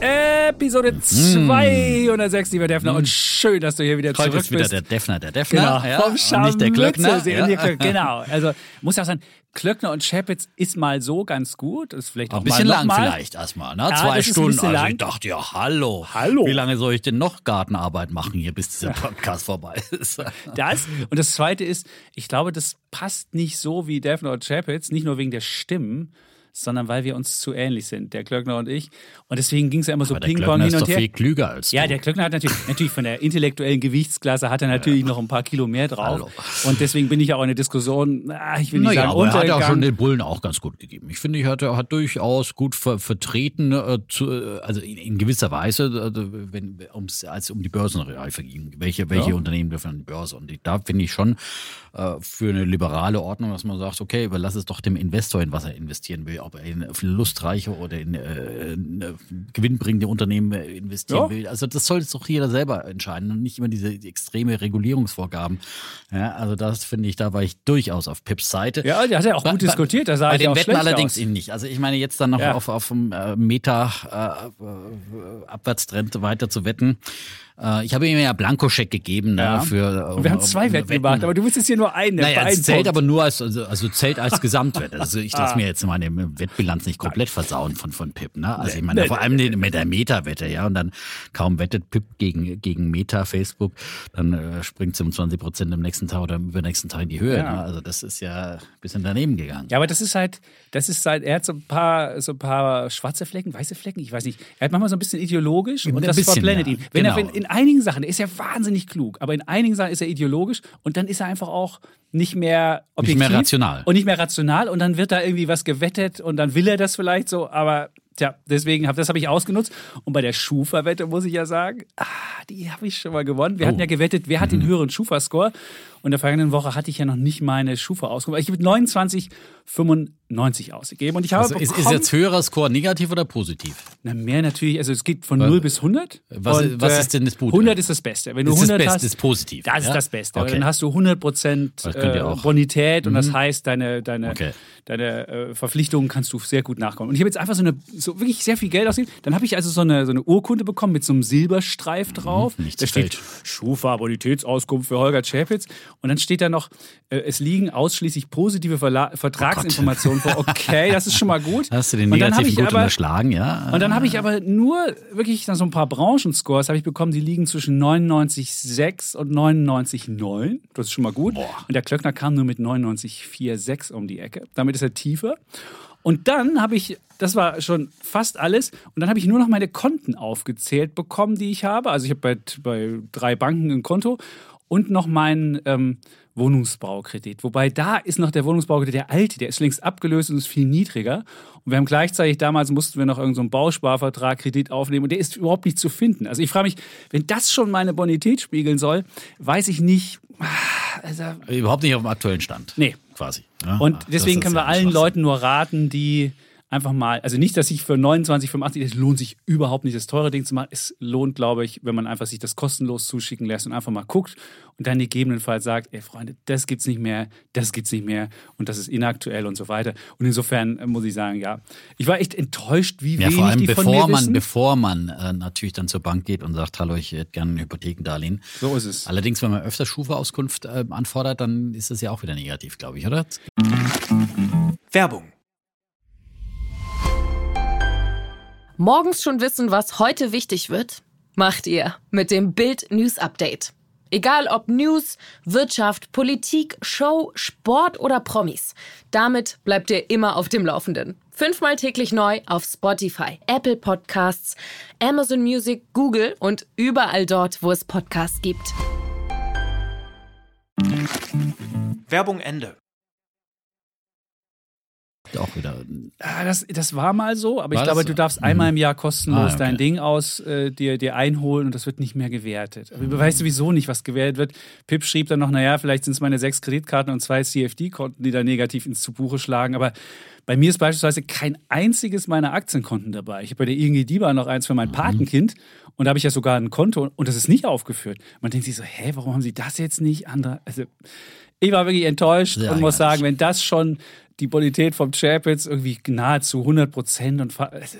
Episode 206, lieber Defner. Und schön, dass du hier wieder Heute zurück ist wieder bist. der Defner, der Defner. Genau, ja, vom und nicht der. Scharmützel, Ja. Klöckner, Genau, also muss ja auch sagen, Klöckner und Chapitz ist mal so ganz gut. Ist vielleicht auch Ein bisschen mal lang mal. vielleicht erstmal, ne? Ja, Zwei Stunden. Also lang. ich dachte, ja, hallo. Hallo. Wie lange soll ich denn noch Gartenarbeit machen hier, bis dieser Podcast vorbei ist? Das. Und das Zweite ist, ich glaube, das passt nicht so wie Defner und Chapitz, nicht nur wegen der Stimmen, sondern weil wir uns zu ähnlich sind, der Klöckner und ich. Und deswegen ging es ja immer so Aber der Ping-Pong Glöckner hin ist und doch her. viel klüger als Ja, du. der Klöckner hat natürlich, natürlich von der intellektuellen Gewichtsklasse hat er natürlich noch ein paar Kilo mehr drauf. Hallo. Und deswegen bin ich ja auch in der Diskussion, ah, ich will nicht Naja, sagen, aber er hat ja untergegangen. schon den Bullen auch ganz gut gegeben. Ich finde, er hat, er hat durchaus gut ver vertreten, äh, zu, äh, also in, in gewisser Weise, äh, wenn ums, als es um die Börsenreife ging. Welche, welche Ja. Unternehmen dürfen an die Börse? Und ich- da finde ich schon äh, für eine liberale Ordnung, dass man sagt, okay, überlass es doch dem Investor, in was er investieren will, ob er in verlustreiche oder in, äh, in äh, gewinnbringende Unternehmen äh, investieren Ja. will. Also das soll jetzt doch jeder selber entscheiden und nicht immer diese extreme Regulierungsvorgaben. Ja, also das finde ich, da war ich durchaus auf Pips Seite. Ja, der hat ja auch gut bei- diskutiert, da sah Bei den auch Wetten schlecht allerdings aus. eben nicht. Also ich meine, jetzt dann noch Ja. auf, auf dem äh, Meta-Abwärtstrend weiter zu wetten. Äh, ich habe ihm ja Blankoscheck gegeben ne, Ja. für. Und wir haben zwei Wetten gemacht, aber du jetzt hier nur eine. Naja, es zählt Punkt. aber nur als, also, also zählt als Gesamtwette. Also ich lasse Ah. mir jetzt meine Wettbilanz nicht komplett versauen von, von Pip. Ne? Also ich meine, Nee, vor allem die- mit der Meta-Wette, ja. Und dann kaum wettet Pip gegen, gegen Meta, Facebook, dann äh, springt sie um 20 Prozent am nächsten Tag oder am übernächsten Tag in die Höhe. Ja. Ne? Also das ist ja ein bisschen daneben gegangen. Ja, aber das ist halt, das ist halt, er hat so ein paar, so ein paar schwarze Flecken, weiße Flecken, ich weiß nicht. Er hat manchmal so ein bisschen ideologisch und ein das bisschen, verblendet ja. ihn. Wenn er Genau. wenn, in einigen Sachen, er ist ja wahnsinnig klug, aber in einigen Sachen ist er ideologisch und dann ist er einfach auch nicht mehr objektiv. mehr rational. Und nicht mehr rational und dann wird da irgendwie was gewettet und dann will er das vielleicht so, aber tja, deswegen habe das habe ich ausgenutzt. Und bei der Schufa-Wette muss ich ja sagen, ah, die habe ich schon mal gewonnen. Wir Oh. hatten ja gewettet, wer hat den höheren Schufa-Score? Und in der vergangenen Woche hatte ich ja noch nicht meine Schufa ausgegeben. Ich habe 29,95 ausgegeben. Und ich habe Also ist, ist bekommen- jetzt höherer Score negativ oder positiv? na, mehr natürlich, also es geht von 0 bis 100. was- Und, was äh, ist denn das Gute? 100 ist das Beste. Wenn du Ist das 100 Beste, hast, ist positiv, Das ist ja? das Beste. Okay. Dann hast du 100 Prozent Das äh, auch. Mhm. Bonität und das heißt, deine, deine, Okay. deine äh, Verpflichtungen kannst du sehr gut nachkommen. Und ich habe jetzt einfach so eine, so wirklich sehr viel Geld ausgegeben. Dann habe ich also so eine, so eine Urkunde bekommen mit so einem Silberstreif drauf. Mhm, da steht. Schufa Bonitätsauskunft für Holger Chapitz. Und dann steht da noch, äh, es liegen ausschließlich positive Verla Vertragsinformationen vor. Okay, das ist schon mal gut. Hast du den negativen ich gut aber, unterschlagen, ja? und dann habe ich aber nur wirklich so ein paar Branchenscores habe ich bekommen, die liegen zwischen 99,6 und 99,9. Das ist schon mal gut. Und der Klöckner kam nur mit 99,46 um die Ecke. Damit ist er tiefer. Und dann habe ich, das war schon fast alles, und dann habe ich nur noch meine Konten aufgezählt bekommen, die ich habe. Also ich habe bei, bei drei Banken ein Konto und noch meinen ähm, Wohnungsbaukredit. Wobei da ist noch der Wohnungsbaukredit, der alte, der ist längst abgelöst und ist viel niedriger. Und wir haben gleichzeitig, damals mussten wir noch irgendeinen so Bausparvertrag, Kredit aufnehmen und der ist überhaupt nicht zu finden. Also ich frage mich, wenn das schon meine Bonität spiegeln soll, weiß ich nicht. ah, Also, Überhaupt nicht auf dem aktuellen Stand. Nee. Quasi. Ja? und deswegen können wir allen. Leuten nur raten, die einfach mal, also nicht, dass ich für 29, 85, es lohnt sich überhaupt nicht, das teure Ding zu machen. Es lohnt, glaube ich, wenn man einfach sich das kostenlos zuschicken lässt und einfach mal guckt und dann gegebenenfalls sagt, ey Freunde, das gibt's nicht mehr, das gibt's nicht mehr und das ist inaktuell und so weiter. Und insofern äh, muss ich sagen, ja, ich war echt enttäuscht, wie Ja, wenig vor allem die von bevor mir man, wissen. bevor man äh, natürlich dann zur Bank geht und sagt, hallo, ich hätte gerne ein Hypothekendarlehen. So ist es. Allerdings, wenn man öfter Schufa-Auskunft äh, anfordert, dann ist das ja auch wieder negativ, glaube ich, oder? Werbung. Morgens schon wissen, was heute wichtig wird? Macht ihr mit dem Bild News Update. Egal ob News, Wirtschaft, Politik, Show, Sport oder Promis. Damit bleibt ihr immer auf dem Laufenden. Fünfmal täglich neu auf Spotify, Apple Podcasts, Amazon Music, Google und überall dort, wo es Podcasts gibt. Werbung Ende. Auch wieder. Ah, das, das war mal so, aber War ich glaube, so? du darfst einmal im Jahr kostenlos Ah, okay. dein Ding aus äh, dir, dir einholen und das wird nicht mehr gewertet. Aber du weißt sowieso nicht, was gewertet wird. Pip schrieb dann noch, naja, vielleicht sind es meine sechs Kreditkarten und zwei CFD-Konten, die da negativ ins zu Buche schlagen. Aber bei mir ist beispielsweise kein einziges meiner Aktienkonten dabei. Ich habe bei der ING DIBA noch eins für mein Patenkind und da habe ich ja sogar ein Konto und das ist nicht aufgeführt. Man denkt sich so, hä, warum haben sie das jetzt nicht? Andere, also ich war wirklich enttäuscht Sehr und muss sagen, wenn das schon die Bonität vom Chapitz irgendwie nahezu 100 Prozent und also,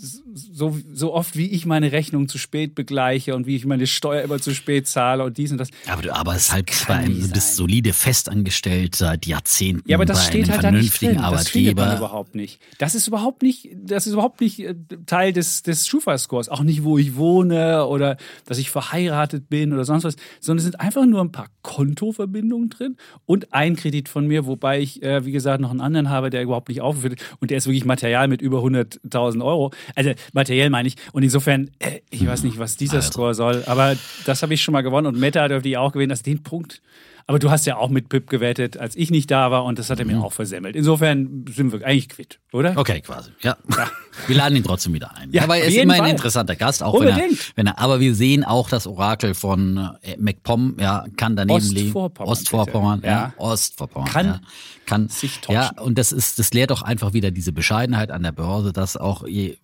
so, so oft wie ich meine Rechnung zu spät begleiche und wie ich meine Steuer immer zu spät zahle und dies und das. Aber du arbeitest halt bei einem, du bist solide festangestellt seit Jahrzehnten Ja, aber das bei steht einem halt da nicht vernünftigen drin. Das Arbeitgeber. überhaupt nicht. Das ist überhaupt nicht, das ist überhaupt nicht äh, Teil des, des Schufa-Scores. Auch nicht, wo ich wohne oder dass ich verheiratet bin oder sonst was, sondern es sind einfach nur ein paar Kontoverbindungen drin und ein Kredit von mir, wobei ich, äh, wie gesagt, noch einen anderen habe, der überhaupt nicht aufgeführt ist und der ist wirklich Material mit über 100.000 Euro. Also materiell meine ich. Und insofern, äh, ich weiß nicht, was dieser Also. Score soll, aber das habe ich schon mal gewonnen und Meta dürfte ich auch gewinnen, dass den Punkt. Aber du hast ja auch mit Pip gewettet, als ich nicht da war und das hat er Mhm. mir auch versemmelt. Insofern sind wir eigentlich quitt, oder? Okay, quasi. Ja. Wir laden ihn trotzdem wieder ein. Ja, aber er ist immer ein interessanter Gast, auch wenn er, wenn er, aber wir sehen auch das Orakel von äh, MacPom, ja, kann daneben liegen. Ostvorpommern, ja. Ja. Ostvorpommern. Kann ja. kann sich täuschen. Ja, und das ist, das lehrt auch einfach wieder diese Bescheidenheit an der Börse, dass auch je, äh,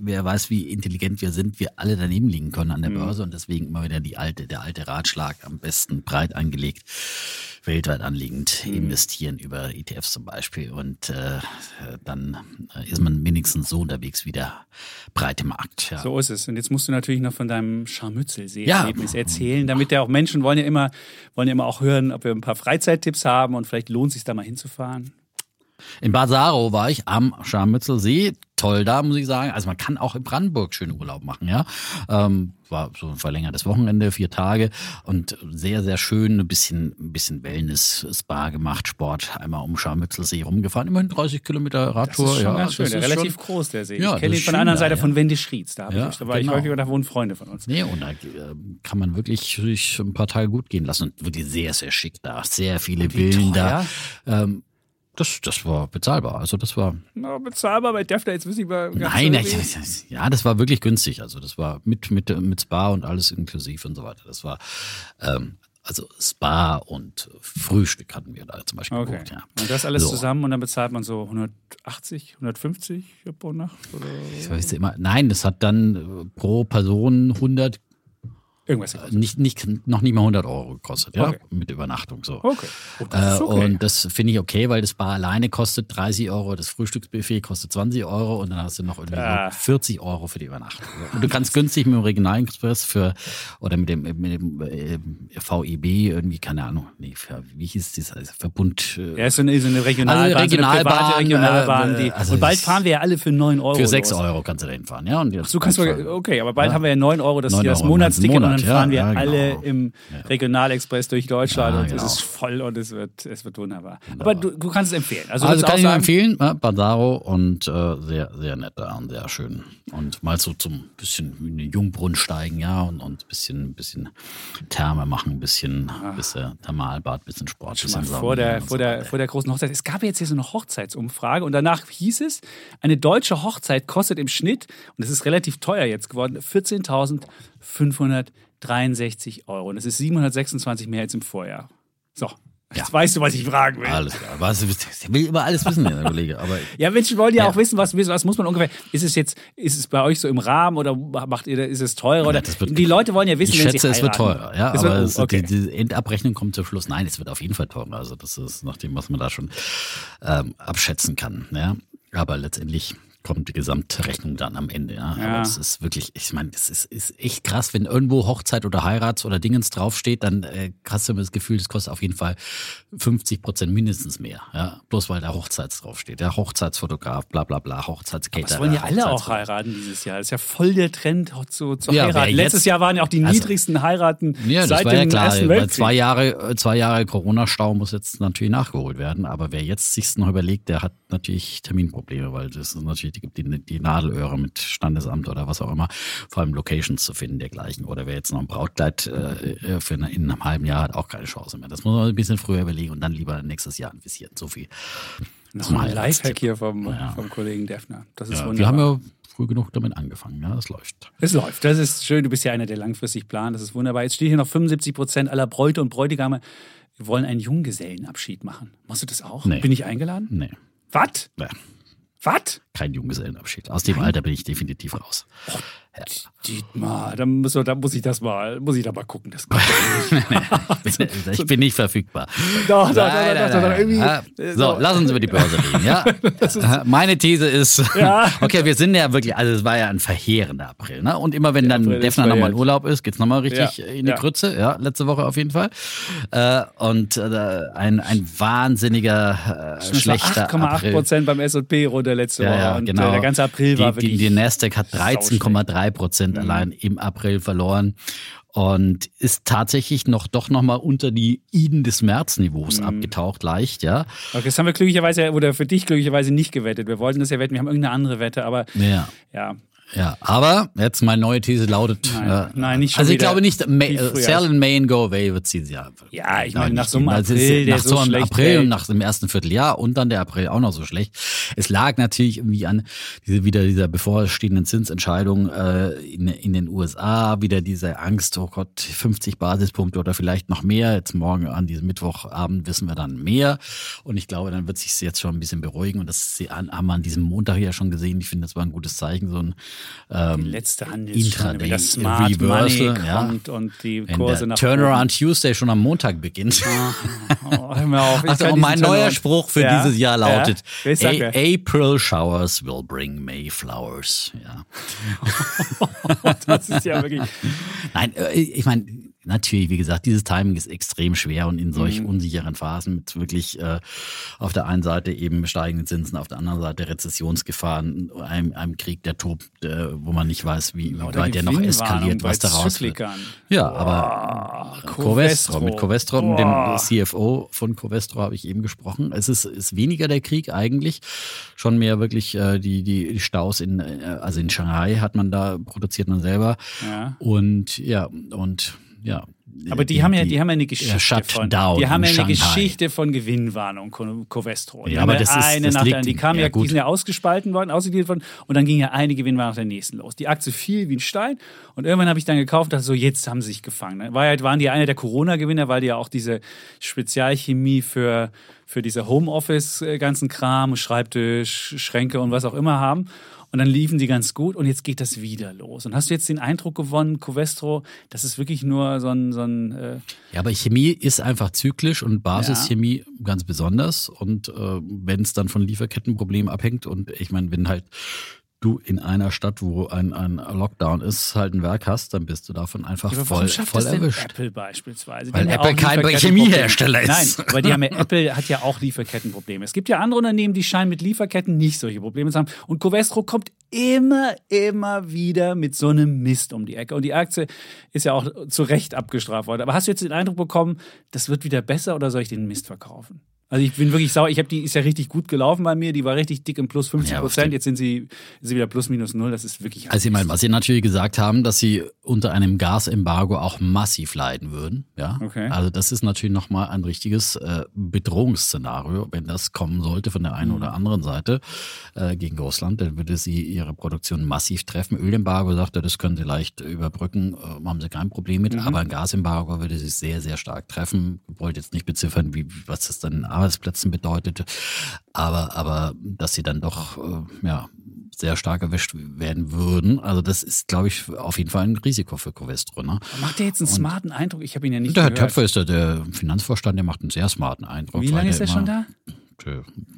wer weiß, wie intelligent wir sind, wir alle daneben liegen können an der Mhm. Börse und deswegen immer wieder die alte, der alte Ratschlag am besten breit angelegt weltweit anliegend Mhm. investieren über ETFs zum Beispiel und äh, dann äh, ist man wenigstens so unterwegs wie der breite Markt. Ja. So ist es. Und jetzt musst du natürlich noch von deinem Scharmützelsee Ja. Erzählen, damit ja auch Menschen wollen ja immer, wollen ja immer auch hören, ob wir ein paar Freizeittipps haben und vielleicht lohnt es sich da mal hinzufahren. In Basaro war ich am Scharmützelsee. Toll da, muss ich sagen. Also man kann auch in Brandenburg schön Urlaub machen, ja. Ähm, war so ein verlängertes Wochenende, vier Tage und sehr, sehr schön. Ein bisschen, ein bisschen Wellness, Spa gemacht, Sport, einmal um Scharmützelsee rumgefahren. Immerhin 30 Kilometer Das Radtour. ist schon ja, ganz schön. das Der relativ schon- groß, der See. Ja, ich kenne das ihn von der anderen da, Seite ja. von Wendischrieds. Da, Ja, ich, da war genau. ich häufiger, da wohnen Freunde von uns. Nee, und da äh, kann man wirklich sich ein paar Tage gut gehen lassen. Und wirklich sehr, sehr schick da. Sehr viele teuer? Ähm, das, das war bezahlbar. Also das war. Na, bezahlbar bei Defner, jetzt wissen ganz Nein, nein, ja, das war wirklich günstig. Also das war mit, mit, mit Spa und alles inklusiv und so weiter. Das war ähm, also Spa und Frühstück hatten wir da zum Beispiel Okay. gebucht. Ja. Und das alles So. zusammen und dann bezahlt man so 180, 150 pro Nacht? Oder Ich weiß immer, nein, das hat dann äh, pro Person 100, irgendwas. nicht, nicht, noch nicht mal 100 Euro gekostet, ja, Okay. mit Übernachtung so. Okay. Oh, das Äh, okay. Und das finde ich okay, weil das Bar alleine kostet 30 Euro, das Frühstücksbuffet kostet 20 Euro und dann hast du noch irgendwie Ah. so 40 Euro für die Übernachtung. Und du kannst günstig mit dem Regionalexpress für oder mit dem, mit dem äh, VEB irgendwie, keine Ahnung, nee, für, wie hieß das, also Verbund. Äh, Ja, ist so eine, so eine Regionalbahn, Also so eine private Regionalbahn, Regionalbahn. äh, Die, also und bald fahren wir ja alle für 9 Euro. für 6 los. Euro kannst du da hinfahren, ja. Und jetzt So kannst du, okay, aber bald Ja. haben wir ja 9 Euro, das, 9 das Euro Monatsticket und dann ja, fahren wir ja, genau. alle im Regionalexpress durch Deutschland Ja, und es genau. ist voll und es wird, es wird wunderbar. Aber du, du kannst es empfehlen. Also, Also kann ich nur sagen, empfehlen, ne? Basaro und äh, sehr, sehr nett da und sehr schön. Und mal so zum bisschen in den Jungbrunnen steigen, ja, und, und bisschen, bisschen Therme machen, ein bisschen, bisschen Thermalbad, bisschen Sport, Schon mal bisschen vor der, vor, so der, weiter. vor der großen Hochzeit. Es gab jetzt hier so eine Hochzeitsumfrage und danach hieß es, eine deutsche Hochzeit kostet im Schnitt, und es ist relativ teuer jetzt geworden, 14.563 Euro. Und das ist 726 mehr als im Vorjahr. So, jetzt weißt du, was ich fragen will. Alles klar. Was, ich will immer alles wissen, der Kollege. Aber Ja, Menschen wollen ja, Ja. auch wissen, was, was muss man ungefähr. Ist es jetzt, ist es bei euch so im Rahmen oder macht ihr, ist es teurer? Oder das wird- die Leute wollen ja wissen, ich wenn schätze, sie es wird heiraten. teurer. Ja, Es aber wird, es, okay. die, die Endabrechnung kommt zum Schluss. Nein, es wird auf jeden Fall teurer. Also das ist nach dem, was man da schon ähm, abschätzen kann. Ja, aber letztendlich kommt die Gesamtrechnung dann am Ende. Ja, Ja. aber es ist wirklich, ich meine, es ist, ist echt krass, wenn irgendwo Hochzeit oder Heirats oder Dingens draufsteht, dann äh, hast du immer das Gefühl, das kostet auf jeden Fall 50 Prozent mindestens mehr. Ja, bloß weil da Hochzeits draufsteht. Ja, Hochzeitsfotograf, bla bla bla, Hochzeitskater. Das wollen ja alle auch heiraten dieses Jahr. Das ist ja voll der Trend zu, zu Ja, heiraten. Letztes jetzt- Jahr waren ja auch die Also- niedrigsten Heiraten Ja, seit dem ja klar. Ersten Weltkrieg. zwei Jahre, äh, zwei Jahre Corona-Stau muss jetzt natürlich nachgeholt werden. Aber wer jetzt sich noch überlegt, der hat natürlich Terminprobleme, weil das ist natürlich die, gibt die, die Nadelöhre mit Standesamt oder was auch immer, vor allem Locations zu finden dergleichen. Oder wer jetzt noch ein Brautkleid äh, für eine, in einem halben Jahr hat, auch keine Chance mehr. Das muss man ein bisschen früher überlegen und dann lieber nächstes Jahr investieren. So viel Noch Zum ein. Lifehack hier vom, Ja. vom Kollegen Defner. Das ist Ja, wunderbar. wir haben ja früh genug damit angefangen, ja, das läuft. Es läuft. Das ist schön. Du bist ja einer, der langfristig plant. Das ist wunderbar. Jetzt steht hier noch 75 Prozent aller Bräute und Bräutigame wollen einen Junggesellenabschied machen. Machst du das auch? Nee. Bin ich eingeladen? Nee, Was? nee, Was? kein Junggesellenabschied. Aus dem Alter bin ich definitiv raus. Dietmar, da muss, da muss ich das mal, muss ich da mal gucken. Das ich bin nicht verfügbar. Doch, doch, doch, doch, doch, irgendwie- So, lass uns über die Börse reden, ja? Meine These ist, okay, wir sind ja wirklich, also es war ja ein verheerender April, ne? Und immer wenn dann Defner nochmal in. Urlaub ist, geht's nochmal richtig in die. Krütze, ja, letzte Woche auf jeden Fall. Äh, und äh, ein, ein wahnsinniger, äh, schlechter 8,8 April. Prozent beim S&P runter letzte Woche. Ja, genau. äh, der ganze April war die, wirklich. Die, die Nasdaq hat sauschlecht. 13,3 Prozent allein im April verloren und ist tatsächlich noch doch noch mal unter die Iden des Märzniveaus Mhm. abgetaucht, leicht, ja. Okay, das haben wir glücklicherweise, oder für dich glücklicherweise nicht gewettet. Wir wollten das ja wetten, wir haben irgendeine andere Wette, aber Ja. ja. Ja, aber jetzt meine neue These lautet, Nein, äh, nein, nicht schon also ich wieder glaube nicht, May, wie äh. Sell and go away wird sie ja. Ja, ich meine, nach so einem April, nach so so einem April und nach dem ersten Vierteljahr und dann der April auch noch so schlecht. Es lag natürlich irgendwie an diese wieder dieser bevorstehenden Zinsentscheidung äh, in, in den USA, wieder diese Angst, oh Gott, 50 Basispunkte oder vielleicht noch mehr. Jetzt morgen an diesem Mittwochabend wissen wir dann mehr und ich glaube, dann wird sich jetzt schon ein bisschen beruhigen und das haben wir an diesem Montag ja schon gesehen. Ich finde, das war ein gutes Zeichen, so ein ähm, Letzte Handelsstunde, wenn Intraday das Smart Reversal, Money ja. kommt und die wenn Kurse der nach Turnaround Tuesday schon am Montag beginnt. Oh, hör mir auf. Ich Also, mein neuer Spruch für Ja, dieses Jahr lautet: Ja. April showers will bring May flowers. Ja. Das ist ja wirklich. Nein, äh, ich meine, natürlich, wie gesagt, dieses Timing ist extrem schwer und in solch Mhm. unsicheren Phasen mit wirklich äh, auf der einen Seite eben steigenden Zinsen, auf der anderen Seite Rezessionsgefahren, einem, einem Krieg, der tobt, äh, wo man nicht weiß, wie, Oder weit der noch eskaliert, was daraus wird. Ja, aber Covestro. Covestro, mit Covestro, mit dem Boah. CFO von Covestro habe ich eben gesprochen. Es ist, ist weniger der Krieg eigentlich, schon mehr wirklich äh, die, die Staus in, äh, also in Shanghai hat man da, produziert man selber. Ja. Und ja, und ja. Aber die, haben ja, die haben ja eine Geschichte von, die haben ja in eine. Geschichte von Gewinnwarnung, Co- Covestro. Die Ja, aber das ist- eine das nach liegt. Die kamen ja, ja, die sind ja ausgespalten worden, ausgegliedert worden und dann ging ja eine Gewinnwarnung nach der nächsten los. Die Aktie fiel wie ein Stein und irgendwann habe ich dann gekauft, dachte so, jetzt haben sie sich gefangen. Ne? War ja, waren die einer der Corona-Gewinner, weil die ja auch diese Spezialchemie für, für diese Homeoffice äh, ganzen Kram, Schreibtisch, Schränke und was auch immer haben. Und dann liefen die ganz gut und jetzt geht das wieder los. Und hast du jetzt den Eindruck gewonnen, Covestro, das ist wirklich nur so ein, so ein äh, Ja, aber Chemie ist einfach zyklisch und Basischemie ganz besonders. Und äh, wenn es dann von Lieferkettenproblemen abhängt und ich meine, wenn halt du in einer Stadt, wo ein, ein Lockdown ist, halt ein Werk hast, dann bist du davon einfach Ja, voll, voll erwischt. Apple beispielsweise? Weil Apple kein. Chemiehersteller ist. Nein, aber die haben ja, Apple hat ja auch Lieferkettenprobleme. Es gibt ja andere Unternehmen, die scheinen mit Lieferketten nicht solche Probleme zu haben. Und Covestro kommt immer, immer wieder mit so einem Mist um die Ecke. Und die Aktie ist ja auch zu Recht abgestraft worden. Aber hast du jetzt den Eindruck bekommen, das wird wieder besser oder soll ich den Mist verkaufen? Also ich bin wirklich sauer. Ich habe die ist ja richtig gut gelaufen bei mir. Die war richtig dick im Plus 50 Ja, auf Prozent. den- Jetzt sind sie, ist sie wieder plus minus null. Das ist wirklich. Also ich meine, was sie natürlich gesagt haben, dass sie unter einem Gasembargo auch massiv leiden würden. Ja. Okay. Also das ist natürlich nochmal ein richtiges äh, Bedrohungsszenario, wenn das kommen sollte von der einen Mhm. oder anderen Seite äh, gegen Russland, dann würde sie ihre Produktion massiv treffen. Ölembargo sagt er, das können sie leicht überbrücken, äh, haben sie kein Problem mit, Mhm. aber ein Gasembargo würde sie sehr, sehr stark treffen. Ich wollte jetzt nicht beziffern, wie, was das dann in Arbeitsplätzen bedeutet, aber, aber dass sie dann doch äh, ja, sehr stark erwischt werden würden. Also das ist, glaube ich, auf jeden Fall ein Risiko für Covestro. Ne? Macht der jetzt einen smarten Eindruck? Ich habe ihn ja nicht Der Herr gehört. Töpfer ist der, der Finanzvorstand, der macht einen sehr smarten Eindruck. Wie lange ist er schon da?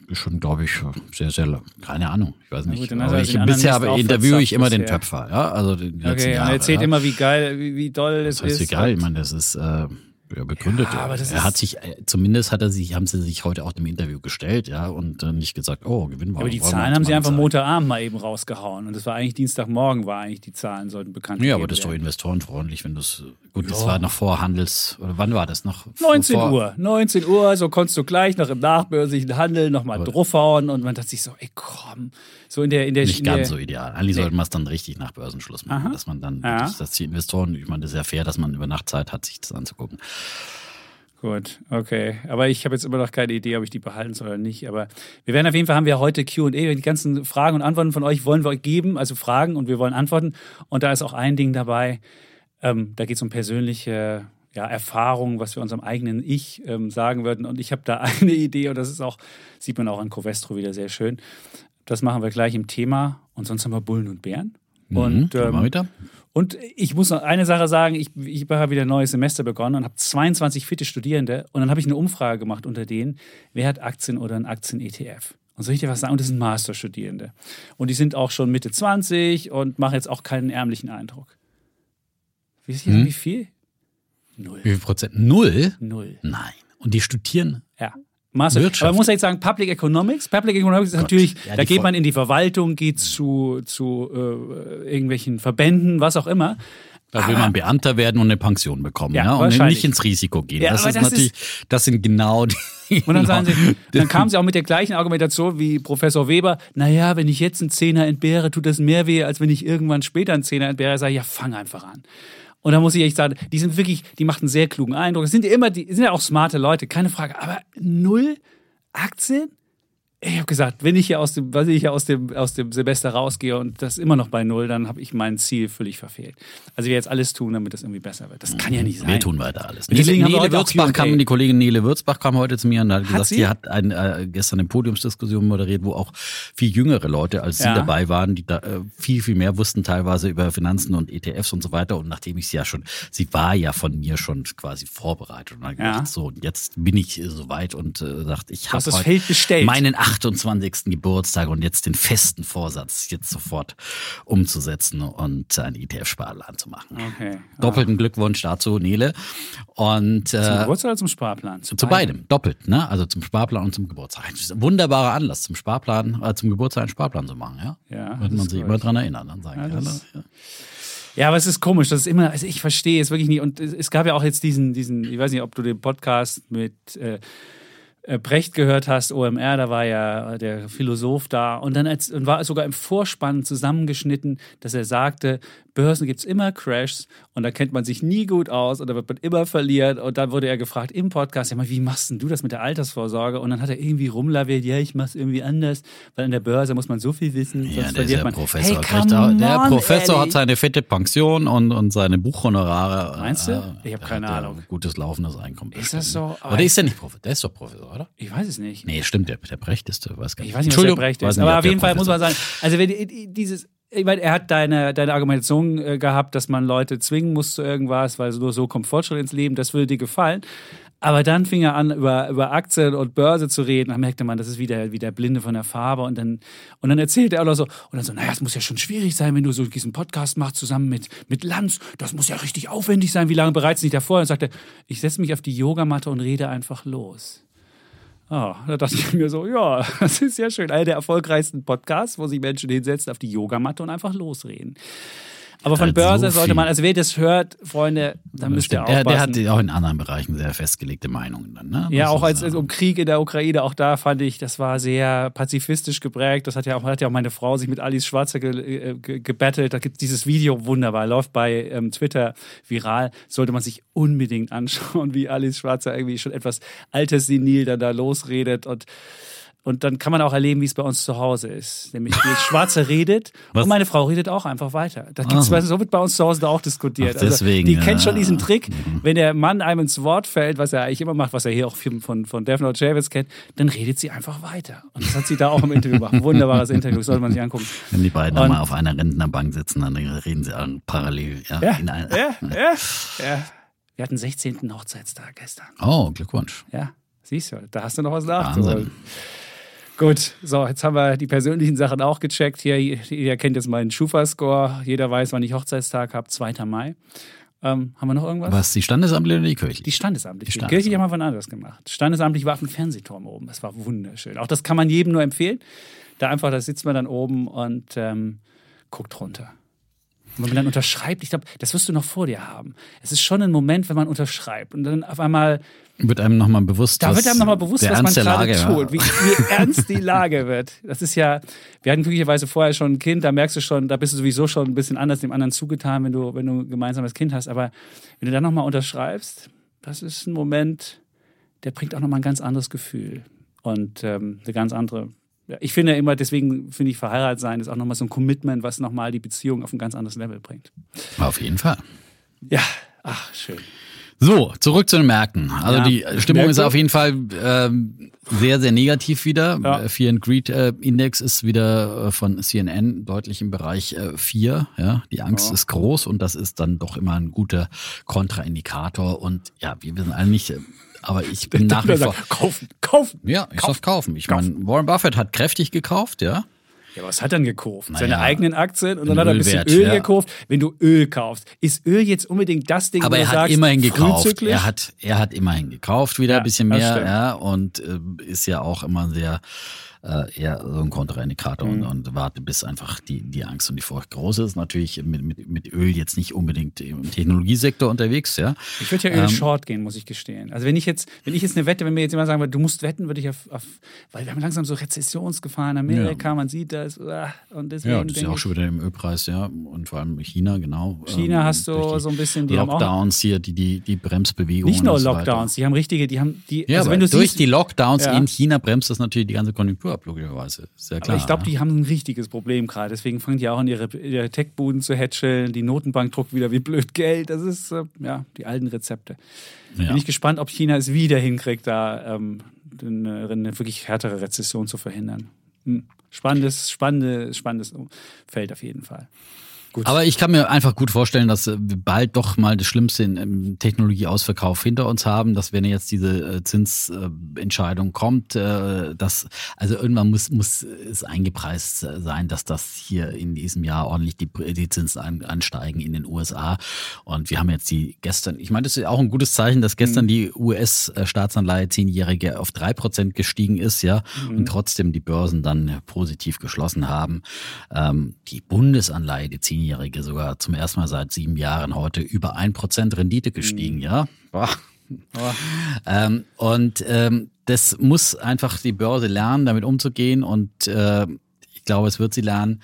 Ist schon, glaube ich, sehr, sehr lang. Keine Ahnung, ich weiß nicht. gut, er ich, den bisher auch interviewe ich immer den. Töpfer, ja, also letzten Okay, und Jahre. er erzählt ja. immer, wie geil, wie, wie toll es Das heißt, ist. egal, ich Und- meine, das ist äh, begründet. Ja, aber das er hat sich, äh, zumindest hat er sich, haben sie sich heute auch dem Interview gestellt, ja, und äh, nicht gesagt, oh, gewinnen wir. aber die wir Zahlen haben sie einfach zeigen. Montagabend mal eben rausgehauen. Und das war eigentlich Dienstagmorgen, war eigentlich die Zahlen sollten bekannt Ja, aber das ist doch werden. investorenfreundlich, wenn das, gut, das war noch vor Handels, oder wann war das noch? 19 vor, Uhr, 19 Uhr, so konntest du gleich noch im nachbörslichen Handel nochmal draufhauen und man dachte sich so, ey komm, so in der, in der Nicht in der, ganz so ideal. Eigentlich sollte man es dann richtig nach Börsenschluss machen, Aha. dass man dann, Ja. dass die Investoren, ich meine, das ist ja fair, dass man über Nacht Zeit hat, sich das anzugucken. Gut, okay. Aber ich habe jetzt immer noch keine Idee, ob ich die behalten soll oder nicht. Aber wir werden auf jeden Fall haben wir heute Q&A. Die ganzen Fragen und Antworten von euch wollen wir euch geben, also Fragen und wir wollen Antworten. Und da ist auch ein Ding dabei. Ähm, da geht es um persönliche ja, Erfahrungen, was wir unserem eigenen Ich ähm, sagen würden. Und ich habe da eine Idee und das ist auch sieht man auch an Covestro wieder sehr schön. Das machen wir gleich im Thema. Und sonst haben wir Bullen und Bären. Und, Mhm, mal ähm. Und ich muss noch eine Sache sagen, ich, ich habe wieder ein neues Semester begonnen und habe 22 fitte Studierende und dann habe ich eine Umfrage gemacht unter denen, wer hat Aktien oder einen Aktien-ETF? Und soll ich dir was sagen? Und das sind Masterstudierende. Und die sind auch schon Mitte 20 und machen jetzt auch keinen ärmlichen Eindruck. Wisst ihr, Hm? wie viel? Null. Wie viel Prozent? Null? Null. Nein. Und die studieren Ja. Master. Wirtschaft. Aber man muss jetzt sagen, Public Economics. Public Economics ist natürlich, Ja, da geht man in die Verwaltung, geht zu, zu äh, irgendwelchen Verbänden, was auch immer. Da will man Beamter werden und eine Pension bekommen, Ja, ja, und nicht ins Risiko gehen. Ja, das ist das natürlich, das sind genau die. Und dann sagen sie, dann kamen sie auch mit der gleichen Argumentation wie Professor Weber. Naja, wenn ich jetzt einen Zehner entbehre, tut das mehr weh, als wenn ich irgendwann später einen Zehner entbehre. Ich, ja, fang einfach an. Und da muss ich echt sagen, die sind wirklich, die machten einen sehr klugen Eindruck. Es sind ja immer, die sind ja auch smarte Leute, keine Frage. Aber null Aktien? Ich habe gesagt, wenn ich hier aus dem, was ich hier aus dem, aus dem Semester rausgehe und das immer noch bei null, dann habe ich mein Ziel völlig verfehlt. Also wir jetzt alles tun, damit das irgendwie besser wird. Das kann ja nicht sein. Wir tun weiter alles. Nele auch Würzbach kam, die Kollegin Nele Würzbach kam heute zu mir und hat gesagt, sie? sie hat ein, äh, gestern eine Podiumsdiskussion moderiert, wo auch viel jüngere Leute als sie Ja. dabei waren, die da äh, viel, viel mehr wussten teilweise über Finanzen und ETFs und so weiter. Und nachdem ich sie ja schon, sie war ja von mir schon quasi vorbereitet und hat Ja. gedacht, so, jetzt bin ich äh, soweit und äh, sagt, ich habe meinen 28. Geburtstag und jetzt den festen Vorsatz, jetzt sofort umzusetzen und einen ETF-Sparplan zu machen. Okay. Doppelten Glückwunsch dazu, Nele. Und Zum äh, Geburtstag oder zum Sparplan? zu beidem, doppelt, ne? Also zum Sparplan und zum Geburtstag. Ein wunderbarer Anlass, zum Sparplan, äh, zum Geburtstag einen Sparplan zu machen, ja? Ja, Wird man sich gut. immer dran erinnern. Dann sagen, Ja, ja, aber es ist komisch. Das ist immer, also ich verstehe es wirklich nicht. Und es, es gab ja auch jetzt diesen, diesen, ich weiß nicht, ob du den Podcast mit äh, Brecht gehört hast, OMR, da war ja der Philosoph da. Und dann als, und war sogar im Vorspann zusammengeschnitten, dass er sagte, Börsen gibt's immer Crashs und da kennt man sich nie gut aus und da wird man immer verlieren. Und dann wurde er gefragt im Podcast, ja mal, wie machst denn du das mit der Altersvorsorge? Und dann hat er irgendwie rumlaviert, ja, ich mach's irgendwie anders, weil an der Börse muss man so viel wissen, sonst Ja, der, ist verliert ja man. Professor, Hey, come auch, der on, Professor ehrlich. hat seine fette Pension und, und seine Buchhonorare. Meinst du? Äh, Ich hab der keine ja Ahnung. ein Gutes laufendes Einkommen. Ist das so? Oder ist der nicht Professor? Der ist doch Professor, oder? Ich weiß es nicht. Nee, stimmt, der, der Brecht ist, der weiß gar nicht. Ich weiß nicht, was der Brecht ist. Aber auf jeden Fall muss man sagen, also wenn die- dieses, ich meine, er hat deine, deine Argumentation äh, gehabt, dass man Leute zwingen muss zu irgendwas, weil nur so kommt Fortschritt ins Leben, das würde dir gefallen. Aber dann fing er an, über, über Aktien und Börse zu reden. Dann merkte man, das ist wieder, wieder Blinde von der Farbe. Und dann, und dann erzählte er auch noch so, und dann so, naja, es muss ja schon schwierig sein, wenn du so diesen Podcast machst zusammen mit, mit Lanz. Das muss ja richtig aufwendig sein. Wie lange bereits nicht davor? Und sagte, ich setze mich auf die Yogamatte und rede einfach los. Oh, da dachte ich mir so, ja, das ist ja schön. Einer der erfolgreichsten Podcasts, wo sich Menschen hinsetzen auf die Yogamatte und einfach losreden. Aber von Halt Börse so sollte man, also wer das hört, Freunde, dann müsst ihr Stimmt. Der, der aufpassen. hat auch in anderen Bereichen sehr festgelegte Meinungen dann, ne? ja, auch als es um Krieg in der Ukraine, auch da fand ich, das war sehr pazifistisch geprägt. Das hat ja auch, hat ja auch meine Frau sich mit Alice Schwarzer ge, äh, ge, gebettelt. Da gibt dieses Video wunderbar, läuft bei ähm, Twitter viral. Sollte man sich unbedingt anschauen, wie Alice Schwarzer irgendwie schon etwas alterssenil dann da losredet und und dann kann man auch erleben, wie es bei uns zu Hause ist. Nämlich die Schwarze redet Was? und meine Frau redet auch einfach weiter. Das gibt's, Ah. so wird bei uns zu Hause da auch diskutiert. Ach, deswegen, also, die kennt schon ja. diesen Trick, wenn der Mann einem ins Wort fällt, was er eigentlich immer macht, was er hier auch von, von, von Daphne Javits kennt, dann redet sie einfach weiter. Und das hat sie da auch im Interview gemacht. Ein Wunderbares Interview, sollte man sich angucken. Wenn die beiden Und- mal auf einer Rentnerbank sitzen, dann reden sie an parallel. Ja, Ja, ja, ja, ja. Wir hatten 16. Hochzeitstag gestern. Oh, Glückwunsch. Ja, siehst du, da hast du noch was nachzuholen. Wahnsinn. Gut, so, jetzt haben wir die persönlichen Sachen auch gecheckt. Hier, jeder kennt jetzt meinen Schufa-Score. Jeder weiß, wann ich Hochzeitstag habe, 2. Mai. Ähm, haben wir noch irgendwas? Was, die Standesamtliche oder die Die kirchliche? standesamtlich. Die, Die Kirche haben wir von anders gemacht. Standesamtlich war auf dem Fernsehturm oben. Das war wunderschön. Auch das kann man jedem nur empfehlen. Da einfach, da sitzt man dann oben und ähm, guckt runter. Und wenn man dann unterschreibt, ich glaube, das wirst du noch vor dir haben. Es ist schon ein Moment, wenn man unterschreibt und dann auf einmal Wird einem nochmal bewusst, da wird einem nochmal bewusst, was man gerade Lage tut, wie, wie ernst die Lage wird. Das ist ja, wir hatten glücklicherweise vorher schon ein Kind, da merkst du schon, da bist du sowieso schon ein bisschen anders dem anderen zugetan, wenn du, wenn du ein gemeinsames Kind hast. Aber wenn du dann nochmal unterschreibst, das ist ein Moment, der bringt auch nochmal ein ganz anderes Gefühl und ähm, eine ganz andere. Ja, ich finde immer, deswegen finde ich, verheiratet sein ist auch nochmal so ein Commitment, was nochmal die Beziehung auf ein ganz anderes Level bringt. Auf jeden Fall. Ja, ach, schön. So, zurück zu den Märkten. Also Ja. die Stimmung ist Märkte? auf jeden Fall ähm, sehr, sehr negativ wieder. Ja. Äh, Fear and Greed äh, Index ist wieder äh, von CNN deutlich im Bereich äh, 4. Ja, die Angst Ja. ist groß und das ist dann doch immer ein guter Kontraindikator. Und ja, wir wissen alle nicht, äh, aber ich bin nach wie vor. kaufen, kaufen. Ja, ich Kauf- sag kaufen. Ich kaufen. meine, Warren Buffett hat kräftig gekauft, ja. Ja, was hat er denn gekauft? Seine Naja, eigenen Aktien und dann hat er ein bisschen Ölwert, Öl ja. gekauft. Wenn du Öl kaufst, ist Öl jetzt unbedingt das Ding, Aber wo er hat sagst, immerhin gekauft. Er hat, er hat immerhin gekauft wieder Ja, ein bisschen mehr, ja, und äh, ist ja auch immer sehr äh, eher so ein Kontraindikator Mhm. und, und warte, bis einfach die, die Angst und die Furcht groß ist. Natürlich mit, mit, mit Öl jetzt nicht unbedingt im Technologiesektor unterwegs, ja. Ich würde ja Öl Ähm, short gehen, muss ich gestehen. Also wenn ich jetzt, wenn ich jetzt eine Wette, wenn mir jetzt jemand sagen würde, du musst wetten, würde ich auf, auf weil wir haben langsam so Rezessionsgefahr in Amerika, man sieht das, ah, und deswegen Ja, das ist ja auch schon wieder im Ölpreis, ja. Und vor allem China, genau. China hast du so ein bisschen, die Lockdowns hier, die, die, die Bremsbewegungen. nicht nur und so. Lockdowns, die haben richtige, die haben die, Ja, also wenn du durch siehst, die Lockdowns Ja. in China bremst das natürlich die ganze Konjunktur ab, logischerweise. Ja klar. aber ich glaube, ja. die haben ein richtiges Problem gerade. Deswegen fangen die auch an, ihre, ihre Tech-Buden zu hatcheln. Die Notenbank druckt wieder wie blöd Geld. Das ist, äh, ja, die alten Rezepte. Ja. Bin ich gespannt, ob China es wieder hinkriegt, da ähm, eine, eine wirklich härtere Rezession zu verhindern. Hm. Spannendes, spannendes, spannendes Feld auf jeden Fall. Gut. Aber ich kann mir einfach gut vorstellen, dass wir bald doch mal das Schlimmste in- im Technologieausverkauf hinter uns haben, dass wenn jetzt diese äh, Zinsentscheidung kommt, äh, dass also irgendwann muss muss es eingepreist sein, dass das hier in diesem Jahr ordentlich die, die Zinsen an, ansteigen in den USA. Und wir haben jetzt die gestern, ich meine, das ist auch ein gutes Zeichen, dass gestern die US-Staatsanleihe zehnjährige auf drei Prozent gestiegen ist, ja, und trotzdem die Börsen dann positiv geschlossen haben. Ähm, die Bundesanleihe, die zehnjährige, sogar zum ersten Mal seit sieben Jahren heute über ein Prozent Rendite gestiegen, ja. Boah. Ähm, und ähm, das muss einfach die Börse lernen, damit umzugehen. Und äh, ich glaube, es wird sie lernen.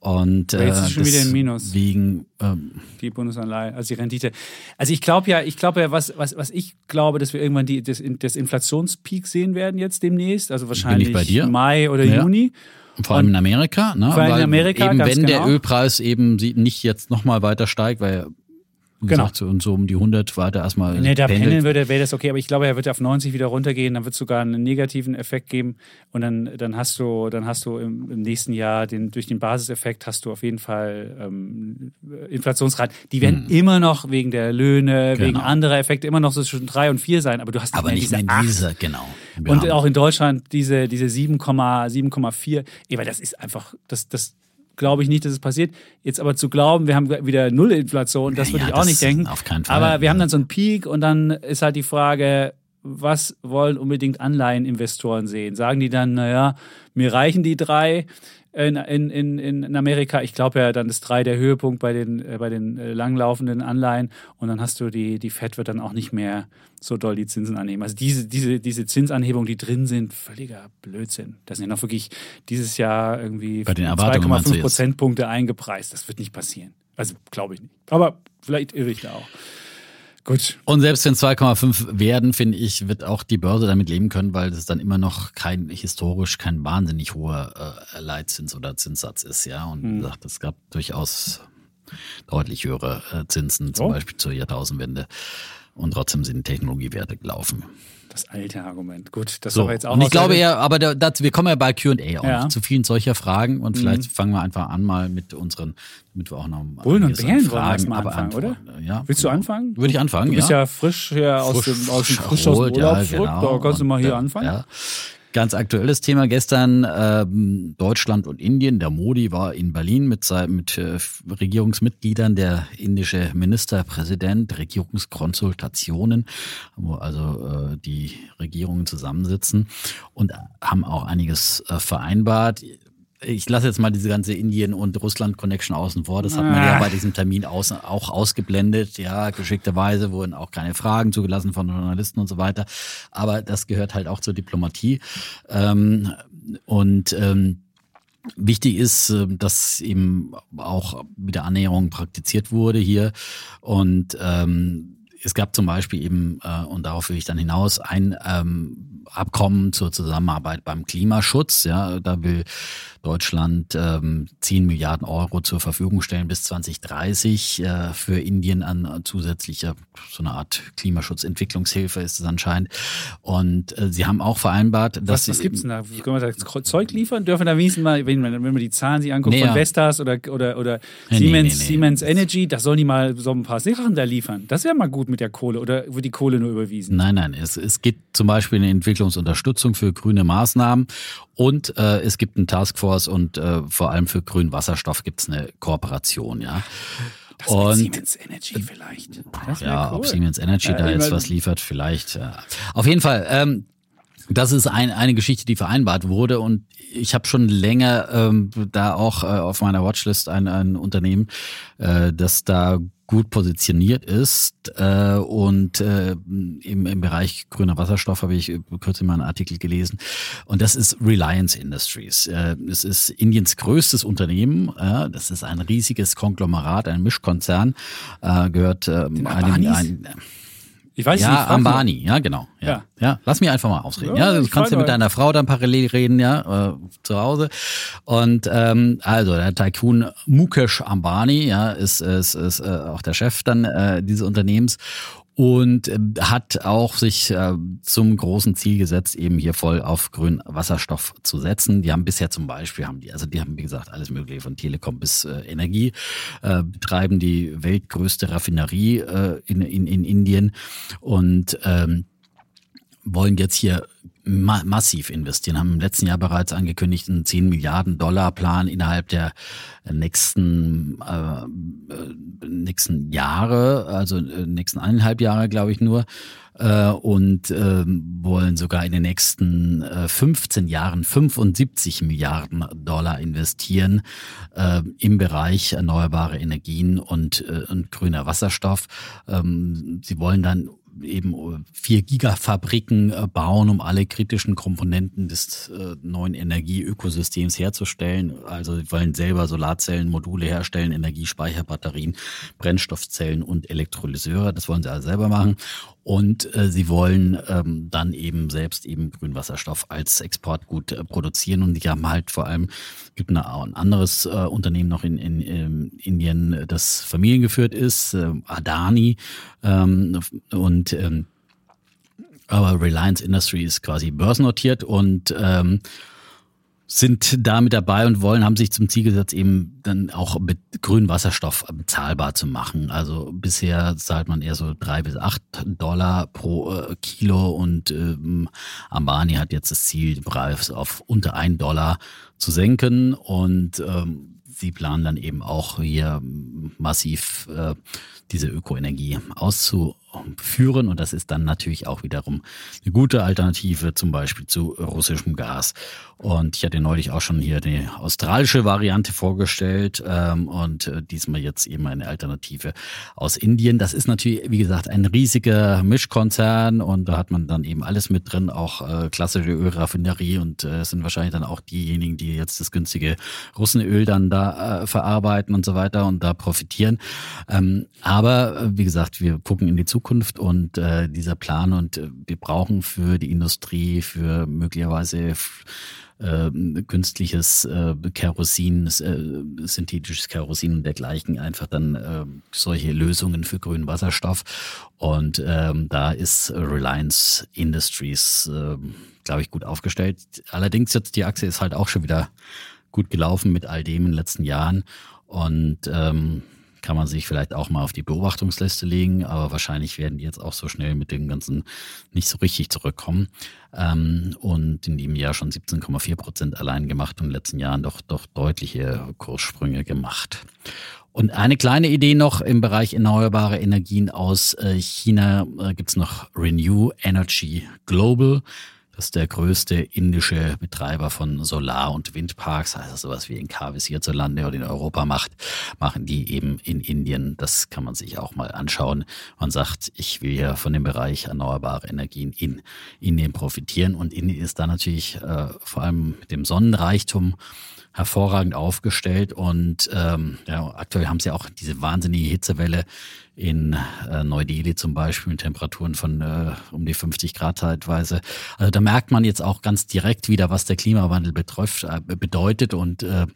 Und äh, jetzt ist schon wieder im Minus. Wegen, ähm, die Bundesanleihe, also die Rendite. Also ich glaube ja, ich glaube ja, was, was, was ich glaube, dass wir irgendwann die, das, das Inflationspeak sehen werden jetzt demnächst, also wahrscheinlich bei dir. Mai oder Ja. Juni. Vor allem in Amerika, ne? Vor allem in Amerika, eben wenn der genau. Ölpreis eben nicht jetzt nochmal weiter steigt, weil wie Genau. und so um die 100 weiter erstmal Nee, da pendeln würde, wäre das okay, aber ich glaube, er wird auf 90 wieder runtergehen, dann wird es sogar einen negativen Effekt geben und dann, dann hast du, dann hast du im, im nächsten Jahr den, durch den Basiseffekt hast du auf jeden Fall ähm, Inflationsraten. Die werden immer noch wegen der Löhne, Genau. wegen anderer Effekte immer noch so zwischen drei und vier sein, aber du hast aber mehr nicht diese mehr acht. dieser, genau. Wir Und auch in Deutschland diese, diese 7,7,4. Ey, weil das ist einfach, das, das glaube ich nicht, dass es passiert. Jetzt aber zu glauben, wir haben wieder Null Inflation, das würde ja, ich auch nicht denken. auf keinen Fall. Aber wir haben dann so einen Peak und dann ist halt die Frage, was wollen unbedingt Anleiheninvestoren sehen? Sagen die dann, naja, mir reichen die drei in, in, in, Amerika. Ich glaube ja, dann ist drei der Höhepunkt bei den, äh, bei den äh, langlaufenden Anleihen und dann hast du die, die FED wird dann auch nicht mehr so doll die Zinsen annehmen. Also diese, diese, diese Zinsanhebungen, die drin sind, völliger Blödsinn. Das sind ja noch wirklich dieses Jahr irgendwie Bei den Erwartungen meinst du 2,5 jetzt? Prozentpunkte eingepreist. Das wird nicht passieren. Also glaube ich nicht. Aber vielleicht irre ich da auch. Gut. Und selbst wenn 2,5 werden, finde ich, wird auch die Börse damit leben können, weil das dann immer noch kein historisch kein wahnsinnig hoher äh, Leitzins oder Zinssatz ist, ja. Und Hm. wie gesagt, es gab durchaus deutlich höhere äh, Zinsen, zum Oh. Beispiel zur Jahrtausendwende. Und trotzdem sind Technologiewerte gelaufen. Das alte Argument. Gut, das So, war jetzt auch und ich glaube ja, aber da, das, wir kommen ja bei Q&A auch Ja. Mhm. zu vielen solcher Fragen und vielleicht fangen wir einfach an mal mit unseren, damit wir auch noch Bullen und Bären wollen Fragen erstmal anfangen, beantworten. Ja, Willst du anfangen? Würde ich anfangen, Du bist ja. ja, frisch hier aus Frisch- dem, aus dem frisch frisch aus dem Urlaub ja, zurück. genau. Da kannst du mal hier äh, anfangen. Ganz aktuelles Thema gestern, ähm, Deutschland und Indien. Der Modi war in Berlin mit, mit äh, Regierungsmitgliedern, der indische Ministerpräsident, Regierungskonsultationen, wo also äh, die Regierungen zusammensitzen und haben auch einiges äh, vereinbart. Ich lasse jetzt mal diese ganze Indien- und Russland-Connection außen vor. Das hat man ja Ah. bei diesem Termin aus, auch ausgeblendet. Ja, geschickterweise wurden auch keine Fragen zugelassen von Journalisten und so weiter. Aber das gehört halt auch zur Diplomatie. Ähm, und ähm, Wichtig ist, äh, dass eben auch wieder Annäherung praktiziert wurde hier. Und ähm, es gab zum Beispiel eben, äh, und darauf will ich dann hinaus, ein ähm, Abkommen zur Zusammenarbeit beim Klimaschutz. Ja, da will Deutschland ähm, 10 Milliarden Euro zur Verfügung stellen bis 2030 äh, für Indien an zusätzlicher so eine Art Klimaschutzentwicklungshilfe ist es anscheinend. Und äh, sie haben auch vereinbart, dass was, was sie gibt's denn da? Können wir da Zeug liefern? Dürfen da wenigstens mal, wenn man, wenn man die Zahlen sich anguckt Nee, von. Vestas oder, oder, oder Nee, Siemens, nee. Siemens Energy, da sollen die mal so ein paar Sachen da liefern. Das wäre mal gut mit der Kohle. Oder wird die Kohle nur überwiesen? Nein, nein, es, es gibt zum Beispiel eine Entwicklungsunterstützung für grüne Maßnahmen und äh, es gibt eine Taskforce und äh, vor allem für grünen Wasserstoff gibt es eine Kooperation, ja. Das und Siemens Energy vielleicht. Ja, cool. ob Siemens Energy Ja, da jetzt was liefert, vielleicht. Ja. Auf jeden Fall, ähm, das ist ein, eine Geschichte, die vereinbart wurde und ich habe schon länger ähm, da auch äh, auf meiner Watchlist ein, ein Unternehmen, äh, das da gut positioniert ist äh, und äh, im, im Bereich grüner Wasserstoff habe ich kürzlich mal einen Artikel gelesen und das ist Reliance Industries. Äh, es ist Indiens größtes Unternehmen, äh, das ist ein riesiges Konglomerat, ein Mischkonzern, äh, gehört einem, Ambanis? ein, Ich weiß ja, nicht. Ambani, ja, genau. Ja. Ja. ja. lass mich einfach mal ausreden. Ja, Ja, du kannst ja mit deiner Frau dann parallel reden, ja, äh, zu Hause. Und ähm, also der Tycoon Mukesh Ambani, ja, ist, ist, ist äh, auch der Chef dann äh, dieses Unternehmens und äh, hat auch sich äh, zum großen Ziel gesetzt, eben hier voll auf grünen Wasserstoff zu setzen. Die haben bisher zum Beispiel, haben die, also die haben wie gesagt alles mögliche von Telekom bis äh, Energie, betreiben die weltgrößte Raffinerie in, in, in Indien und ähm, wollen jetzt hier ma massiv investieren, haben im letzten Jahr bereits angekündigt, einen 10 Milliarden Dollar Plan innerhalb der nächsten, äh, äh, nächsten Jahre, also äh, nächsten eineinhalb Jahre, glaube ich nur, äh, und ähm, wollen sogar in den nächsten äh, 15 Jahren 75 Milliarden Dollar investieren äh, im Bereich erneuerbare Energien und, äh, und grüner Wasserstoff. Ähm, sie wollen dann eben vier Gigafabriken äh, bauen, um alle kritischen Komponenten des äh, neuen Energieökosystems herzustellen. Also sie wollen selber Solarzellen, Module herstellen, Energiespeicherbatterien, Brennstoffzellen und Elektrolyseure. Das wollen sie alle selber machen. Und äh, sie wollen ähm, dann eben selbst eben Grünwasserstoff als Exportgut äh, produzieren. Und die haben halt vor allem, gibt eine, ein anderes äh, Unternehmen noch in, in, in Indien, das familiengeführt ist, äh, Adani. Ähm, und ähm, aber Reliance Industry ist quasi börsennotiert und ähm, sind da mit dabei und wollen, haben sich zum Ziel gesetzt, eben dann auch mit grünem Wasserstoff bezahlbar zu machen. Also bisher zahlt man eher so drei bis acht Dollar pro äh, Kilo und ähm, Ambani hat jetzt das Ziel, den Preis auf unter ein Dollar zu senken und ähm, sie planen dann eben auch hier massiv äh, diese Ökoenergie auszuführen und das ist dann natürlich auch wiederum eine gute Alternative zum Beispiel zu russischem Gas. Und ich hatte neulich auch schon hier die australische Variante vorgestellt ähm, und äh, diesmal jetzt eben eine Alternative aus Indien. Das ist natürlich, wie gesagt, ein riesiger Mischkonzern und da hat man dann eben alles mit drin, auch äh, klassische Ölraffinerie und äh, sind wahrscheinlich dann auch diejenigen, die jetzt das günstige Russenöl dann da äh, verarbeiten und so weiter und da profitieren. Ähm, aber äh, wie gesagt, wir gucken in die Zukunft und äh, dieser Plan und äh, wir brauchen für die Industrie, für möglicherweise äh, künstliches äh, Kerosin, äh, synthetisches Kerosin und dergleichen einfach dann äh, solche Lösungen für grünen Wasserstoff. Und ähm, da ist Reliance Industries, äh, glaube ich, gut aufgestellt. Allerdings jetzt die Achse ist halt auch schon wieder gut gelaufen mit all dem in den letzten Jahren und ähm, kann man sich vielleicht auch mal auf die Beobachtungsliste legen, aber wahrscheinlich werden die jetzt auch so schnell mit dem Ganzen nicht so richtig zurückkommen. Ähm, und in dem Jahr schon 17,4 Prozent allein gemacht und in den letzten Jahren doch, doch deutliche Kurssprünge gemacht. Und eine kleine Idee noch im Bereich erneuerbare Energien aus äh, China äh, gibt's noch Renew Energy Global. Das ist der größte indische Betreiber von Solar- und Windparks, also sowas wie in Kavis hierzulande oder in Europa macht, machen die eben in Indien. Das kann man sich auch mal anschauen. Man sagt, ich will ja von dem Bereich erneuerbare Energien in Indien profitieren. Und Indien ist da natürlich äh, vor allem mit dem Sonnenreichtum hervorragend aufgestellt und ähm, ja, aktuell haben sie auch diese wahnsinnige Hitzewelle in äh, Neu-Delhi zum Beispiel mit Temperaturen von äh, um die 50 Grad zeitweise. Also da merkt man jetzt auch ganz direkt wieder, was der Klimawandel betrifft, äh, bedeutet und äh,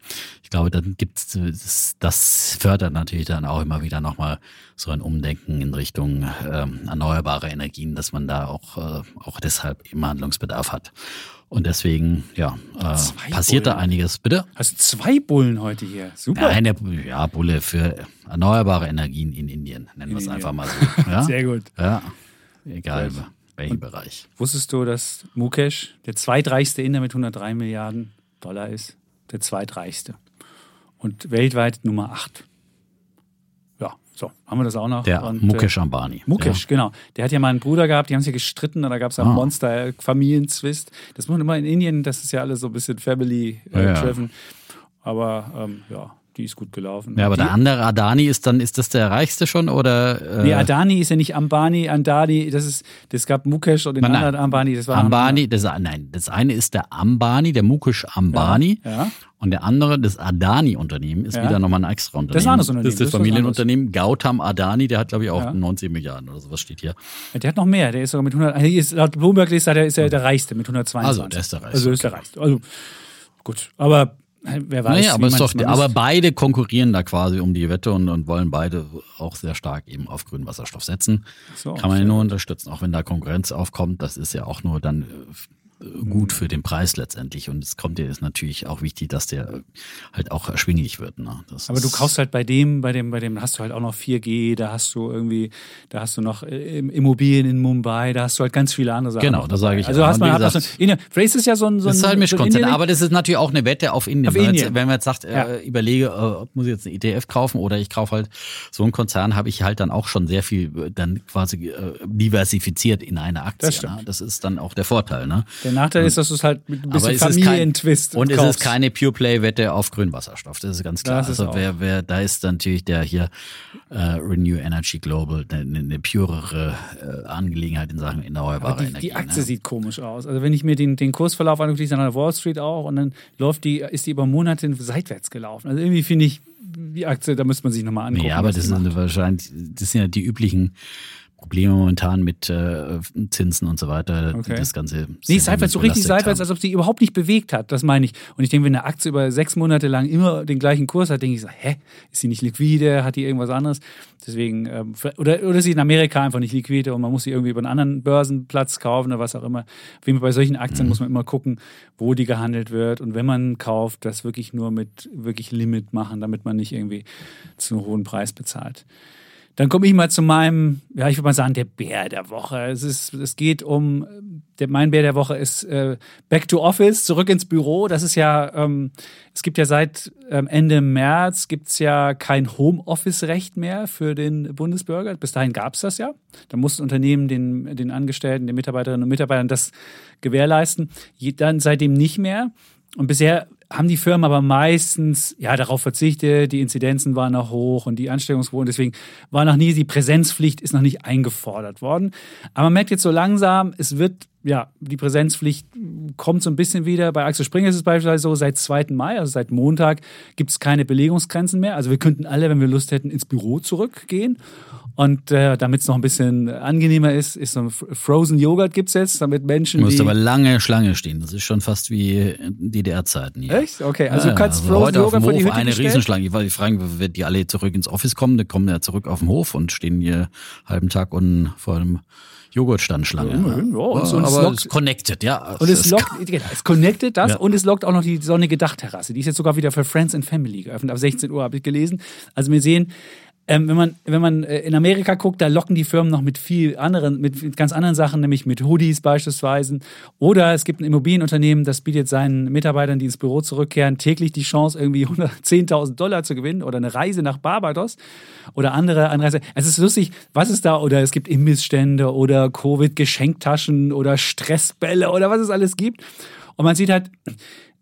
ich glaube, dann gibt's das, das fördert natürlich dann auch immer wieder nochmal so ein Umdenken in Richtung äh, erneuerbare Energien, dass man da auch, äh, auch deshalb immer Handlungsbedarf hat. Und deswegen, ja, äh, passiert da einiges. Bitte? Hast zwei Bullen heute hier. Super. Eine ja, Bulle für erneuerbare Energien in Indien, nennen wir es einfach mal so. Ja? Sehr gut. Ja, egal welchen Bereich. Wusstest du, dass Mukesh der zweitreichste Inder mit 103 Milliarden Dollar ist? Der zweitreichste. Und weltweit Nummer 8. So, haben wir das auch noch. Der und, Mukesh Ambani. Mukesh, ja. genau. Der hat ja mal einen Bruder gehabt, die haben sich gestritten und da gab es einen ah. Monster-Familienzwist. Das muss immer in Indien, das ist ja alles so ein bisschen Family-Treffen. Äh, ja. Aber ähm, ja, die ist gut gelaufen. Ja, aber die, der andere Adani ist dann, ist das der reichste schon oder? Äh nee, Adani ist ja nicht Ambani, Andani, das ist, das gab Mukesh und den nein, anderen Ambani, das war Ambani, das, nein, das eine ist der Ambani, der Mukesh Ambani. Ja, ja. Und der andere, das Adani-Unternehmen, ist ja. wieder nochmal ein extra Unternehmen. Das ist ein anderes Unternehmen. Das ist das, das Familienunternehmen. Gautam Adani, der hat, glaube ich, auch ja. 19 Milliarden oder sowas steht hier. Ja, der hat noch mehr. Der ist sogar mit 100, also ist, laut Bloomberg ist er, ist er der Reichste mit 122. Also, der ist der Reichste. Also, ist der Reichste. Also, gut. Aber Wer weiß, naja, aber, doch, aber beide konkurrieren da quasi um die Wette und, und wollen beide auch sehr stark eben auf grünen Wasserstoff setzen. So, Kann man ja nur unterstützen, auch wenn da Konkurrenz aufkommt. Das ist ja auch nur dann äh, gut für den Preis letztendlich. Und es kommt dir ist natürlich auch wichtig, dass der halt auch erschwinglich wird. Ne? Aber du kaufst halt bei dem, bei dem, bei dem hast du halt auch noch 4G, da hast du irgendwie, da hast du noch äh, Immobilien in Mumbai, da hast du halt ganz viele andere Sachen. Genau, da sage ich. Also hast man hat gesagt, so, vielleicht ist es ja so ein, so ein, das ist halt Mischkonzern, so aber das ist natürlich auch eine Wette auf Indien. Auf wenn, Indien. Jetzt, wenn man jetzt sagt, äh, ja. äh, überlege, äh, muss ich jetzt eine ETF kaufen oder ich kaufe halt so einen Konzern, habe ich halt dann auch schon sehr viel äh, dann quasi äh, diversifiziert in eine Aktie. Das, ne? das ist dann auch der Vorteil. Ne? Der Nachteil und, ist, dass du es halt mit ein bisschen Familientwist Und es ist keine Pure Play Wette auf Grünwasserstoff, das ist ganz klar. Das also wer, wer, da ist natürlich der hier äh, Renew Energy Global eine, eine purere äh, Angelegenheit in Sachen erneuerbare die, Energie. Die Aktie ne? sieht komisch aus. Also wenn ich mir den, den Kursverlauf angucke, die ist an der Wall Street auch und dann läuft die, ist die über Monate seitwärts gelaufen. Also irgendwie finde ich die Aktie, da müsste man sich nochmal angucken. Ja, aber das sind wahrscheinlich, das sind ja die üblichen Probleme momentan mit äh, Zinsen und so weiter. Okay. Das Ganze. Nee, seitwärts, so richtig seitwärts, als ob sie überhaupt nicht bewegt hat. Das meine ich. Und ich denke, wenn eine Aktie über sechs Monate lang immer den gleichen Kurs hat, denke ich so, hä? Ist sie nicht liquide? Hat die irgendwas anderes? Deswegen, ähm, oder, oder ist sie in Amerika einfach nicht liquide und man muss sie irgendwie über einen anderen Börsenplatz kaufen oder was auch immer. Wie bei solchen Aktien mhm. muss man immer gucken, wo die gehandelt wird. Und wenn man kauft, das wirklich nur mit wirklich Limit machen, damit man nicht irgendwie zu einem hohen Preis bezahlt. Dann komme ich mal zu meinem, ja, ich würde mal sagen, der Bär der Woche. Es, ist, es geht um, der, mein Bär der Woche ist äh, Back to Office, zurück ins Büro. Das ist ja, ähm, es gibt ja seit ähm, Ende März gibt's ja kein Homeoffice-Recht mehr für den Bundesbürger. Bis dahin gab's das ja. Da mussten Unternehmen den, den Angestellten, den Mitarbeiterinnen und Mitarbeitern das gewährleisten. Dann seitdem nicht mehr. Und bisher haben die Firmen aber meistens ja darauf verzichtet, die Inzidenzen waren noch hoch und die Ansteckungsquoten, deswegen war noch nie, die Präsenzpflicht ist noch nicht eingefordert worden. Aber man merkt jetzt so langsam, es wird, ja, die Präsenzpflicht kommt so ein bisschen wieder. Bei Axel Springer ist es beispielsweise so, seit 2. Mai, also seit Montag, gibt es keine Belegungsgrenzen mehr. Also wir könnten alle, wenn wir Lust hätten, ins Büro zurückgehen. Und äh, damit es noch ein bisschen angenehmer ist, ist so ein Frozen Joghurt gibt es jetzt, damit Menschen. Du musst aber lange Schlange stehen. Das ist schon fast wie DDR-Zeiten hier. Echt? Okay, also ja, du kannst also Frozen heute Joghurt auf dem Hof eine Riesenschlange. Ich wollte fragen, wenn die alle zurück ins Office kommen, dann kommen ja zurück auf den Hof und stehen hier halben Tag und vor einem Joghurtstandschlange. Ja, ja, und so, aber es connected, ja. Und es lockt, genau, es connected das ja. und es lockt auch noch die sonnige Dachterrasse. Die ist jetzt sogar wieder für Friends and Family geöffnet. Ab 16 Uhr habe ich gelesen. Also wir sehen, ähm, wenn man, wenn man äh, in Amerika guckt, da locken die Firmen noch mit viel anderen, mit ganz anderen Sachen, nämlich mit Hoodies beispielsweise. Oder es gibt ein Immobilienunternehmen, das bietet seinen Mitarbeitern, die ins Büro zurückkehren, täglich die Chance, irgendwie 110.000 Dollar zu gewinnen oder eine Reise nach Barbados oder andere Anreise. Es ist lustig, was ist da? Oder es gibt Imbissstände oder Covid-Geschenktaschen oder Stressbälle oder was es alles gibt. Und man sieht halt,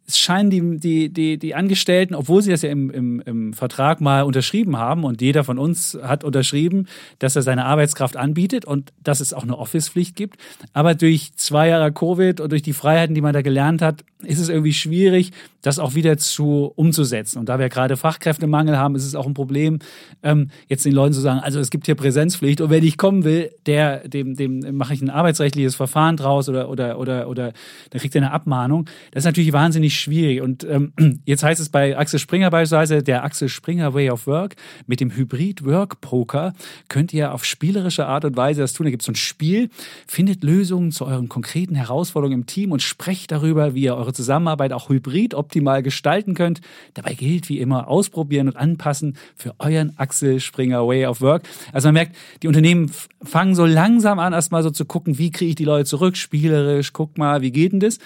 es scheinen die, die, die, die Angestellten, obwohl sie das ja im, im, im Vertrag mal unterschrieben haben und jeder von uns hat unterschrieben, dass er seine Arbeitskraft anbietet und dass es auch eine Office-Pflicht gibt. Aber durch zwei Jahre Covid und durch die Freiheiten, die man da gelernt hat, ist es irgendwie schwierig, das auch wieder zu umzusetzen. Und da wir gerade Fachkräftemangel haben, ist es auch ein Problem, ähm, jetzt den Leuten zu sagen, also es gibt hier Präsenzpflicht und wenn ich kommen will, der, dem, dem mache ich ein arbeitsrechtliches Verfahren draus oder, oder, oder, oder dann kriegt er eine Abmahnung. Das ist natürlich wahnsinnig schwierig. Und ähm, jetzt heißt es bei Axel Springer beispielsweise, der Axel Springer Way of Work mit dem Hybrid Work Poker könnt ihr auf spielerische Art und Weise das tun. Da gibt es so ein Spiel, findet Lösungen zu euren konkreten Herausforderungen im Team und sprecht darüber, wie ihr eure Zusammenarbeit auch hybrid optimal gestalten könnt. Dabei gilt wie immer ausprobieren und anpassen für euren Axel Springer Way of Work. Also man merkt, die Unternehmen fangen so langsam an, erstmal so zu gucken, wie kriege ich die Leute zurück, spielerisch, guck mal, wie geht denn das?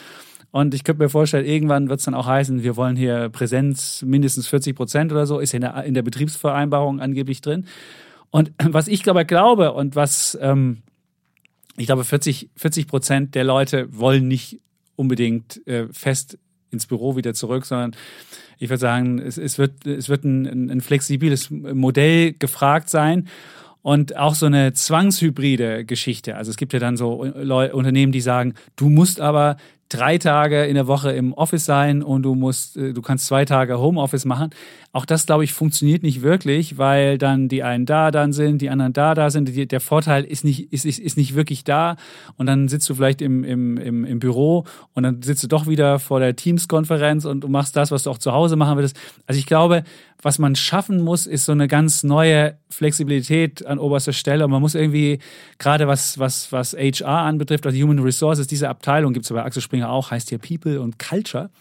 Und ich könnte mir vorstellen, irgendwann wird es dann auch heißen, wir wollen hier Präsenz mindestens 40 Prozent oder so, ist in der, in der Betriebsvereinbarung angeblich drin. Und was ich aber glaube und was ähm, ich glaube, 40 Prozent der Leute wollen nicht unbedingt äh, fest ins Büro wieder zurück, sondern ich würde sagen, es, es wird, es wird ein, ein flexibles Modell gefragt sein und auch so eine zwangshybride Geschichte. Also es gibt ja dann so Leu Unternehmen, die sagen, du musst aber drei Tage in der Woche im Office sein und du musst, äh, du kannst zwei Tage Homeoffice machen. Auch das, glaube ich, funktioniert nicht wirklich, weil dann die einen da dann sind, die anderen da da sind. Der Vorteil ist nicht, ist, ist, ist nicht wirklich da. Und dann sitzt du vielleicht im, im, im, im Büro und dann sitzt du doch wieder vor der Teams-Konferenz und du machst das, was du auch zu Hause machen würdest. Also ich glaube, was man schaffen muss, ist so eine ganz neue Flexibilität an oberster Stelle. Und man muss irgendwie, gerade was, was, was HR anbetrifft, also Human Resources, diese Abteilung gibt es bei Axel Springer auch, heißt hier People und Culture.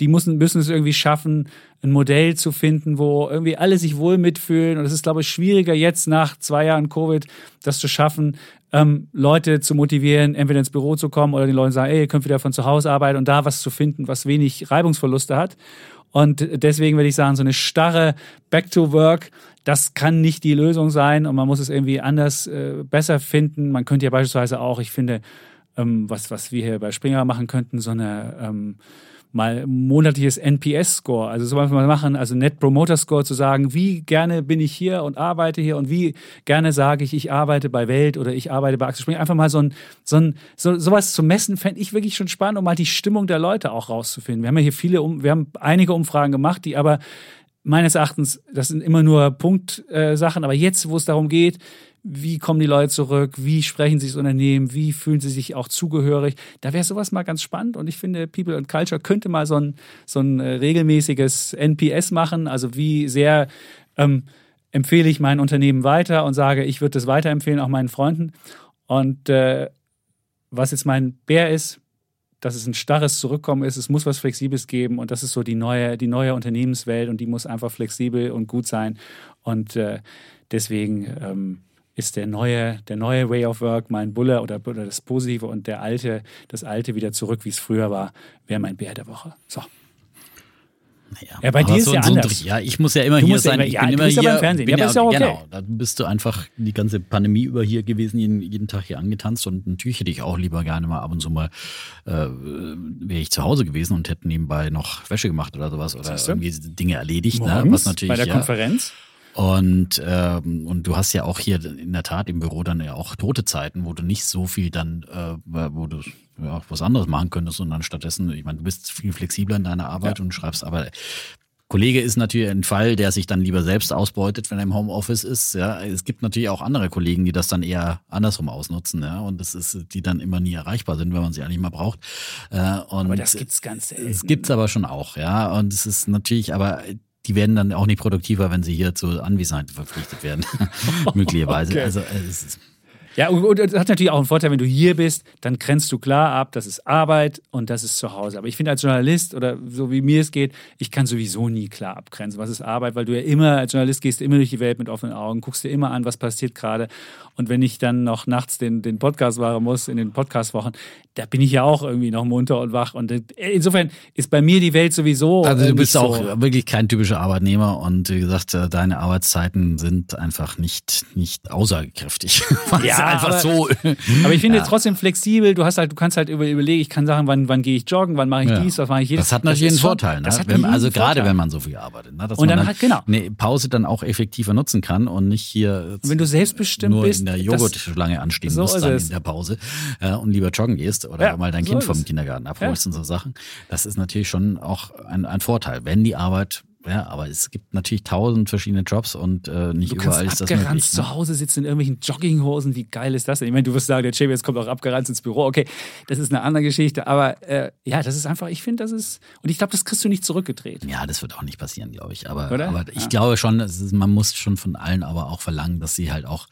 Die müssen, müssen es irgendwie schaffen, ein Modell zu finden, wo irgendwie alle sich wohl mitfühlen. Und es ist, glaube ich, schwieriger jetzt nach zwei Jahren Covid, das zu schaffen, ähm, Leute zu motivieren, entweder ins Büro zu kommen oder den Leuten sagen, ey, ihr könnt wieder von zu Hause arbeiten und da was zu finden, was wenig Reibungsverluste hat. Und deswegen würde ich sagen, so eine starre Back to Work, das kann nicht die Lösung sein und man muss es irgendwie anders äh, besser finden. Man könnte ja beispielsweise auch, ich finde, ähm, was, was wir hier bei Springer machen könnten, so eine ähm, mal monatliches NPS-Score, also so was wir machen, also Net Promoter Score zu sagen, wie gerne bin ich hier und arbeite hier und wie gerne sage ich, ich arbeite bei Welt oder ich arbeite bei Axel Springer. Einfach mal so ein, so ein so, sowas zu messen, fände ich wirklich schon spannend, um mal die Stimmung der Leute auch rauszufinden. Wir haben ja hier viele, wir haben einige Umfragen gemacht, die aber meines Erachtens, das sind immer nur Punktsachen, äh, aber jetzt, wo es darum geht, wie kommen die Leute zurück, wie sprechen sie das Unternehmen, wie fühlen sie sich auch zugehörig. Da wäre sowas mal ganz spannend und ich finde, People and Culture könnte mal so ein, so ein äh, regelmäßiges NPS machen, also wie sehr ähm, empfehle ich mein Unternehmen weiter und sage, ich würde es weiterempfehlen, auch meinen Freunden. Und äh, was jetzt mein Bär ist, dass es ein starres Zurückkommen ist, es muss was Flexibles geben und das ist so die neue, die neue Unternehmenswelt und die muss einfach flexibel und gut sein. Und äh, deswegen ähm, ist der neue, der neue Way of Work mein Bulle oder, oder das Positive und der alte, das alte wieder zurück, wie es früher war, wäre mein Bär der Woche. So. Naja, ja, bei dir ist so, ja so anders. Ja, ich muss ja immer du hier sein. Immer, ich ja, bin immer hier. Ja, Fernsehen. Bin ja, ja, ja okay. Genau, da bist du einfach die ganze Pandemie über hier gewesen, jeden, jeden Tag hier angetanzt und natürlich hätte ich auch lieber gerne mal ab und zu mal äh, wäre ich zu Hause gewesen und hätte nebenbei noch Wäsche gemacht oder sowas oder irgendwie Dinge erledigt. Ne? Was natürlich, bei der Konferenz? Und, ähm, und du hast ja auch hier in der Tat im Büro dann ja auch tote Zeiten, wo du nicht so viel dann, äh, wo du ja, was anderes machen könntest, sondern stattdessen, ich meine, du bist viel flexibler in deiner Arbeit ja. und schreibst, aber Kollege ist natürlich ein Fall, der sich dann lieber selbst ausbeutet, wenn er im Homeoffice ist. Ja, es gibt natürlich auch andere Kollegen, die das dann eher andersrum ausnutzen, ja, und das ist, die dann immer nie erreichbar sind, wenn man sie eigentlich mal braucht. Äh, und aber das gibt's ganz selten. Es gibt's aber schon auch, ja, und es ist natürlich, aber die werden dann auch nicht produktiver, wenn sie hier zur Anwesenheit verpflichtet werden, möglicherweise. Okay. Also es ist ja, und das hat natürlich auch einen Vorteil, wenn du hier bist, dann grenzt du klar ab, das ist Arbeit und das ist zu Hause. Aber ich finde als Journalist oder so wie mir es geht, ich kann sowieso nie klar abgrenzen, was ist Arbeit, weil du ja immer als Journalist gehst immer durch die Welt mit offenen Augen, guckst dir immer an, was passiert gerade. Und wenn ich dann noch nachts den, den Podcast machen muss, in den Podcastwochen, da bin ich ja auch irgendwie noch munter und wach. Und äh, insofern ist bei mir die Welt sowieso. Also du äh, bist auch so. wirklich kein typischer Arbeitnehmer und wie gesagt, äh, deine Arbeitszeiten sind einfach nicht, nicht aussagekräftig. Ja, einfach aber- so. Aber ich finde jetzt trotzdem flexibel. Du hast halt, du kannst halt über, überlegen, ich kann sagen, wann, wann gehe ich joggen, wann mache ich Ja. dies, was mache ich jedes. Das hat natürlich ist einen Vorteil, ne? Das hat wenn, also riesen gerade Vorteil. wenn man so viel arbeitet, ne? dass Und man dann halt- genau. eine Pause dann auch effektiver nutzen kann und nicht hier Und wenn du selbstbestimmt bist, der Joghurtschlange anstehen so musst dann in der Pause äh, und lieber joggen gehst oder Ja, mal dein so Kind vom. Kindergarten abholst Ja. und so Sachen. Das ist natürlich schon auch ein, ein Vorteil, wenn die Arbeit ja, aber es gibt natürlich tausend verschiedene Jobs und äh, nicht Du überall ist das möglich. abgeranzt Ne? zu Hause sitzen in irgendwelchen Jogginghosen. Wie geil ist das denn? Ich meine, du wirst sagen, der Chevy jetzt kommt auch abgeranzt ins Büro. Okay, das ist eine andere Geschichte. Aber äh, ja, das ist einfach, ich finde, das ist, und ich glaube, das kriegst du nicht zurückgedreht. Ja, das wird auch nicht passieren, glaube ich. Aber, aber ich Ja. glaube schon, ist, man muss schon von allen aber auch verlangen, dass sie halt auch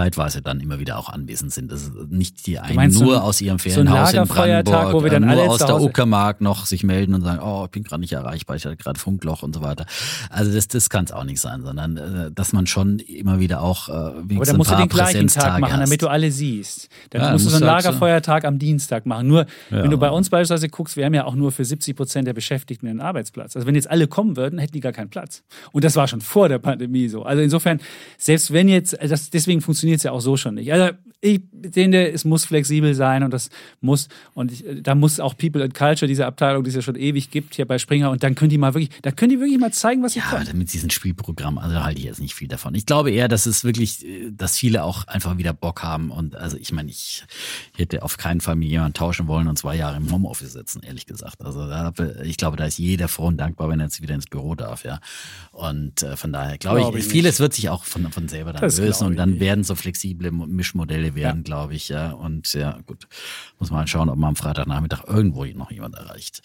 zeitweise dann immer wieder auch anwesend sind. Das ist nicht die einen so nur ein- aus ihrem so ein Ferienhaus in Lagerfeuertag, Brandenburg, wo wir dann äh, alle nur aus der Uckermark noch sich melden und sagen, oh, ich bin gerade nicht erreichbar, ich hatte gerade Funkloch und so weiter. Also das, das kann es auch nicht sein, sondern äh, dass man schon immer wieder auch äh, Aber dann ein musst du den gleichen Tag machen, hast. damit du alle siehst. Dann Ja, musst du so einen halt so- Lagerfeuertag am Dienstag machen. Nur, Ja, wenn du bei uns beispielsweise guckst, wir haben ja auch nur für 70 Prozent der Beschäftigten einen Arbeitsplatz. Also wenn jetzt alle kommen würden, hätten die gar keinen Platz. Und das war schon vor der Pandemie so. Also insofern, selbst wenn jetzt, das, deswegen funktioniert es ja auch so schon nicht. Also ich denke, es muss flexibel sein und das muss, und ich, da muss auch People and Culture, diese Abteilung, die es ja schon ewig gibt hier bei Springer, und dann können die mal wirklich, da können die wirklich mal zeigen, was sie Ja, können. aber mit diesem Spielprogramm, also da halte ich jetzt nicht viel davon. Ich glaube eher, dass es wirklich, äh, dass viele auch einfach wieder Bock haben. Und also ich meine, ich hätte auf keinen Fall mit jemandem tauschen wollen und zwei Jahre im Homeoffice sitzen, ehrlich gesagt. Also da, ich glaube, da ist jeder froh und dankbar, wenn er jetzt wieder ins Büro darf, ja. Und äh, von daher glaube Glaube ich, ich vieles wird sich auch von, von selber dann Das lösen und dann werden so flexible Mo- Mischmodelle werden, glaube ich, ja. Und ja, gut, muss man schauen, ob man am Freitagnachmittag irgendwo noch jemand erreicht.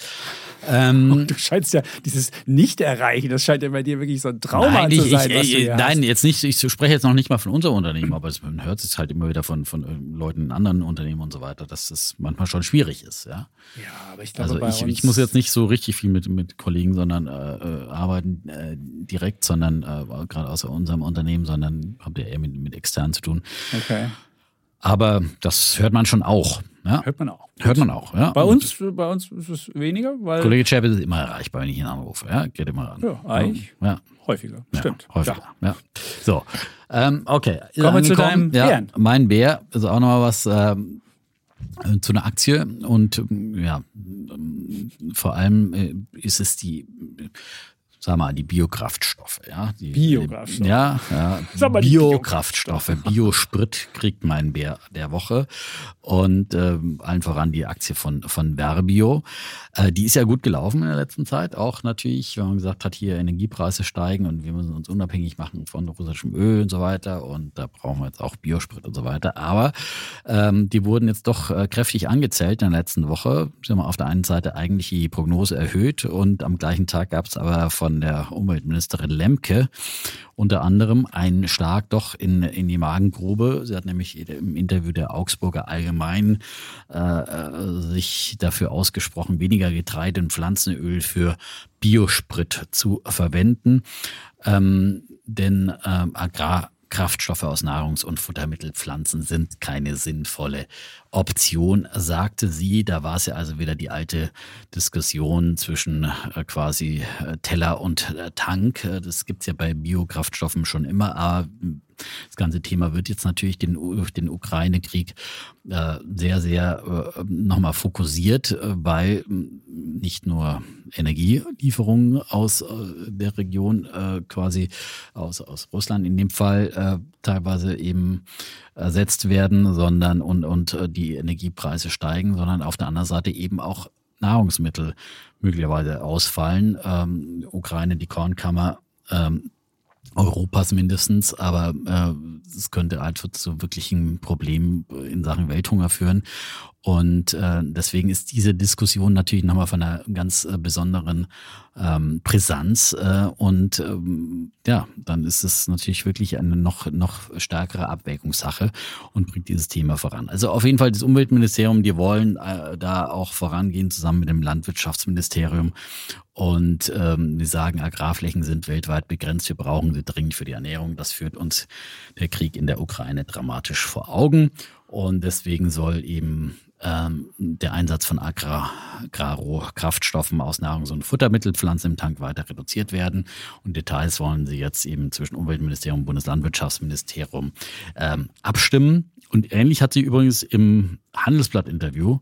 Ähm, Du scheinst ja dieses Nicht-Erreichen, das scheint ja bei dir wirklich so ein Trauma nein, zu ich, sein. ich, ich, nein, hast. jetzt nicht. Ich spreche jetzt noch nicht mal von unserem Unternehmen, aber es, man hört es halt immer wieder von, von äh, Leuten in anderen Unternehmen und so weiter, dass das manchmal schon schwierig ist. Ja, Ja, aber ich glaube, also ich, muss jetzt nicht so richtig viel mit, mit Kollegen, sondern äh, äh, arbeiten äh, direkt, sondern äh, gerade aus unserem Unternehmen, sondern habt ihr eher mit, mit externen zu tun. Okay, Aber das hört man schon auch. Ja? hört man auch. Hört man auch. Ja? Bei Und uns, bei uns ist es weniger, weil Kollege Chapel ist immer erreichbar, wenn ich ihn anrufe. Ja, geht immer ran. Ja, eigentlich. Ja. häufiger. Ja, Stimmt. Häufiger. Ja. Ja. So. Ähm, okay. Kommen wir zu deinem ja, Bären. Mein Bär ist auch nochmal was ähm, äh, zu einer Aktie und ja, vor allem äh, ist es die, sag mal, die Biokraftstoffe. Ja, die, Biokraftstoffe. Ja, ja Sag mal, Biokraftstoffe. Biosprit kriegt mein Bär der Woche und ähm, allen voran die Aktie von, von Verbio. Äh, die ist ja gut gelaufen in der letzten Zeit. Auch natürlich, wenn man gesagt hat, hier Energiepreise steigen und wir müssen uns unabhängig machen von russischem Öl und so weiter. Und da brauchen wir jetzt auch Biosprit und so weiter. Aber ähm, die wurden jetzt doch äh, kräftig angezählt in der letzten Woche. Sie haben auf der einen Seite eigentlich die Prognose erhöht und am gleichen Tag gab es aber von der Umweltministerin Lemke unter anderem einen Schlag doch in, in die Magengrube. Sie hat nämlich im Interview der Augsburger Allgemein äh, äh, sich dafür ausgesprochen, weniger Getreide und Pflanzenöl für Biosprit zu verwenden. Ähm, denn ähm, Agrarkraftstoffe aus Nahrungs- und Futtermittelpflanzen sind keine sinnvolle Option, sagte sie. Da war es ja also wieder die alte Diskussion zwischen äh, quasi äh, Teller und äh, Tank. Das gibt's ja bei Biokraftstoffen schon immer, aber das ganze Thema wird jetzt natürlich den, den Ukraine-Krieg äh, sehr, sehr äh, nochmal fokussiert, äh, weil mh, nicht nur Energielieferungen aus äh, der Region äh, quasi aus, aus Russland in dem Fall äh, teilweise eben ersetzt werden, sondern und, und äh, die Energiepreise steigen, sondern auf der anderen Seite eben auch Nahrungsmittel möglicherweise ausfallen. Ähm, Ukraine, die Kornkammer, ähm, Europas mindestens, aber äh, es könnte halt zu wirklichen Problemen in Sachen Welthunger führen. Und äh, deswegen ist diese Diskussion natürlich nochmal von einer ganz äh, besonderen ähm, Brisanz. Äh, und ähm, ja, dann ist es natürlich wirklich eine noch, noch stärkere Abwägungssache und bringt dieses Thema voran. Also auf jeden Fall das Umweltministerium, die wollen äh, da auch vorangehen zusammen mit dem Landwirtschaftsministerium. Und ähm, die sagen, Agrarflächen sind weltweit begrenzt, wir brauchen sie dringend für die Ernährung. Das führt uns der Krieg in der Ukraine dramatisch vor Augen. Und deswegen soll eben ähm, der Einsatz von Agrar, Agrarrohkraftstoffen aus Nahrungs- und Futtermittelpflanzen im Tank weiter reduziert werden. Und Details wollen sie jetzt eben zwischen Umweltministerium und Bundeslandwirtschaftsministerium ähm, abstimmen. Und ähnlich hat sie übrigens im Handelsblatt-Interview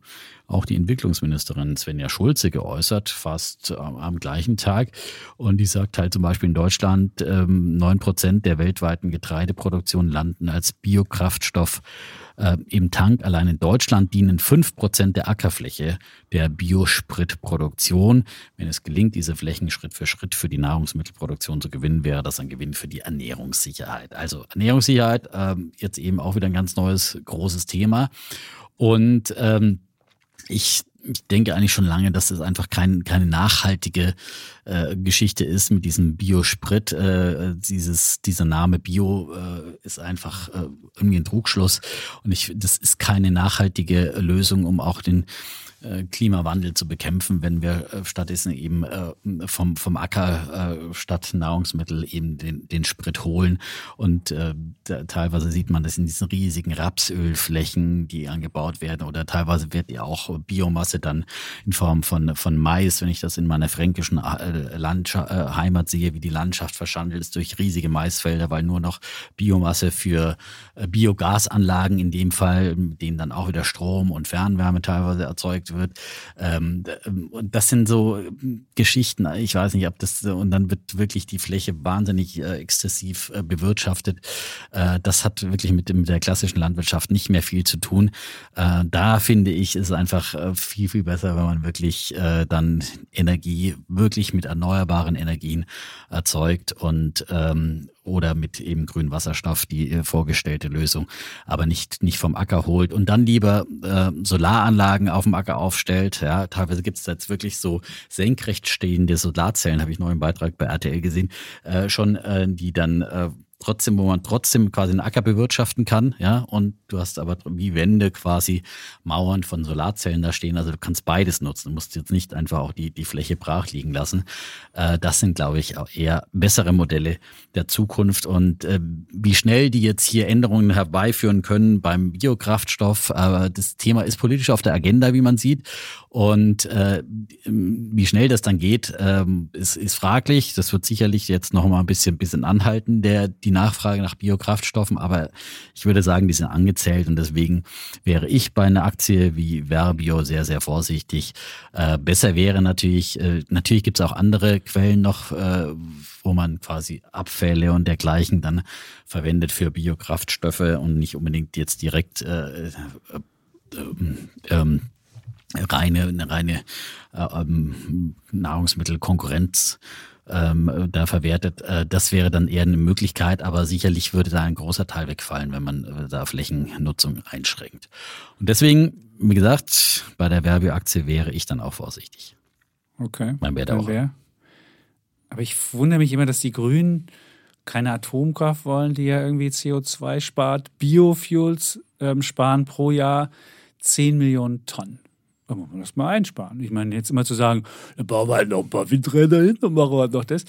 auch die Entwicklungsministerin Svenja Schulze geäußert, fast äh, am gleichen Tag. Und die sagt halt zum Beispiel in Deutschland, ähm, neun Prozent der weltweiten Getreideproduktion landen als Biokraftstoff äh, im Tank. Allein in Deutschland dienen fünf Prozent der Ackerfläche der Biospritproduktion. Wenn es gelingt, diese Flächen Schritt für Schritt für die Nahrungsmittelproduktion zu gewinnen, wäre das ein Gewinn für die Ernährungssicherheit. Also Ernährungssicherheit, äh, jetzt eben auch wieder ein ganz neues, großes Thema. Und ähm, ich ich denke eigentlich schon lange, dass das einfach kein, keine nachhaltige äh, Geschichte ist mit diesem Biosprit. Äh, dieses, dieser Name Bio äh, ist einfach äh, irgendwie ein Trugschluss. Und ich, das ist keine nachhaltige Lösung, um auch den Klimawandel zu bekämpfen, wenn wir äh, stattdessen eben äh, vom, vom Acker statt Nahrungsmittel eben den, den Sprit holen. Und äh, teilweise sieht man das in diesen riesigen Rapsölflächen, die angebaut werden. Oder teilweise wird ja auch Biomasse dann in Form von, von Mais, wenn ich das in meiner fränkischen Landschaft, äh, Heimat sehe, wie die Landschaft verschandelt ist durch riesige Maisfelder, weil nur noch Biomasse für äh, Biogasanlagen in dem Fall, mit denen dann auch wieder Strom und Fernwärme teilweise erzeugt wird. Ähm, und das sind so Geschichten, ich weiß nicht, ob das, und dann wird wirklich die Fläche wahnsinnig äh, exzessiv äh, bewirtschaftet. Äh, das hat wirklich mit, dem, mit der klassischen Landwirtschaft nicht mehr viel zu tun. Äh, da finde ich, ist es einfach äh, viel, viel besser, wenn man wirklich äh, dann Energie wirklich mit erneuerbaren Energien erzeugt und ähm, oder mit eben grünem Wasserstoff die äh, vorgestellte Lösung, aber nicht, nicht vom Acker holt und dann lieber äh, Solaranlagen auf dem Acker aufstellt. Ja, teilweise gibt es jetzt wirklich so senkrecht stehende Solarzellen, habe ich noch im Beitrag bei RTL gesehen, äh, schon, äh, die dann äh, trotzdem, wo man trotzdem quasi einen Acker bewirtschaften kann, ja, und du hast aber wie Wände quasi Mauern von Solarzellen da stehen, also du kannst beides nutzen, du musst jetzt nicht einfach auch die, die Fläche brach liegen lassen. Äh, das sind, glaube ich, auch eher bessere Modelle der Zukunft. Und äh, wie schnell die jetzt hier Änderungen herbeiführen können beim Biokraftstoff, aber das Thema ist politisch auf der Agenda, wie man sieht. Und äh, wie schnell das dann geht, ähm, ist, ist fraglich. Das wird sicherlich jetzt noch mal ein bisschen, bisschen anhalten, der, die Nachfrage nach Biokraftstoffen. Aber ich würde sagen, die sind angezählt und deswegen wäre ich bei einer Aktie wie Verbio sehr, sehr vorsichtig. Äh, besser wäre natürlich, äh, natürlich gibt es auch andere Quellen noch, äh, wo man quasi Abfälle und dergleichen dann verwendet für Biokraftstoffe und nicht unbedingt jetzt direkt äh, äh, ähm, reine, eine reine äh, ähm, Nahrungsmittelkonkurrenz ähm, da verwertet. Äh, das wäre dann eher eine Möglichkeit, aber sicherlich würde da ein großer Teil wegfallen, wenn man äh, da Flächennutzung einschränkt. Und deswegen, wie gesagt, bei der Werbeaktie wäre ich dann auch vorsichtig. Okay. Man wäre auch. Wär. Aber ich wundere mich immer, dass die Grünen keine Atomkraft wollen, die ja irgendwie CO2 spart. Biofuels ähm, sparen pro Jahr 10 Millionen Tonnen. Da muss man das mal einsparen. Ich meine, jetzt immer zu sagen, dann bauen wir halt noch ein paar Windräder hin und machen wir noch das.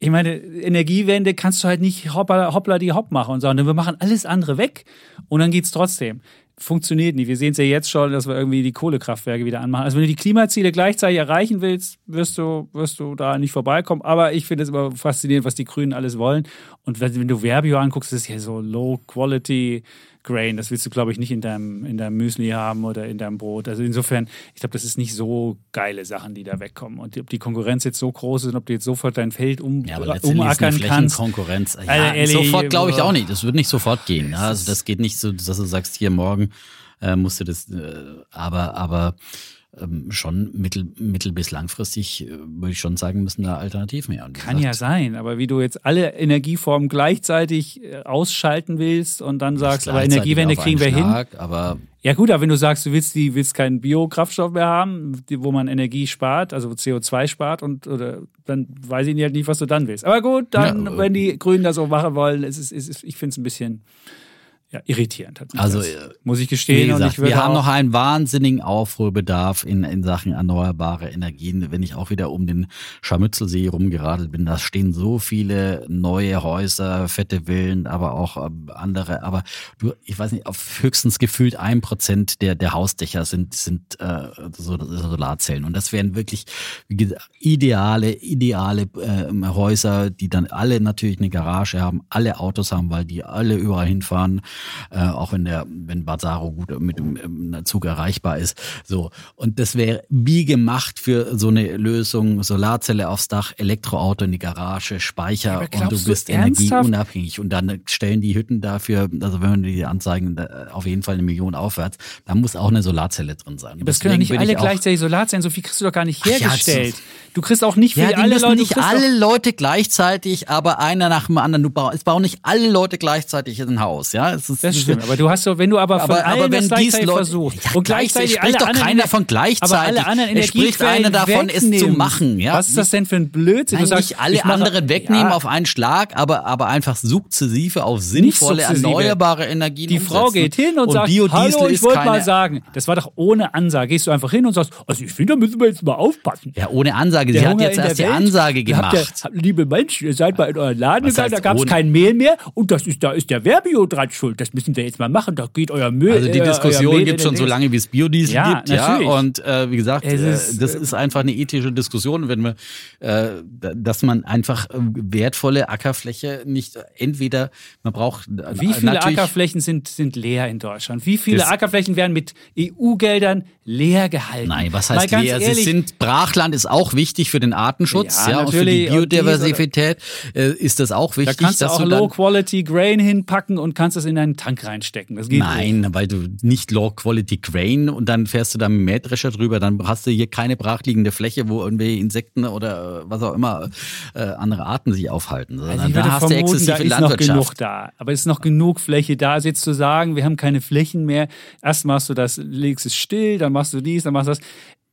Ich meine, Energiewende kannst du halt nicht hoppla, hoppla die hopp machen und sagen, wir machen alles andere weg und dann geht's trotzdem. Funktioniert nicht. Wir sehen es ja jetzt schon, dass wir irgendwie die Kohlekraftwerke wieder anmachen. Also wenn du die Klimaziele gleichzeitig erreichen willst, wirst du, wirst du da nicht vorbeikommen. Aber ich finde es immer faszinierend, was die Grünen alles wollen. Und wenn du Verbio anguckst, das ist ja so Low Quality Grain. Das willst du, glaube ich, nicht in deinem, in deinem Müsli haben oder in deinem Brot. Also insofern, ich glaube, das ist nicht so geile Sachen, die da wegkommen. Und ob die Konkurrenz jetzt so groß ist und ob du jetzt sofort dein Feld um, ja, aber umackern ist kannst. Konkurrenz. Ja, Alter, ehrlich, sofort glaube ich auch nicht. Das wird nicht sofort gehen. Also das geht nicht so, dass du sagst, hier morgen äh, musst du das, äh, aber, aber ähm, schon mittel, mittel- bis langfristig, äh, würde ich schon sagen, müssen da Alternativen her. Kann ja sein, aber wie du jetzt alle Energieformen gleichzeitig äh, ausschalten willst und dann sagst, aber Energiewende kriegen wir einen hin. Schlag, Aber Ja gut, aber wenn du sagst, du willst die willst keinen Biokraftstoff mehr haben, die, wo man Energie spart, also CO2 spart und oder dann weiß ich halt nicht, was du dann willst. Aber gut, dann, Ja, wenn die Grünen das so machen wollen, es ist, es ist ich finde es ein bisschen ja, irritierend. Hat mich Also, das, äh, muss ich gestehen. gesagt, ich wir haben noch einen wahnsinnigen Aufholbedarf in, in Sachen erneuerbare Energien. Wenn ich auch wieder um den Scharmützelsee rumgeradelt bin, da stehen so viele neue Häuser, fette Villen, aber auch ähm, andere. Aber du, ich weiß nicht, auf höchstens gefühlt ein Prozent der, der Hausdächer sind, sind äh, so, Solarzellen. Und das wären wirklich wie gesagt, ideale, ideale äh, Häuser, die dann alle natürlich eine Garage haben, alle Autos haben, weil die alle überall hinfahren äh, auch wenn der, wenn Bazzaro gut mit dem ähm, Zug erreichbar ist. So. Und das wäre wie gemacht für so eine Lösung, Solarzelle aufs Dach, Elektroauto in die Garage, Speicher und du du bist ernsthaft? energieunabhängig. Und dann stellen die Hütten dafür, also wenn man die anzeigen, auf jeden Fall eine Million aufwärts, da muss auch eine Solarzelle drin sein. aber es können nicht alle gleichzeitig Solarzellen, so viel kriegst du doch gar nicht Ach ja, hergestellt. du kriegst auch nicht für Ja, alle Leute. du nicht alle Leute gleichzeitig, aber einer nach dem anderen. Du bau, es bauen nicht alle Leute gleichzeitig ein Haus, ja. Es ist, Das stimmt, aber du hast so, wenn du aber von aber, allen aber das wenn gleichzeitig dies Leute, versuchst ja, und gleichzeitig spricht alle doch anderen keiner von gleichzeitig. aber alle anderen es spricht einer davon, es zu wegnehmen. machen. Ja? Was ist das denn für ein Blödsinn? Nein, du sagst, nicht alle ich mache- anderen wegnehmen Ja, auf einen Schlag, aber, aber einfach sukzessive auf sinnvolle, sukzessive. erneuerbare Energien Die Frau umsetzen. geht hin und, sagt, Biodiesel hallo, ich wollte mal sagen, das war doch ohne Ansage. Gehst du einfach hin und sagst, also ich finde, da müssen wir jetzt mal aufpassen. Ja, ohne Ansage. Der Sie hat Hunger jetzt in erst die Ansage gemacht. Liebe Menschen, ihr seid mal in euren Laden gegangen, da gab es kein Mehl mehr und das ist, da ist der Verbio dran schuld. Das müssen wir jetzt mal machen. Da geht euer Müll. Also die euer Diskussion gibt in schon so lange, wie es Biodiesel Ja, gibt. Ja, natürlich. und äh, wie gesagt, Es äh, ist, das äh, ist einfach eine ethische Diskussion, wenn wir, äh, dass man einfach äh, wertvolle Ackerfläche nicht entweder man braucht äh, Wie viele Ackerflächen sind, sind leer in Deutschland? Wie viele Ackerflächen werden mit EU-Geldern leer gehalten? Nein, was heißt leer? Sie ehrlich, sind Brachland ist auch wichtig für den Artenschutz, Ja, ja, und für die Biodiversität äh, ist das auch Da wichtig, kannst du auch Low-Quality Grain hinpacken und kannst es in einen Tank reinstecken. Das geht nicht. Nein, weil du nicht Low Quality Grain und dann fährst du da mit dem Mähdrescher drüber, dann hast du hier keine brachliegende Fläche, wo irgendwie Insekten oder was auch immer äh, andere Arten sich aufhalten, sondern Also da hast du vermuten, da exzessive ist noch Landwirtschaft. genug da. Aber es ist noch genug Fläche da. Also jetzt zu sagen, wir haben keine Flächen mehr, erst machst du das, legst es still, dann machst du dies, dann machst du das.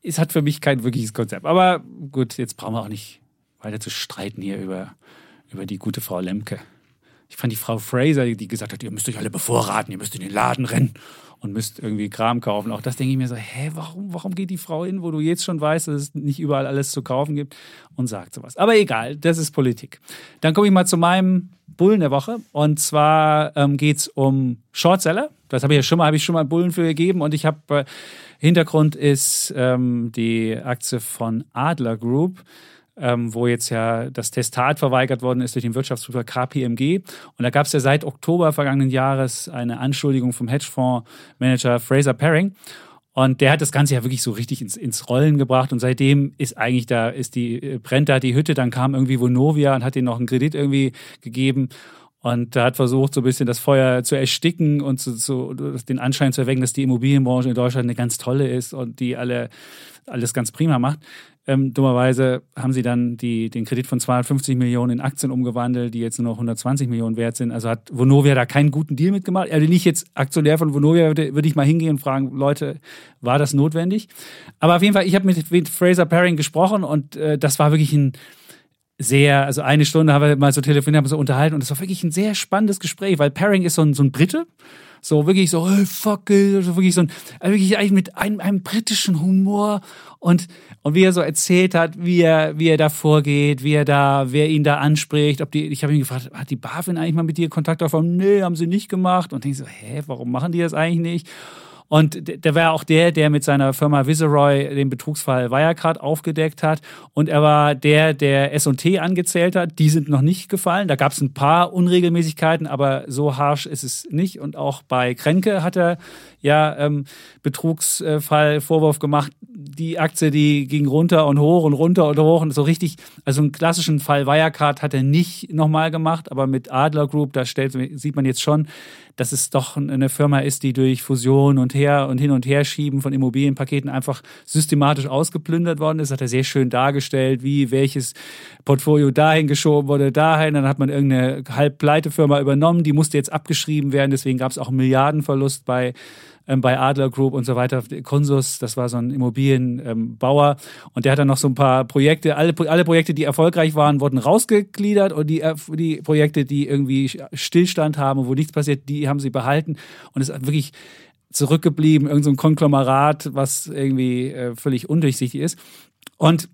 Es hat für mich kein wirkliches Konzept. Aber gut, jetzt brauchen wir auch nicht weiter zu streiten hier über, über die gute Frau Lemke. Ich fand die Frau Fraser, die gesagt hat, ihr müsst euch alle bevorraten, ihr müsst in den Laden rennen und müsst irgendwie Kram kaufen. Auch das denke ich mir so, hä, warum, warum geht die Frau hin, wo du jetzt schon weißt, dass es nicht überall alles zu kaufen gibt und sagt sowas. Aber egal, das ist Politik. Dann komme ich mal zu meinem Bullen der Woche. Und zwar ähm, geht es um Shortseller. Das habe ich ja schon mal, habe ich schon mal Bullen für gegeben. Und ich habe äh, Hintergrund ist ähm, die Aktie von Adler Group ähm, wo jetzt ja das Testat verweigert worden ist durch den Wirtschaftsprüfer KPMG. Und da gab es ja seit Oktober vergangenen Jahres eine Anschuldigung vom Hedgefondsmanager Fraser Paring. Und der hat das Ganze ja wirklich so richtig ins, ins Rollen gebracht. Und seitdem ist eigentlich da, ist die, äh, brennt da die Hütte. Dann kam irgendwie Vonovia und hat ihnen noch einen Kredit irgendwie gegeben. Und da hat versucht, so ein bisschen das Feuer zu ersticken und zu, zu, den Anschein zu erwecken, dass die Immobilienbranche in Deutschland eine ganz tolle ist und die alle alles ganz prima macht. Ähm, dummerweise haben sie dann die, den Kredit von 250 Millionen in Aktien umgewandelt, die jetzt nur noch 120 Millionen wert sind. Also hat Vonovia da keinen guten Deal mitgemacht. Also nicht jetzt Aktionär von Vonovia, würde, würde ich mal hingehen und fragen, Leute, war das notwendig? Aber auf jeden Fall, ich habe mit, mit Fraser Paring gesprochen und äh, das war wirklich ein sehr, also eine Stunde haben wir mal so telefoniert, haben wir so unterhalten und es war wirklich ein sehr spannendes Gespräch, weil Paring ist so ein, so ein Brite, so wirklich so, hey, fuck it, so wirklich so ein, also wirklich eigentlich mit einem, einem britischen Humor und, und wie er so erzählt hat, wie er, wie er da vorgeht, wie er da, wer ihn da anspricht, ob die, ich habe ihn gefragt, hat die BaFin eigentlich mal mit dir Kontakt aufgenommen? Nee, haben sie nicht gemacht und ich so, hä, warum machen die das eigentlich nicht? Und der war auch der, der mit seiner Firma Viceroy den Betrugsfall Wirecard aufgedeckt hat. Und er war der, der S&T angezählt hat. Die sind noch nicht gefallen. Da gab es ein paar Unregelmäßigkeiten, aber so harsch ist es nicht. Und auch bei Kränke hat er ja ähm, Betrugsfall gemacht. Die Aktie, die ging runter und hoch und runter und hoch und so richtig. Also einen klassischen Fall Wirecard hat er nicht nochmal gemacht, aber mit Adler Group, da stellt, sieht man jetzt schon, dass es doch eine Firma ist, die durch Fusion und her und hin und her schieben von Immobilienpaketen einfach systematisch ausgeplündert worden ist. Hat er sehr schön dargestellt, wie welches Portfolio dahin geschoben wurde, dahin. Dann hat man irgendeine Halbpleitefirma übernommen, die musste jetzt abgeschrieben werden. Deswegen gab es auch einen Milliardenverlust bei ähm, bei Adler Group und so weiter. Consus, das war so ein Immobilienbauer. Ähm, und der hat dann noch so ein paar Projekte, alle, alle Projekte, die erfolgreich waren, wurden rausgegliedert und die, äh, die Projekte, die irgendwie Stillstand haben und wo nichts passiert, die haben sie behalten. Und es ist wirklich zurückgeblieben, irgendein so Konglomerat, was irgendwie äh, völlig undurchsichtig ist. Und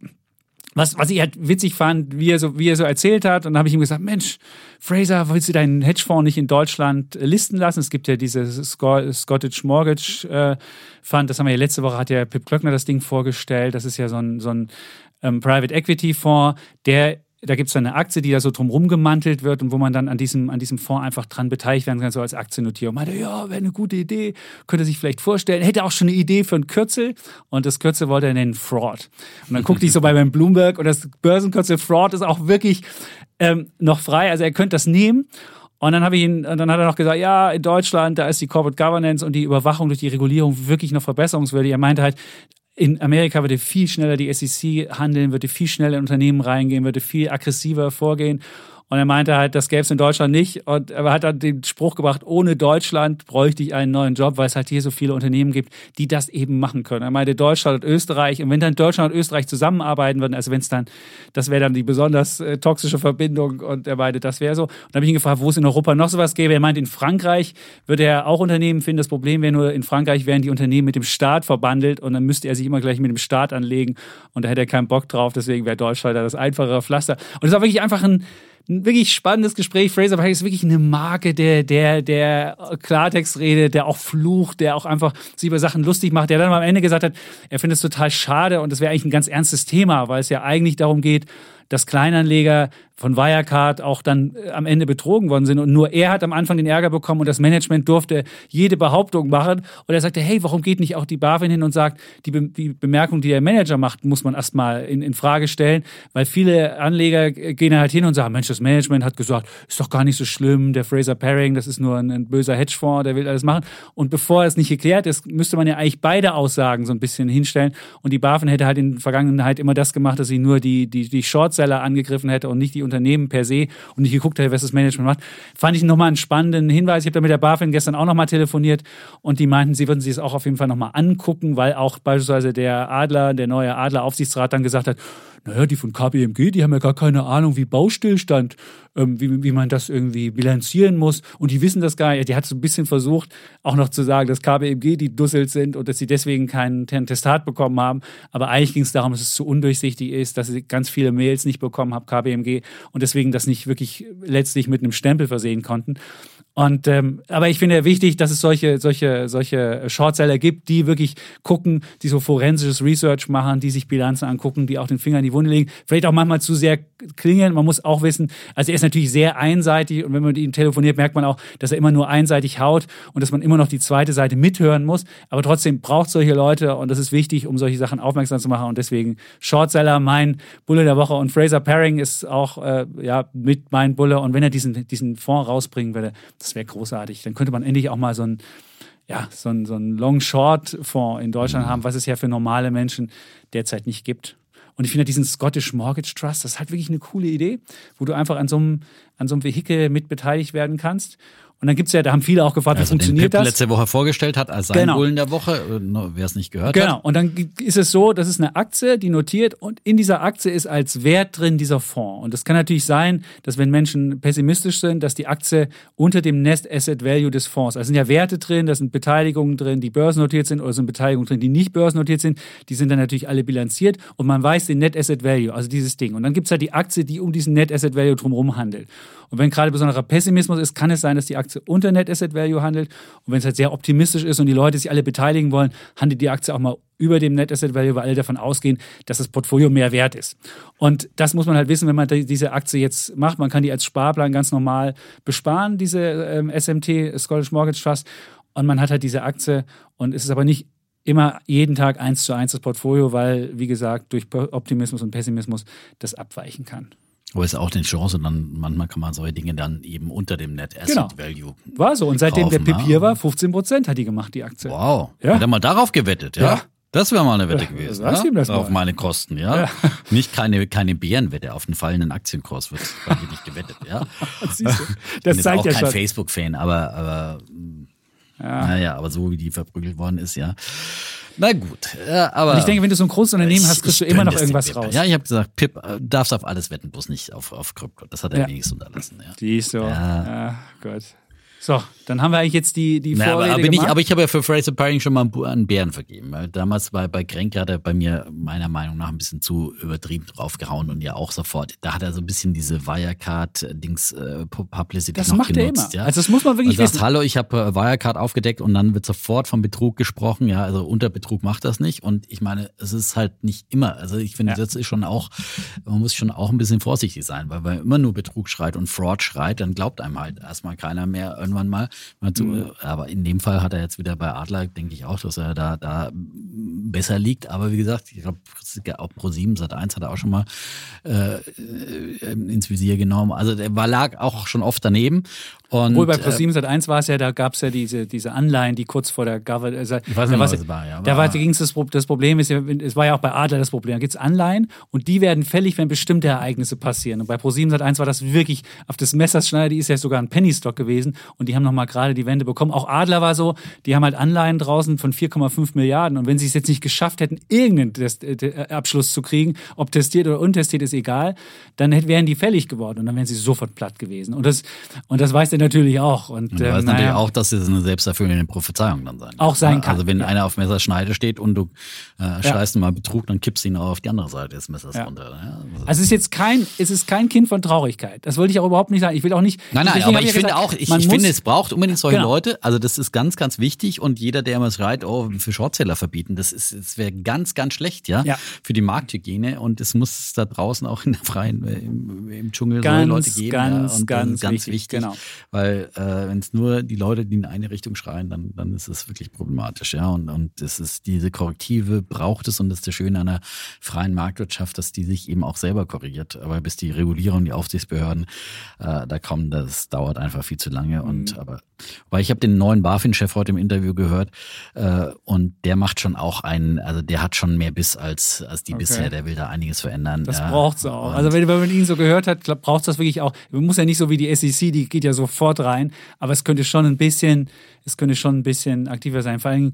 was, was ich halt witzig fand, wie er so, wie er so erzählt hat. Und dann habe ich ihm gesagt, Mensch, Fraser, willst du deinen Hedgefonds nicht in Deutschland äh, listen lassen? Es gibt ja dieses Scottish Mortgage äh, Fund, das haben wir ja letzte Woche, hat ja Pip Klöckner das Ding vorgestellt. Das ist ja so ein, so ein ähm, Private Equity Fonds, der da gibt es eine Aktie, die da so drumherum gemantelt wird und wo man dann an diesem, an diesem Fonds einfach dran beteiligt werden kann, so als Aktiennotierung. Meinte, ja, wäre eine gute Idee, könnte sich vielleicht vorstellen. Hätte auch schon eine Idee für ein Kürzel und das Kürzel wollte er nennen Fraud. Und dann guckte ich so bei meinem Bloomberg und das Börsenkürzel Fraud ist auch wirklich ähm, noch frei. Also er könnte das nehmen. Und dann habe ich ihn, dann hat er noch gesagt, ja, in Deutschland, da ist die Corporate Governance und die Überwachung durch die Regulierung wirklich noch verbesserungswürdig. Er meinte halt, in Amerika würde viel schneller die SEC handeln, würde viel schneller in Unternehmen reingehen, würde viel aggressiver vorgehen. Und er meinte halt, das gäbe es in Deutschland nicht. Und er hat dann den Spruch gebracht, ohne Deutschland bräuchte ich einen neuen Job, weil es halt hier so viele Unternehmen gibt, die das eben machen können. Er meinte Deutschland und Österreich. Und wenn dann Deutschland und Österreich zusammenarbeiten würden, also wenn es dann, das wäre dann die besonders äh, toxische Verbindung. Und er meinte, das wäre so. Und dann habe ich ihn gefragt, wo es in Europa noch sowas gäbe. Er meinte, in Frankreich würde er auch Unternehmen finden. Das Problem wäre nur, in Frankreich wären die Unternehmen mit dem Staat verbandelt und dann müsste er sich immer gleich mit dem Staat anlegen. Und da hätte er keinen Bock drauf. Deswegen wäre Deutschland da das einfachere Pflaster. Und es war wirklich einfach ein, ein wirklich spannendes Gespräch. Fraser Pike ist wirklich eine Marke, der, der, der Klartext redet, der auch flucht, der auch einfach sich über Sachen lustig macht, der dann am Ende gesagt hat, er findet es total schade und das wäre eigentlich ein ganz ernstes Thema, weil es ja eigentlich darum geht, dass Kleinanleger von Wirecard auch dann äh, am Ende betrogen worden sind. Und nur er hat am Anfang den Ärger bekommen und das Management durfte jede Behauptung machen. Und er sagte, hey, warum geht nicht auch die BaFin hin und sagt, die, Be die Bemerkung, die der Manager macht, muss man erstmal in, in Frage stellen. Weil viele Anleger gehen halt hin und sagen, Mensch, das Management hat gesagt, ist doch gar nicht so schlimm, der Fraser Paring, das ist nur ein, ein böser Hedgefonds, der will alles machen. Und bevor es nicht geklärt ist, müsste man ja eigentlich beide Aussagen so ein bisschen hinstellen. Und die BaFin hätte halt in der Vergangenheit immer das gemacht, dass sie nur die, die, die Shortseller angegriffen hätte und nicht die Unternehmen per se und nicht geguckt hätte, was das Management macht. Fand ich nochmal einen spannenden Hinweis. Ich habe da mit der BaFin gestern auch nochmal telefoniert und die meinten, sie würden sich das auch auf jeden Fall nochmal angucken, weil auch beispielsweise der Adler, der neue Adler-Aufsichtsrat dann gesagt hat, naja, die von KPMG, die haben ja gar keine Ahnung, wie Baustillstand, ähm, wie, wie man das irgendwie bilanzieren muss. Und die wissen das gar nicht. Die hat so ein bisschen versucht, auch noch zu sagen, dass KPMG die Dusselt sind und dass sie deswegen kein Testat bekommen haben. Aber eigentlich ging es darum, dass es zu undurchsichtig ist, dass sie ganz viele Mails nicht bekommen haben, KPMG, und deswegen das nicht wirklich letztlich mit einem Stempel versehen konnten. Und ähm, aber ich finde ja wichtig, dass es solche solche solche Shortseller gibt, die wirklich gucken, die so forensisches Research machen, die sich Bilanzen angucken, die auch den Finger in die Wunde legen. Vielleicht auch manchmal zu sehr klingen. Man muss auch wissen, also er ist natürlich sehr einseitig und wenn man mit ihm telefoniert, merkt man auch, dass er immer nur einseitig haut und dass man immer noch die zweite Seite mithören muss. Aber trotzdem braucht solche Leute und das ist wichtig, um solche Sachen aufmerksam zu machen. Und deswegen Shortseller, mein Bulle der Woche und Fraser Paring ist auch äh, ja mit mein Bulle. Und wenn er diesen diesen Fonds rausbringen würde, das wäre großartig. Dann könnte man endlich auch mal so ein, ja, so ein, so ein Long-Short-Fonds in Deutschland mhm. haben, was es ja für normale Menschen derzeit nicht gibt. Und ich finde diesen Scottish Mortgage Trust, das ist halt wirklich eine coole Idee, wo du einfach an so einem, an so einem Vehikel mit beteiligt werden kannst. Und dann gibt's ja, da haben viele auch gefragt, also wie funktioniert den Pip das? letzte Woche vorgestellt hat als sein genau. Bullen der Woche, äh, wer es nicht gehört genau. hat. Genau, und dann ist es so, das ist eine Aktie, die notiert und in dieser Aktie ist als Wert drin dieser Fonds. Und das kann natürlich sein, dass wenn Menschen pessimistisch sind, dass die Aktie unter dem Nest Asset Value des Fonds, also sind ja Werte drin, da sind Beteiligungen drin, die börsennotiert sind oder sind Beteiligungen drin, die nicht börsennotiert sind, die sind dann natürlich alle bilanziert und man weiß den Net Asset Value, also dieses Ding. Und dann gibt's halt die Aktie, die um diesen Net Asset Value drumherum handelt. Und wenn gerade besonderer Pessimismus ist, kann es sein, dass die Aktie unter Net Asset Value handelt. Und wenn es halt sehr optimistisch ist und die Leute sich alle beteiligen wollen, handelt die Aktie auch mal über dem Net Asset Value, weil alle davon ausgehen, dass das Portfolio mehr wert ist. Und das muss man halt wissen, wenn man diese Aktie jetzt macht. Man kann die als Sparplan ganz normal besparen, diese ähm, SMT, Scottish Mortgage Trust. Und man hat halt diese Aktie und es ist aber nicht immer jeden Tag eins zu eins das Portfolio, weil, wie gesagt, durch Optimismus und Pessimismus das abweichen kann. Aber ist auch eine Chance, dann manchmal kann man solche Dinge dann eben unter dem Net Asset Genau. Value. War so. Und seitdem der kaufen, Pip hier ja. war, 15 Prozent hat die gemacht, die Aktie. Wow. Ja. Hat er mal darauf gewettet, ja? Ja. Das wäre mal eine Wette gewesen. ja? das Auf meine Kosten, ja. Ja. Nicht keine, keine Bärenwette auf einen fallenden Aktienkurs wird bei nicht gewettet, ja. Du? Ich bin Das jetzt auch ja kein. Facebook-Fan, aber, aber Ja. naja, aber so wie die verprügelt worden ist, ja. Na gut, ja, aber. Und ich denke, wenn du so ein großes Unternehmen hast, Ich- kriegst du immer noch irgendwas raus. Ja, ich habe gesagt, Pip, äh, darfst auf alles wetten, bloß nicht auf, auf Krypto. Das hat er Ja. wenigstens unterlassen, ja. Siehst du. Ja. Ja. Gott. So, dann haben wir eigentlich jetzt die, die aber, Vorrede aber, bin ich, aber ich habe ja für Fraser Paring schon mal einen Bären vergeben. Weil Damals bei, bei Kränke hat er bei mir meiner Meinung nach ein bisschen zu übertrieben draufgehauen und ja auch sofort. Da hat er so ein bisschen diese Wirecard-Dings äh, Publicity das noch macht er genutzt. immer. Ja. Also das muss man wirklich Und sagt, wissen. hallo, ich habe äh, Wirecard aufgedeckt und dann wird sofort vom Betrug gesprochen. Ja, also unter Betrug macht das nicht. Und ich meine, es ist halt nicht immer. Also ich finde, Ja. das ist schon auch, man muss schon auch ein bisschen vorsichtig sein, weil wenn immer nur Betrug schreit und Fraud schreit, dann glaubt einem halt erstmal keiner mehr irgendwann mal. Mhm. Aber in dem Fall hat er jetzt wieder bei Adler, denke ich auch, dass er da, da besser liegt. Aber wie gesagt, ich glaube, auch Pro 7 Sat 1 hat er auch schon mal äh, äh, ins Visier genommen. Also der war lag auch schon oft daneben. Und, Obwohl bei äh, ProSieben Sat 1 war es ja, da gab es ja diese, diese Anleihen, die kurz vor der Government. Also, Ich weiß nicht was es war, ja, Da war, ging's das, das Problem ist es war ja auch bei Adler das Problem. Da gibt es Anleihen und die werden fällig, wenn bestimmte Ereignisse passieren. Und bei ProSieben Sat 1 war das wirklich auf des Messers Schneider, die ist ja sogar ein Penny-Stock gewesen und die haben nochmal gerade die Wende bekommen. Auch Adler war so, die haben halt Anleihen draußen von 4,5 Milliarden und wenn sie es jetzt nicht geschafft hätten, irgendeinen Test, äh, Abschluss zu kriegen, ob testiert oder untestiert, ist egal, dann hätten- wären die fällig geworden und dann wären sie sofort platt gewesen. Und das, und das weiß er natürlich auch. Und, Und du ähm, weißt natürlich auch, dass es eine selbsterfüllende Prophezeiung dann sein Auch sein kann, Also wenn ja. einer auf Messerschneide steht und du äh, schreist mal Betrug, dann kippst du ihn auch auf die andere Seite des Messers Ja. runter. Ja? Also es ist jetzt kein, es ist kein Kind von Traurigkeit. Das wollte ich auch überhaupt nicht sagen. Ich will auch nicht. Nein, nein, aber ich ja finde gesagt, auch, ich, ich finde, es braucht unbedingt solche Genau. Leute. Also das ist ganz, ganz wichtig und jeder, der immer schreit, oh, für Shortseller verbieten, das ist, das wäre ganz, ganz schlecht, ja, Ja. für die Markthygiene und es muss da draußen auch in der freien, äh, im, im Dschungel Ganz, solche Leute geben. ganz, ja, und das ganz ganz wichtig, wichtig, genau. weil äh, wenn es nur die Leute, die in eine Richtung schreien, dann, dann ist es wirklich problematisch, ja, und, und das ist diese Korrektive braucht es und das ist das Schöne an einer freien Marktwirtschaft, dass die sich eben auch selber korrigiert, aber bis die Regulierung, die Aufsichtsbehörden äh, da kommen, das dauert einfach viel zu lange und Mhm. aber weil ich habe den neuen BaFin-Chef heute im Interview gehört äh, und der macht schon auch einen, also der hat schon mehr Biss als als die Okay. bisher, der will da einiges verändern. Das ja. braucht's auch. Und- Also wenn, wenn man ihn so gehört hat, braucht es das wirklich auch. Man muss ja nicht so wie die SEC, die geht ja sofort rein, aber es könnte schon ein bisschen, es könnte schon ein bisschen aktiver sein. Vor allem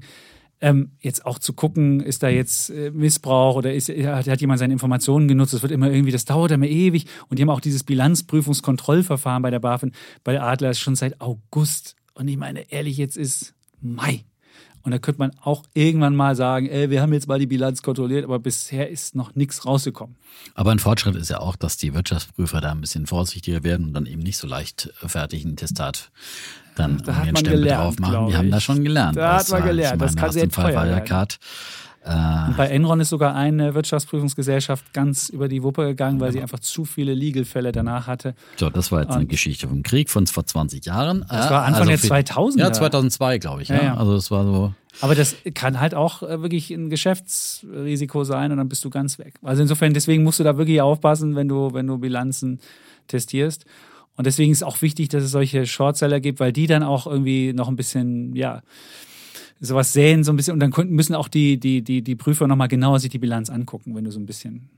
ähm, jetzt auch zu gucken, ist da jetzt äh, Missbrauch oder ist, hat, hat jemand seine Informationen genutzt? Das wird immer irgendwie, das dauert immer ewig. Und die haben auch dieses Bilanzprüfungskontrollverfahren bei der BaFin, bei der Adler ist schon seit August. Und ich meine, ehrlich, jetzt ist Mai. Und da könnte man auch irgendwann mal sagen, ey, wir haben jetzt mal die Bilanz kontrolliert, aber bisher ist noch nichts rausgekommen. Aber ein Fortschritt ist ja auch, dass die Wirtschaftsprüfer da ein bisschen vorsichtiger werden und dann eben nicht so leicht äh, fertig ein Testat dann Da man Stempel gelernt, drauf machen. Die haben da schon gelernt. Da hat Das man gelernt. Das kann sehr teuer. Wirecard. Äh, Und bei Enron ist sogar eine Wirtschaftsprüfungsgesellschaft ganz über die Wuppe gegangen, weil sie einfach zu viele Legal-Fälle danach hatte. So, das war jetzt eine Und- Geschichte vom Krieg von vor 20 Jahren. Das war Anfang der 2000er. Ja, 2002, glaube ich. Ja. Ja. Also es war so. Aber das kann halt auch äh, wirklich ein Geschäftsrisiko sein und dann bist du ganz weg. Also insofern, deswegen musst du da wirklich aufpassen, wenn du, wenn du Bilanzen testierst. Und deswegen ist auch wichtig, dass es solche Shortseller gibt, weil die dann auch irgendwie noch ein bisschen, ja, sowas säen, so ein bisschen. Und dann müssen auch die, die, die, die Prüfer nochmal genauer sich die Bilanz angucken, wenn du so ein bisschen.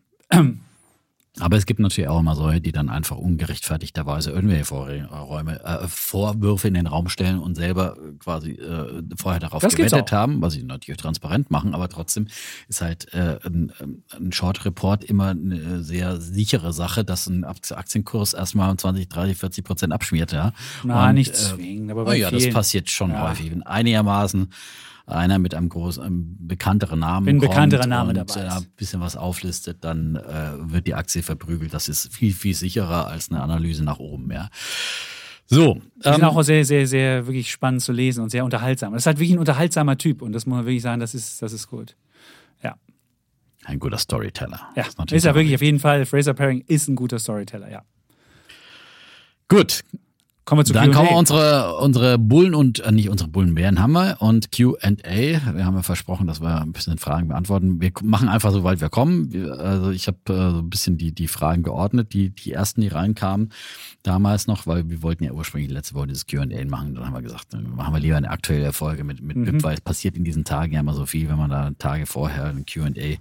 Aber es gibt natürlich auch immer solche, die dann einfach ungerechtfertigterweise irgendwelche Vorräume, äh, Vorwürfe in den Raum stellen und selber äh, quasi äh, vorher darauf Das gewettet haben, was sie natürlich transparent machen, aber trotzdem ist halt äh, ein, ein Short Report immer eine sehr sichere Sache, dass ein Aktienkurs erstmal um 20, 30, 40 Prozent abschmiert, ja. Na, Und, nicht äh, zwingend, aber bei ja, das passiert schon Ja. häufig. Wenn einigermaßen einer mit einem großen, einem bekannteren Namen Wenn ein bekannterer Name und dabei äh, ist. ein bisschen was auflistet, dann äh, wird die Aktie verprügelt. Das ist viel, viel sicherer als eine Analyse nach oben, ja. So, Die sind ähm, auch sehr, sehr, sehr wirklich spannend zu lesen und sehr unterhaltsam. Das ist halt wirklich ein unterhaltsamer Typ und das muss man wirklich sagen, das ist, das ist gut. Ja, ein guter Storyteller. ja. Ist, natürlich er wirklich auf jeden Fall. Fraser Paring ist ein guter Storyteller, ja. Gut. Kommen wir zu Dann kommen wir unsere, unsere Bullen und, äh, nicht unsere Bullenbären haben wir und Q&A. Wir haben ja versprochen, dass wir ein bisschen Fragen beantworten. Wir machen einfach so weit wir kommen. Wir, also ich habe äh, so ein bisschen die, die Fragen geordnet, die, die ersten, die reinkamen damals noch, weil wir wollten ja ursprünglich letzte Woche dieses Q&A machen. Dann haben wir gesagt, dann machen wir lieber eine aktuelle Folge mit, mit BIP, weil es passiert in diesen Tagen ja immer so viel. Wenn man da Tage vorher ein Q&A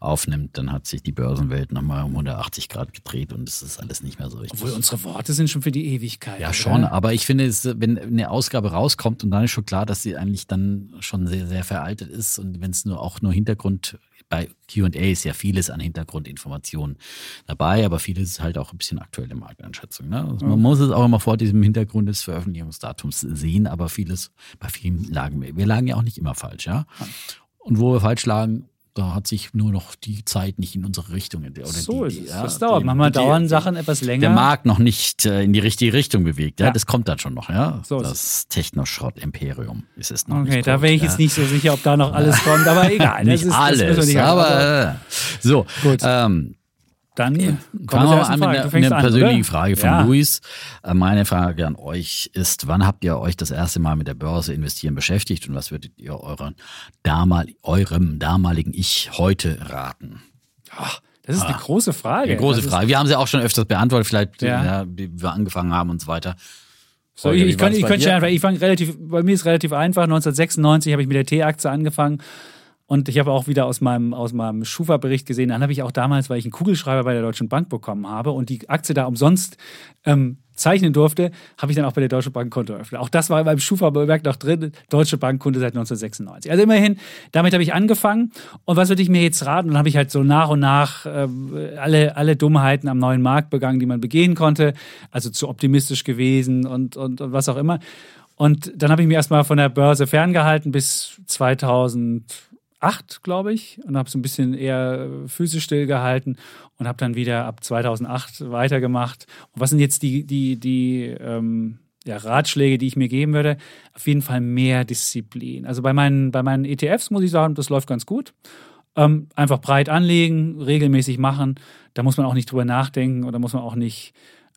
aufnimmt, dann hat sich die Börsenwelt nochmal um 180 Grad gedreht und es ist alles nicht mehr so richtig. Obwohl unsere Worte sind schon für die Ewigkeit. Ja, schon, aber ich finde, es, wenn eine Ausgabe rauskommt und dann ist schon klar, dass sie eigentlich dann schon sehr, sehr veraltet ist und wenn es nur auch nur Hintergrund, bei QA ist ja vieles an Hintergrundinformationen dabei, aber vieles ist halt auch ein bisschen aktuelle Markteinschätzung. Ne? Also man muss es auch immer vor diesem Hintergrund des Veröffentlichungsdatums sehen, aber vieles, bei vielen lagen wir, wir lagen ja auch nicht immer falsch, ja. Und wo wir falsch lagen, da hat sich nur noch die Zeit nicht in unsere Richtung oder So die, ist es. ja, das dauert. Manchmal dauern Sachen etwas länger. der Markt noch nicht äh, in die richtige Richtung bewegt. Ja, Ja. das kommt dann schon noch. Ja, So das Technoschrott-Imperium ist es noch Okay, da wäre ich jetzt nicht so sicher, ob da noch alles kommt, aber egal. nicht das ist, alles, nicht aber äh, so. Gut. Ähm, dann kommen Fangen wir mal an mit Frage. einer, einer an, persönlichen oder? Frage von ja. Luis. Äh, Meine Frage an euch ist, wann habt ihr euch das erste Mal mit der Börse investieren beschäftigt und was würdet ihr euren damal, eurem damaligen Ich heute raten? Das ist eine große Frage. Eine große Das Frage. Wir haben sie auch schon öfters beantwortet, vielleicht, Ja. ja. wie wir angefangen haben und so weiter. So, ich, ich, kann, ich bei könnte einfach, ich fange relativ, bei mir ist relativ einfach. 1996 habe ich mit der T-Aktie angefangen. Und ich habe auch wieder aus meinem, aus meinem Schufa-Bericht gesehen, dann habe ich auch damals, weil ich einen Kugelschreiber bei der Deutschen Bank bekommen habe und die Aktie da umsonst ähm, zeichnen durfte, habe ich dann auch bei der Deutschen Bank ein Konto eröffnet. Auch das war beim Schufa-Bemerk noch drin, Deutsche Bankkunde seit 1996. Also immerhin, damit habe ich angefangen. Und was würde ich mir jetzt raten? Dann habe ich halt so nach und nach ähm, alle, alle Dummheiten am neuen Markt begangen, die man begehen konnte. Also zu optimistisch gewesen und, und, und was auch immer. Und dann habe ich mich erstmal von der Börse ferngehalten bis 2008, glaube ich, und habe so ein bisschen eher physisch stillgehalten und habe dann wieder ab 2008 weitergemacht. Und was sind jetzt die, die, die ähm, ja, Ratschläge, die ich mir geben würde? Auf jeden Fall mehr Disziplin. Also bei meinen, bei meinen ETFs muss ich sagen, das läuft ganz gut. Ähm, einfach breit anlegen, regelmäßig machen. Da muss man auch nicht drüber nachdenken oder muss man auch nicht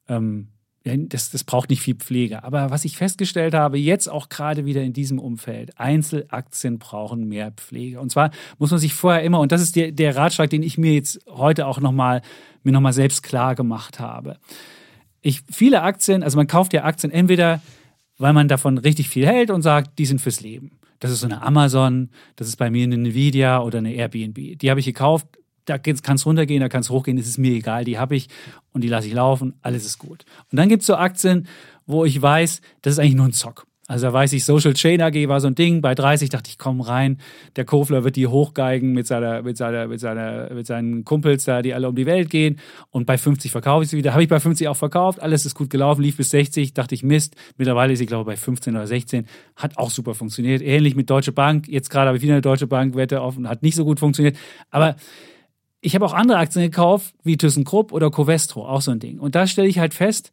ähm, das, das braucht nicht viel Pflege. Aber was ich festgestellt habe, jetzt auch gerade wieder in diesem Umfeld, Einzelaktien brauchen mehr Pflege. Und zwar muss man sich vorher immer, und das ist der, der Ratschlag, den ich mir jetzt heute auch nochmal, mir nochmal selbst klar gemacht habe. Ich, viele Aktien, also man kauft ja Aktien entweder, weil man davon richtig viel hält und sagt, die sind fürs Leben. Das ist so eine Amazon, das ist bei mir eine Nvidia oder eine Airbnb. Die habe ich gekauft, da kann es runtergehen, da kann es hochgehen, das ist mir egal, die habe ich und die lasse ich laufen, alles ist gut. Und dann gibt es so Aktien, wo ich weiß, das ist eigentlich nur ein Zock. Also da weiß ich, Social Chain AG war so ein Ding, bei 30 dachte ich, komm rein, der Kofler wird die hochgeigen mit, seiner, mit, seiner, mit, seiner, mit seinen Kumpels da, die alle um die Welt gehen und bei 50 verkaufe ich sie wieder. Habe ich bei 50 auch verkauft, alles ist gut gelaufen, lief bis 60, dachte ich, Mist, mittlerweile ist sie, glaube ich, bei 15 oder 16, hat auch super funktioniert. Ähnlich mit Deutsche Bank, jetzt gerade habe ich wieder eine Deutsche Bank Wette offen, hat nicht so gut funktioniert, aber ich habe auch andere Aktien gekauft, wie ThyssenKrupp oder Covestro, auch so ein Ding. Und da stelle ich halt fest,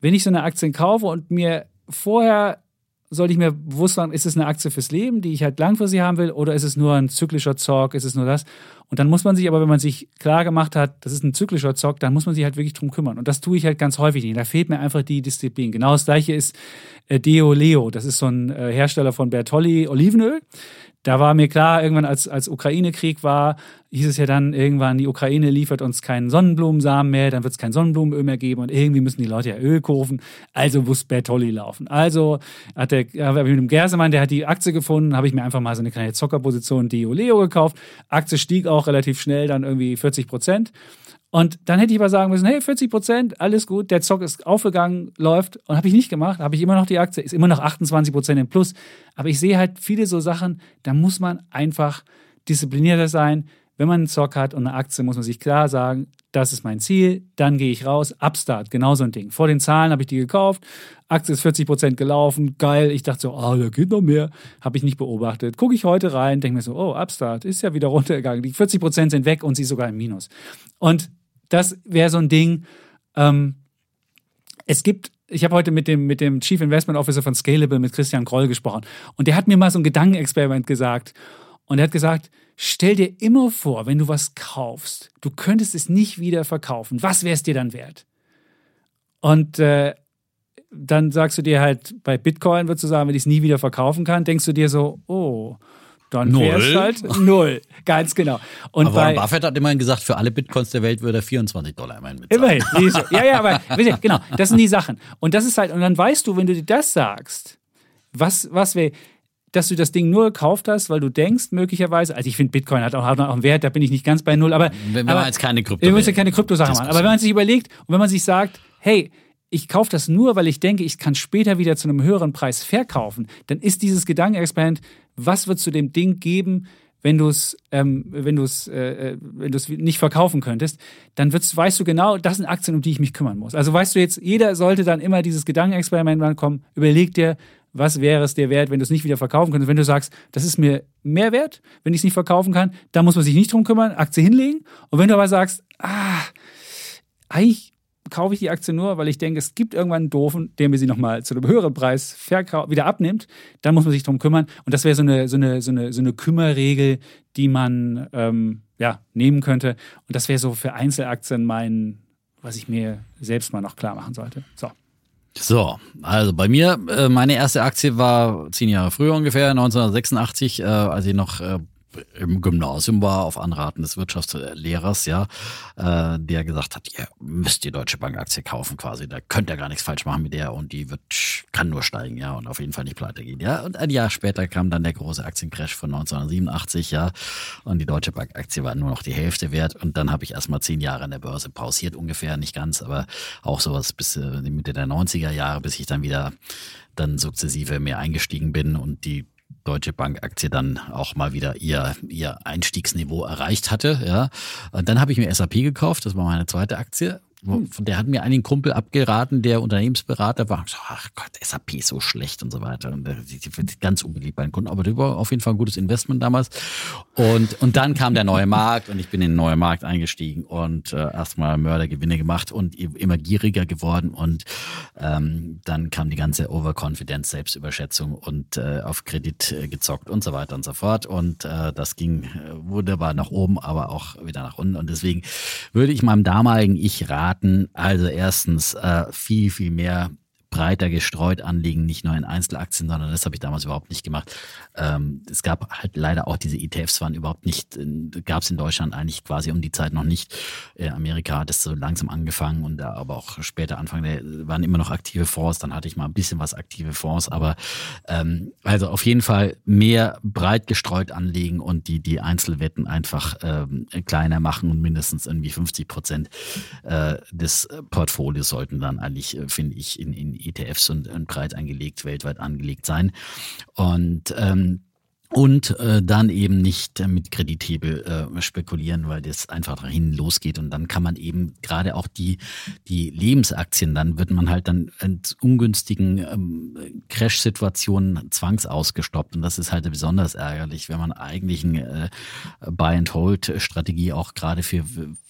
wenn ich so eine Aktie kaufe und mir vorher sollte ich mir bewusst machen, ist es eine Aktie fürs Leben, die ich halt langfristig haben will, oder ist es nur ein zyklischer Zock, ist es nur das? Und dann muss man sich aber, wenn man sich klar gemacht hat, das ist ein zyklischer Zock, dann muss man sich halt wirklich drum kümmern. Und das tue ich halt ganz häufig nicht. Da fehlt mir einfach die Disziplin. Genau das gleiche ist äh, Deo Leo. Das ist so ein äh, Hersteller von Bertolli Olivenöl. Da war mir klar, irgendwann als, als Ukraine-Krieg war, hieß es ja dann irgendwann, die Ukraine liefert uns keinen Sonnenblumensamen mehr, dann wird es kein Sonnenblumenöl mehr geben und irgendwie müssen die Leute ja Öl kaufen. Also muss Bertolli laufen. Also hat der, habe ich mit dem Gersemann, der hat die Aktie gefunden, habe ich mir einfach mal so eine kleine Zockerposition Deo Leo gekauft. Aktie stieg auch relativ schnell, dann irgendwie 40 Prozent. Und dann hätte ich aber sagen müssen, hey, 40 Prozent, alles gut, der Zock ist aufgegangen, läuft. Und habe ich nicht gemacht, habe ich immer noch die Aktie, ist immer noch 28 Prozent im Plus. Aber ich sehe halt viele so Sachen, da muss man einfach disziplinierter sein. Wenn man einen Zock hat und eine Aktie, muss man sich klar sagen, das ist mein Ziel, dann gehe ich raus. Upstart, genau so ein Ding. Vor den Zahlen habe ich die gekauft, Aktie ist 40 Prozent gelaufen, geil. Ich dachte so, ah, da geht noch mehr. Habe ich nicht beobachtet. Gucke ich heute rein, denke mir so, oh, Upstart ist ja wieder runtergegangen. Die 40 Prozent sind weg und sie ist sogar im Minus. Und das wäre so ein Ding. Ähm, es gibt, ich habe heute mit dem, mit dem Chief Investment Officer von Scalable, mit Christian Kroll gesprochen. Und der hat mir mal so ein Gedankenexperiment gesagt. Und er hat gesagt, stell dir immer vor, wenn du was kaufst, du könntest es nicht wieder verkaufen. Was wäre es dir dann wert? Und äh, dann sagst du dir halt, bei Bitcoin würdest du sagen, wenn ich es nie wieder verkaufen kann, denkst du dir so, oh, dann wäre es Null. halt null. Ganz genau. Und Aber Warren bei, Buffett hat immerhin gesagt, für alle Bitcoins der Welt würde er 24 Dollar immerhin bezahlen. Immerhin. Ja, ja, aber wisst ihr, genau, das sind die Sachen. Und das ist halt, und dann weißt du, wenn du dir das sagst, was, was wäre, dass du das Ding nur gekauft hast, weil du denkst, möglicherweise, also ich finde, Bitcoin hat auch, hat auch einen Wert, da bin ich nicht ganz bei null, aber. Wenn aber, man jetzt keine Krypto Wir müssen ja keine Kryptosachen machen. Aber wenn man sich überlegt und wenn man sich sagt, hey, ich kaufe das nur, weil ich denke, ich kann später wieder zu einem höheren Preis verkaufen, dann ist dieses Gedankenexperiment, was wird zu dem Ding geben, wenn du es ähm, wenn du es äh, äh, wenn du es nicht verkaufen könntest, dann wird's, weißt du genau, das sind Aktien, um die ich mich kümmern muss. Also weißt du jetzt, jeder sollte dann immer dieses Gedankenexperiment komm, überleg dir, was wäre es dir wert, wenn du es nicht wieder verkaufen könntest. Wenn du sagst, das ist mir mehr wert, wenn ich es nicht verkaufen kann, dann muss man sich nicht drum kümmern, Aktie hinlegen. Und wenn du aber sagst, ah, eigentlich kaufe ich die Aktie nur, weil ich denke, es gibt irgendwann einen Doofen, der mir sie nochmal zu einem höheren Preis wieder abnimmt, dann muss man sich drum kümmern. Und das wäre so eine, so, eine, so, eine, so eine Kümmerregel, die man ähm, ja, nehmen könnte. Und das wäre so für Einzelaktien mein, was ich mir selbst mal noch klar machen sollte. So. So, also bei mir, äh, meine erste Aktie war zehn Jahre früher ungefähr, 1986, äh, als ich noch äh, im Gymnasium war, auf Anraten des Wirtschaftslehrers, ja, äh, der gesagt hat, ihr müsst die Deutsche Bank Aktie kaufen quasi, da könnt ihr gar nichts falsch machen mit der und die wird, kann nur steigen, ja, und auf jeden Fall nicht pleite gehen, ja. Und ein Jahr später kam dann der große Aktiencrash von 1987, ja, und die Deutsche Bank Aktie war nur noch die Hälfte wert und dann habe ich erstmal zehn Jahre an der Börse pausiert ungefähr, nicht ganz, aber auch sowas bis äh, Mitte der 90er Jahre, bis ich dann wieder dann sukzessive mehr eingestiegen bin und die Deutsche Bank Aktie dann auch mal wieder ihr, ihr Einstiegsniveau erreicht hatte. Ja. Und dann habe ich mir SAP gekauft, das war meine zweite Aktie. Wo- Von der hat mir einen Kumpel abgeraten, der Unternehmensberater war. So, ach Gott, SAP ist so schlecht und so weiter. Und äh, die, die wird ganz unbeliebt bei den Kunden. Aber das war auf jeden Fall ein gutes Investment damals. Und, und dann kam der neue Markt und ich bin in den neuen Markt eingestiegen und äh, erstmal Mördergewinne gemacht und immer gieriger geworden. Und ähm, dann kam die ganze Overconfidence, Selbstüberschätzung und äh, auf Kredit äh, gezockt und so weiter und so fort. Und äh, das ging äh, wunderbar nach oben, aber auch wieder nach unten. Und deswegen würde ich meinem damaligen Ich raten, also erstens äh, viel, viel mehr breiter gestreut anlegen, nicht nur in Einzelaktien, sondern das habe ich damals überhaupt nicht gemacht. Ähm, es gab halt leider auch diese ETFs waren überhaupt nicht, gab es in Deutschland eigentlich quasi um die Zeit noch nicht. Äh, Amerika hat es so langsam angefangen und da aber auch später Anfang der waren immer noch aktive Fonds, dann hatte ich mal ein bisschen was aktive Fonds, aber ähm, also auf jeden Fall mehr breit gestreut anlegen und die, die Einzelwetten einfach ähm, kleiner machen und mindestens irgendwie 50 Prozent äh, des Portfolios sollten dann eigentlich, äh, finde ich, in, in ETFs und, und breit angelegt, weltweit angelegt sein. Und ähm, und äh, dann eben nicht mit Kredithebel äh, spekulieren, weil das einfach dahin losgeht und dann kann man eben gerade auch die die Lebensaktien, dann wird man halt dann in ungünstigen ähm, Crash-Situationen zwangsausgestoppt und das ist halt besonders ärgerlich, wenn man eigentlich eine äh, Buy-and-Hold-Strategie auch gerade für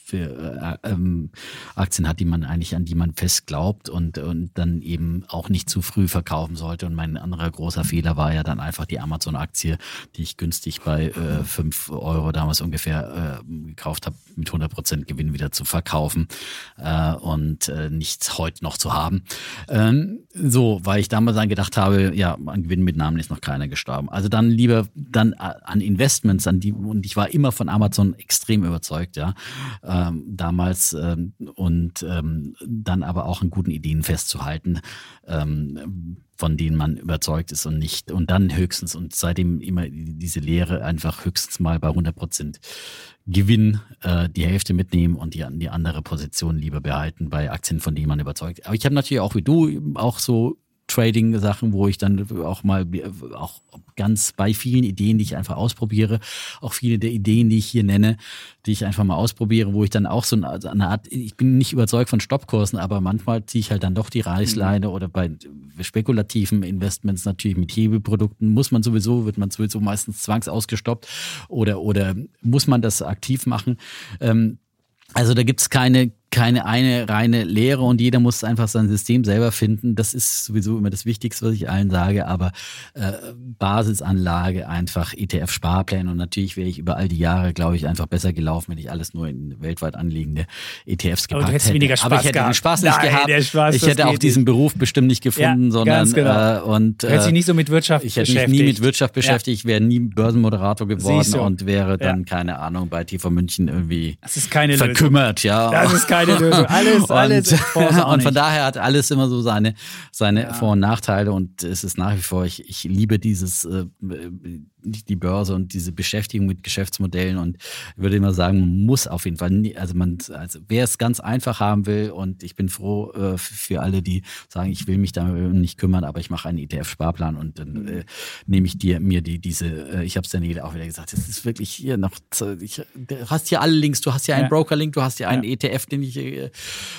für äh, ähm, Aktien hat, die man eigentlich an die man fest glaubt und und dann eben auch nicht zu früh verkaufen sollte. Und mein anderer großer Fehler war ja dann einfach die Amazon-Aktie, die ich günstig bei äh, 5 Euro damals ungefähr äh, gekauft habe, mit 100 Prozent Gewinn wieder zu verkaufen äh, und äh, nichts heute noch zu haben. Ähm, so, weil ich damals dann gedacht habe, ja, an Gewinnmitnahmen ist noch keiner gestorben. Also dann lieber dann äh, an Investments, an die und ich war immer von Amazon extrem überzeugt, ja ähm, damals ähm, und ähm, dann aber auch an guten Ideen festzuhalten, ähm, von denen man überzeugt ist und nicht und dann höchstens und seitdem immer diese Lehre einfach höchstens mal bei 100 Prozent Gewinn äh, die Hälfte mitnehmen und die, die andere Position lieber behalten bei Aktien, von denen man überzeugt. Aber ich habe natürlich auch wie du auch so Trading-Sachen, wo ich dann auch mal auch ganz bei vielen Ideen, die ich einfach ausprobiere, auch viele der Ideen, die ich hier nenne, die ich einfach mal ausprobiere, wo ich dann auch so eine, eine Art, ich bin nicht überzeugt von Stoppkursen, aber manchmal ziehe ich halt dann doch die Reißleine oder bei spekulativen Investments natürlich mit Hebelprodukten muss man sowieso, wird man sowieso meistens zwangsausgestoppt oder, oder muss man das aktiv machen. Ähm, also da gibt's keine keine eine reine Lehre und jeder muss einfach sein System selber finden. Das ist sowieso immer das Wichtigste, was ich allen sage. Aber äh, Basisanlage, einfach ETF-Sparpläne und natürlich wäre ich über all die Jahre, glaube ich, einfach besser gelaufen, wenn ich alles nur in weltweit anliegende ETFs gepackt Aber hätte. weniger Spaß Aber ich hätte den. Spaß nicht Nein, gehabt. Spaß, ich hätte auch diesen Beruf bestimmt nicht gefunden, Ja, sondern genau. äh, und äh, nicht so mit Wirtschaft ich hätte mich nie mit Wirtschaft beschäftigt, ich wäre nie Börsenmoderator geworden und wäre dann, Ja. keine Ahnung, bei TV München irgendwie keine Lösung. verkümmert, ja. Das ist keine Lösung. Alles, alles. Und, und von daher hat alles immer so seine, seine Vor- und Nachteile und es ist nach wie vor, ich, ich liebe dieses, äh, nicht die Börse und diese Beschäftigung mit Geschäftsmodellen und ich würde immer sagen, man muss auf jeden Fall, nie, also man, also wer es ganz einfach haben will und ich bin froh äh, für alle, die sagen, ich will mich da nicht kümmern, aber ich mache einen ETF-Sparplan und dann äh, nehme ich dir mir die diese, äh, ich habe es dann auch wieder gesagt, es ist wirklich hier noch, ich, du hast hier alle Links, du hast hier einen Ja. Broker-Link, du hast hier einen ETF, den ich äh,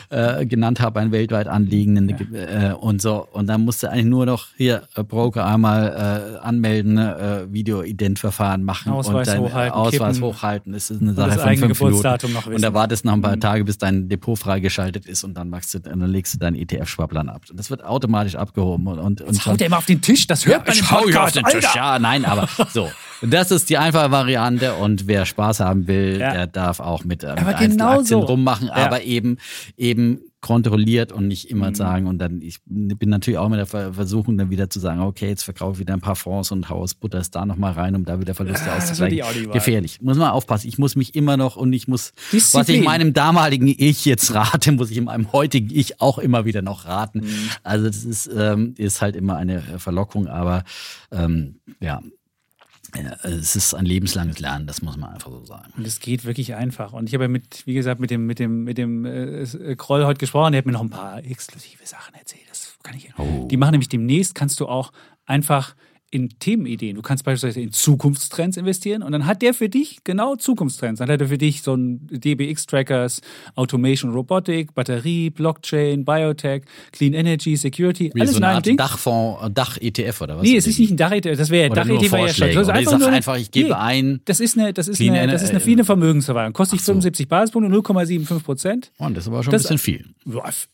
äh, genannt habe, einen weltweit anliegenden äh, und so. Und dann musst du eigentlich nur noch hier Broker einmal anmelden, äh, Video-Ident-Verfahren machen Ausweis und dann hochhalten, Ausweis kippen. hochhalten. Das ist eine das Sache von eigene fünf Minuten. noch wissen. Und da wartest noch ein Mhm. paar Tage, bis dein Depot freigeschaltet ist und dann machst du, dann legst du deinen ETF-Sparplan ab. Und das wird automatisch abgehoben und, und, und haut er immer auf den Tisch, das hört man im hier auf Podcast. den Tisch. Alter. Ja, nein, aber so. Das ist die einfache Variante und wer Spaß haben will, Ja. der darf auch mit, äh, mit genau so. rummachen, Ja. aber eben, eben kontrolliert und nicht immer Mhm. sagen und dann, ich bin natürlich auch mit der Ver- Versuchung dann wieder zu sagen, okay, jetzt verkaufe ich wieder ein paar Fonds und hau das Butter da nochmal rein, um da wieder Verluste Ah, das auszugleichen. Gefährlich. Muss man aufpassen. Ich muss mich immer noch und ich muss, was Disziplin. ich meinem damaligen Ich jetzt rate, muss ich meinem heutigen Ich auch immer wieder noch raten. Mhm. Also das ist, ähm, ist halt immer eine Verlockung, aber ähm, ja, ja, es ist ein lebenslanges Lernen, das muss man einfach so sagen. Und es geht wirklich einfach. Und ich habe ja mit, wie gesagt, mit dem, mit dem, mit dem äh, Kroll heute gesprochen, der hat mir noch ein paar exklusive Sachen erzählt. Das kann ich. Oh. Die machen nämlich demnächst, kannst du auch einfach in Themenideen. Du kannst beispielsweise in Zukunftstrends investieren und dann hat der für dich genau Zukunftstrends. Dann hat er für dich so ein DBX-Trackers, Automation, Robotik, Batterie, Blockchain, Biotech, Clean Energy, Security, Wie alles so in eine Art Ding. Dach-ETF Dach oder was? Nee, es ist nicht ein Dach-ETF, das wäre nur Dach-ETF ja schon. Das ist einfach nur eine- einfach, ich gebe ein- Das ist eine, das ist Clean eine, das ist eine äh, viele Vermögensverwahrung. Kostet so. 75 Basispunkte, 0,75 Prozent. Oh, das ist aber schon Das- ein bisschen viel.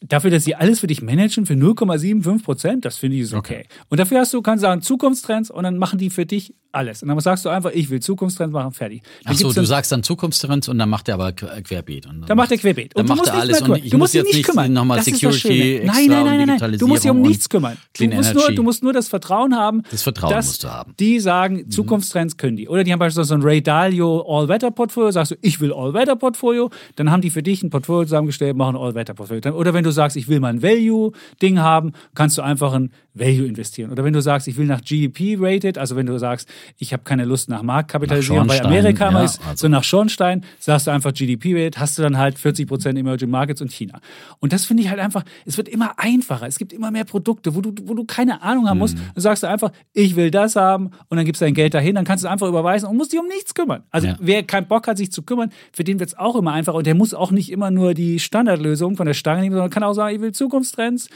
Dafür, dass sie alles für dich managen für 0,75 Prozent, das finde ich ist okay. Und dafür hast du, kannst du sagen, Zukunftstrends und dann machen die für dich alles. Und dann sagst du einfach, ich will Zukunftstrends machen, fertig. Dann Ach so, gibt's du dann, sagst dann Zukunftstrends und dann macht er aber que- querbeet. Und dann macht er querbeet. Dann Und du macht musst er alles und ich du muss dich jetzt nicht kümmern. nochmal Das ist das Security extra Nein, nein, nein, nein, nein. Du musst dich um nichts kümmern. Du musst, nur, du musst nur das Vertrauen haben. Das Vertrauen dass musst du haben. Die sagen, Zukunftstrends können die. Oder die haben beispielsweise so ein Ray Dalio All-Weather-Portfolio. Sagst du, ich will All-Weather-Portfolio. Dann haben die für dich ein Portfolio zusammengestellt, machen All-Weather-Portfolio. Dann- Oder wenn du sagst, ich will mal ein Value-Ding haben, kannst du einfach ein Value investieren. Oder wenn du sagst, ich will nach GDP rated, also wenn du sagst, ich habe keine Lust nach Marktkapitalisierung, Nach weil Schornstein, Amerika ja, ist, also. so nach Schornstein, sagst du einfach GDP rated, hast du dann halt 40% Emerging Markets und China. Und das finde ich halt einfach, es wird immer einfacher. Es gibt immer mehr Produkte, wo du, wo du keine Ahnung haben musst. Mhm. Dann sagst du einfach, ich will das haben und dann gibst du dein Geld dahin, dann kannst du es einfach überweisen und musst dich um nichts kümmern. Also Ja. wer keinen Bock hat, sich zu kümmern, für den wird es auch immer einfacher und der muss auch nicht immer nur die Standardlösung von der Stange nehmen, sondern kann auch sagen, ich will Zukunftstrends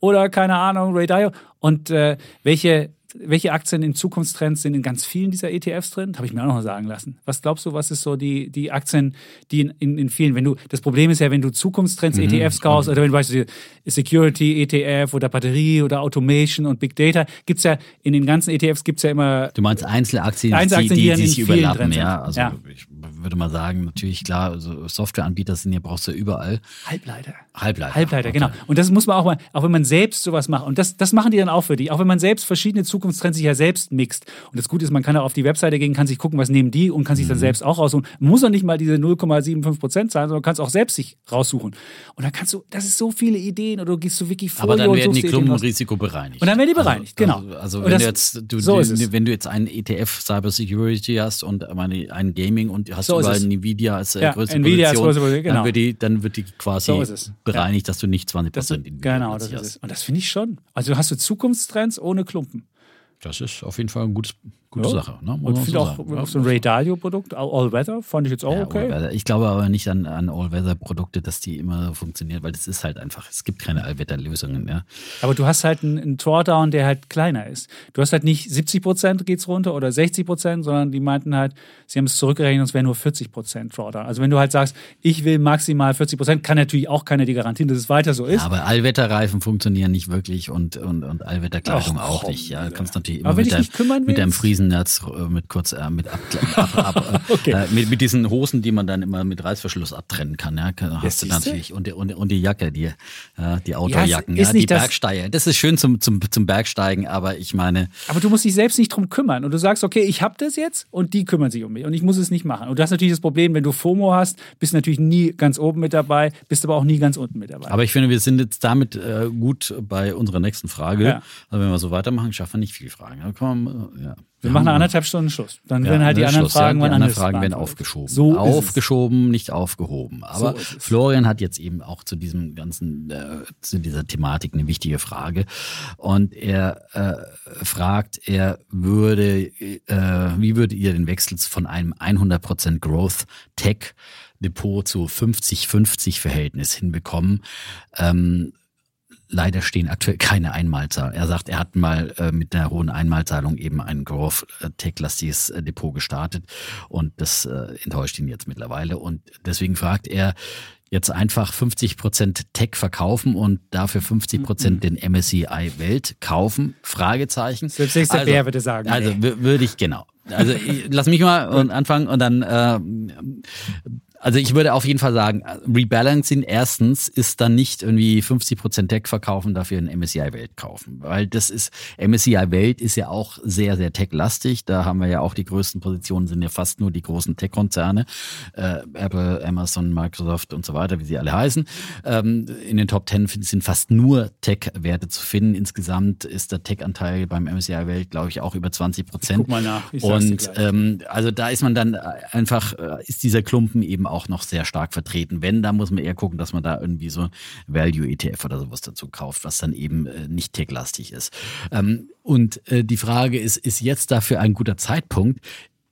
oder keine Ahnung, Ray Dalio. Und äh, welche, welche Aktien in Zukunftstrends sind in ganz vielen dieser ETFs drin? Habe ich mir auch noch sagen lassen. Was glaubst du, was ist so die, die Aktien, die in, in, in vielen, wenn du, das Problem ist ja, wenn du Zukunftstrends ETFs kaufst oder wenn du beispielsweise Security ETF oder Batterie oder Automation und Big Data, gibt's ja in den ganzen ETFs gibt's ja immer Du meinst Einzelaktien, Einzelaktien, die, die die, die sich überlappen, ja. Also Ja. ich würde mal sagen, natürlich klar, also Softwareanbieter sind ja, brauchst du ja überall. Halbleiter. Halbleiter. Halbleiter, genau. Und das muss man auch mal, auch wenn man selbst sowas macht, und das, das machen die dann auch für dich, auch wenn man selbst verschiedene Zukunftstrends sich ja selbst mixt. Und das Gute ist, man kann auch auf die Webseite gehen, kann sich gucken, was nehmen die und kann sich dann selbst auch raussuchen. Man muss auch nicht mal diese 0,75 Prozent zahlen, sondern kann es auch selbst sich raussuchen. Und dann kannst du, das ist so viele Ideen, oder du gehst wirklich vor Aber dann werden die suchst dir Ideen Klumpen raus. Risiko bereinigt. Und dann werden die bereinigt, genau. Also, also wenn das- du jetzt du, so es. wenn du jetzt einen ETF Cyber Security hast und meine, ein Gaming und hast So überall. Nvidia als äh, Ja, größte Nvidia als Position, größte Position, genau. dann wird die dann wird die quasi So bereinigt, dass du nicht 20 Das, Prozent genau, das ist es. Und das finde ich schon. Also hast du Zukunftstrends ohne Klumpen. Das ist auf jeden Fall ein gutes, gute Ja. Sache. Ne? Und finde so auch sagen. So ein Ray Dalio-Produkt, All Weather, fand ich jetzt auch Ja, okay. Ich glaube aber nicht an, an All-Weather-Produkte, dass die immer funktionieren, weil das ist halt einfach, es gibt keine Allwetter-Lösungen. Ja. Aber du hast halt einen, einen Drawdown, der halt kleiner ist. Du hast halt nicht 70 Prozent geht's runter oder 60 Prozent, sondern die meinten halt, sie haben es zurückgerechnet, es wäre nur 40 Prozent Drawdown. Also wenn du halt sagst, ich will maximal 40 Prozent, kann natürlich auch keiner dir garantieren, dass es weiter so ist. Ja, aber Allwetterreifen funktionieren nicht wirklich und, und, und Allwetterkleidung Ach, auch nicht. Ja, kannst natürlich Aber immer wenn mit kümmern mit deinem willst? Friesennetz äh, mit kurz äh, mit, ab, ab, ab, Okay. äh, mit, mit diesen Hosen, die man dann immer mit Reißverschluss abtrennen kann. Ja, hast du siehste. natürlich und, die- und, und die Jacke, die, äh, die Outdoorjacken, ist ja, die Bergsteiger. Das ist schön zum, zum, zum Bergsteigen, aber ich meine, Aber du musst dich selbst nicht drum kümmern. Und du sagst, okay, ich habe das jetzt und die kümmern sich um mich. Und ich muss es nicht machen. Und das ist natürlich das Problem, wenn du FOMO hast, bist du natürlich nie ganz oben mit dabei, bist aber auch nie ganz unten mit dabei. Aber ich finde, wir sind jetzt damit äh, gut bei unserer nächsten Frage. Ja. Also wenn wir so weitermachen, schaffen wir nicht viel Fragen. Ja, man, äh, ja. Wir machen eine anderthalb Stunden Schluss. Dann Ja, werden halt die ne, anderen Schluss, ja. Fragen die wann anderen Fragen werden aufgeschoben. So ist es. aufgeschoben, nicht aufgehoben. Aber So. Florian hat jetzt eben auch zu diesem ganzen, äh, zu dieser Thematik eine wichtige Frage. Und er äh, fragt, er würde, äh, wie würdet ihr den Wechsel von einem 100% Growth Tech Depot zu 50-50 Verhältnis hinbekommen? Ähm, Leider stehen aktuell keine Einmalzahlungen. Er sagt, er hat mal äh, mit einer hohen Einmalzahlung eben ein Growth äh, Tech-lastiges äh, Depot gestartet und das äh, enttäuscht ihn jetzt mittlerweile. Und deswegen fragt er, jetzt einfach 50% Tech verkaufen und dafür 50% den MSCI Welt kaufen? Fragezeichen. Selbst der Bär würde sagen, Also nee. würde ich, genau. Also ich, lass mich mal und anfangen und dann äh, also ich würde auf jeden Fall sagen, Rebalancing erstens ist dann nicht irgendwie 50% Tech verkaufen, dafür ein MSCI Welt kaufen. Weil das ist, MSCI Welt ist ja auch sehr, sehr tech-lastig. Da haben wir ja auch die größten Positionen, sind ja fast nur die großen Tech-Konzerne. Äh, Apple, Amazon, Microsoft und so weiter, wie sie alle heißen. Ähm, in den Top 10 sind fast nur Tech-Werte zu finden. Insgesamt ist der Tech-Anteil beim MSCI Welt, glaube ich, auch über 20 Prozent. Guck mal nach, Und ähm, also da ist man dann einfach, äh, ist dieser Klumpen eben auch noch sehr stark vertreten. Wenn, da muss man eher gucken, dass man da irgendwie so Value-ETF oder sowas dazu kauft, was dann eben äh, nicht tech-lastig ist. Ähm, und äh, die Frage ist, ist jetzt dafür ein guter Zeitpunkt?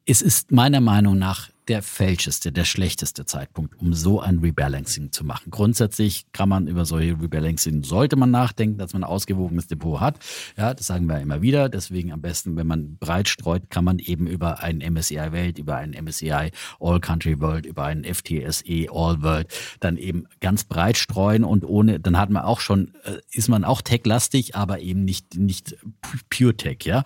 Es ist meiner Meinung nach der falscheste, der schlechteste Zeitpunkt, um so ein Rebalancing zu machen. Grundsätzlich kann man über solche Rebalancing, sollte man nachdenken, dass man ein ausgewogenes Depot hat. Ja, das sagen wir immer wieder. Deswegen am besten, wenn man breit streut, kann man eben über einen MSCI Welt, über einen MSCI All Country World, über einen FTSE All World dann eben ganz breit streuen und ohne, dann hat man auch schon, äh, ist man auch tech-lastig, aber eben nicht, nicht pure Tech, ja.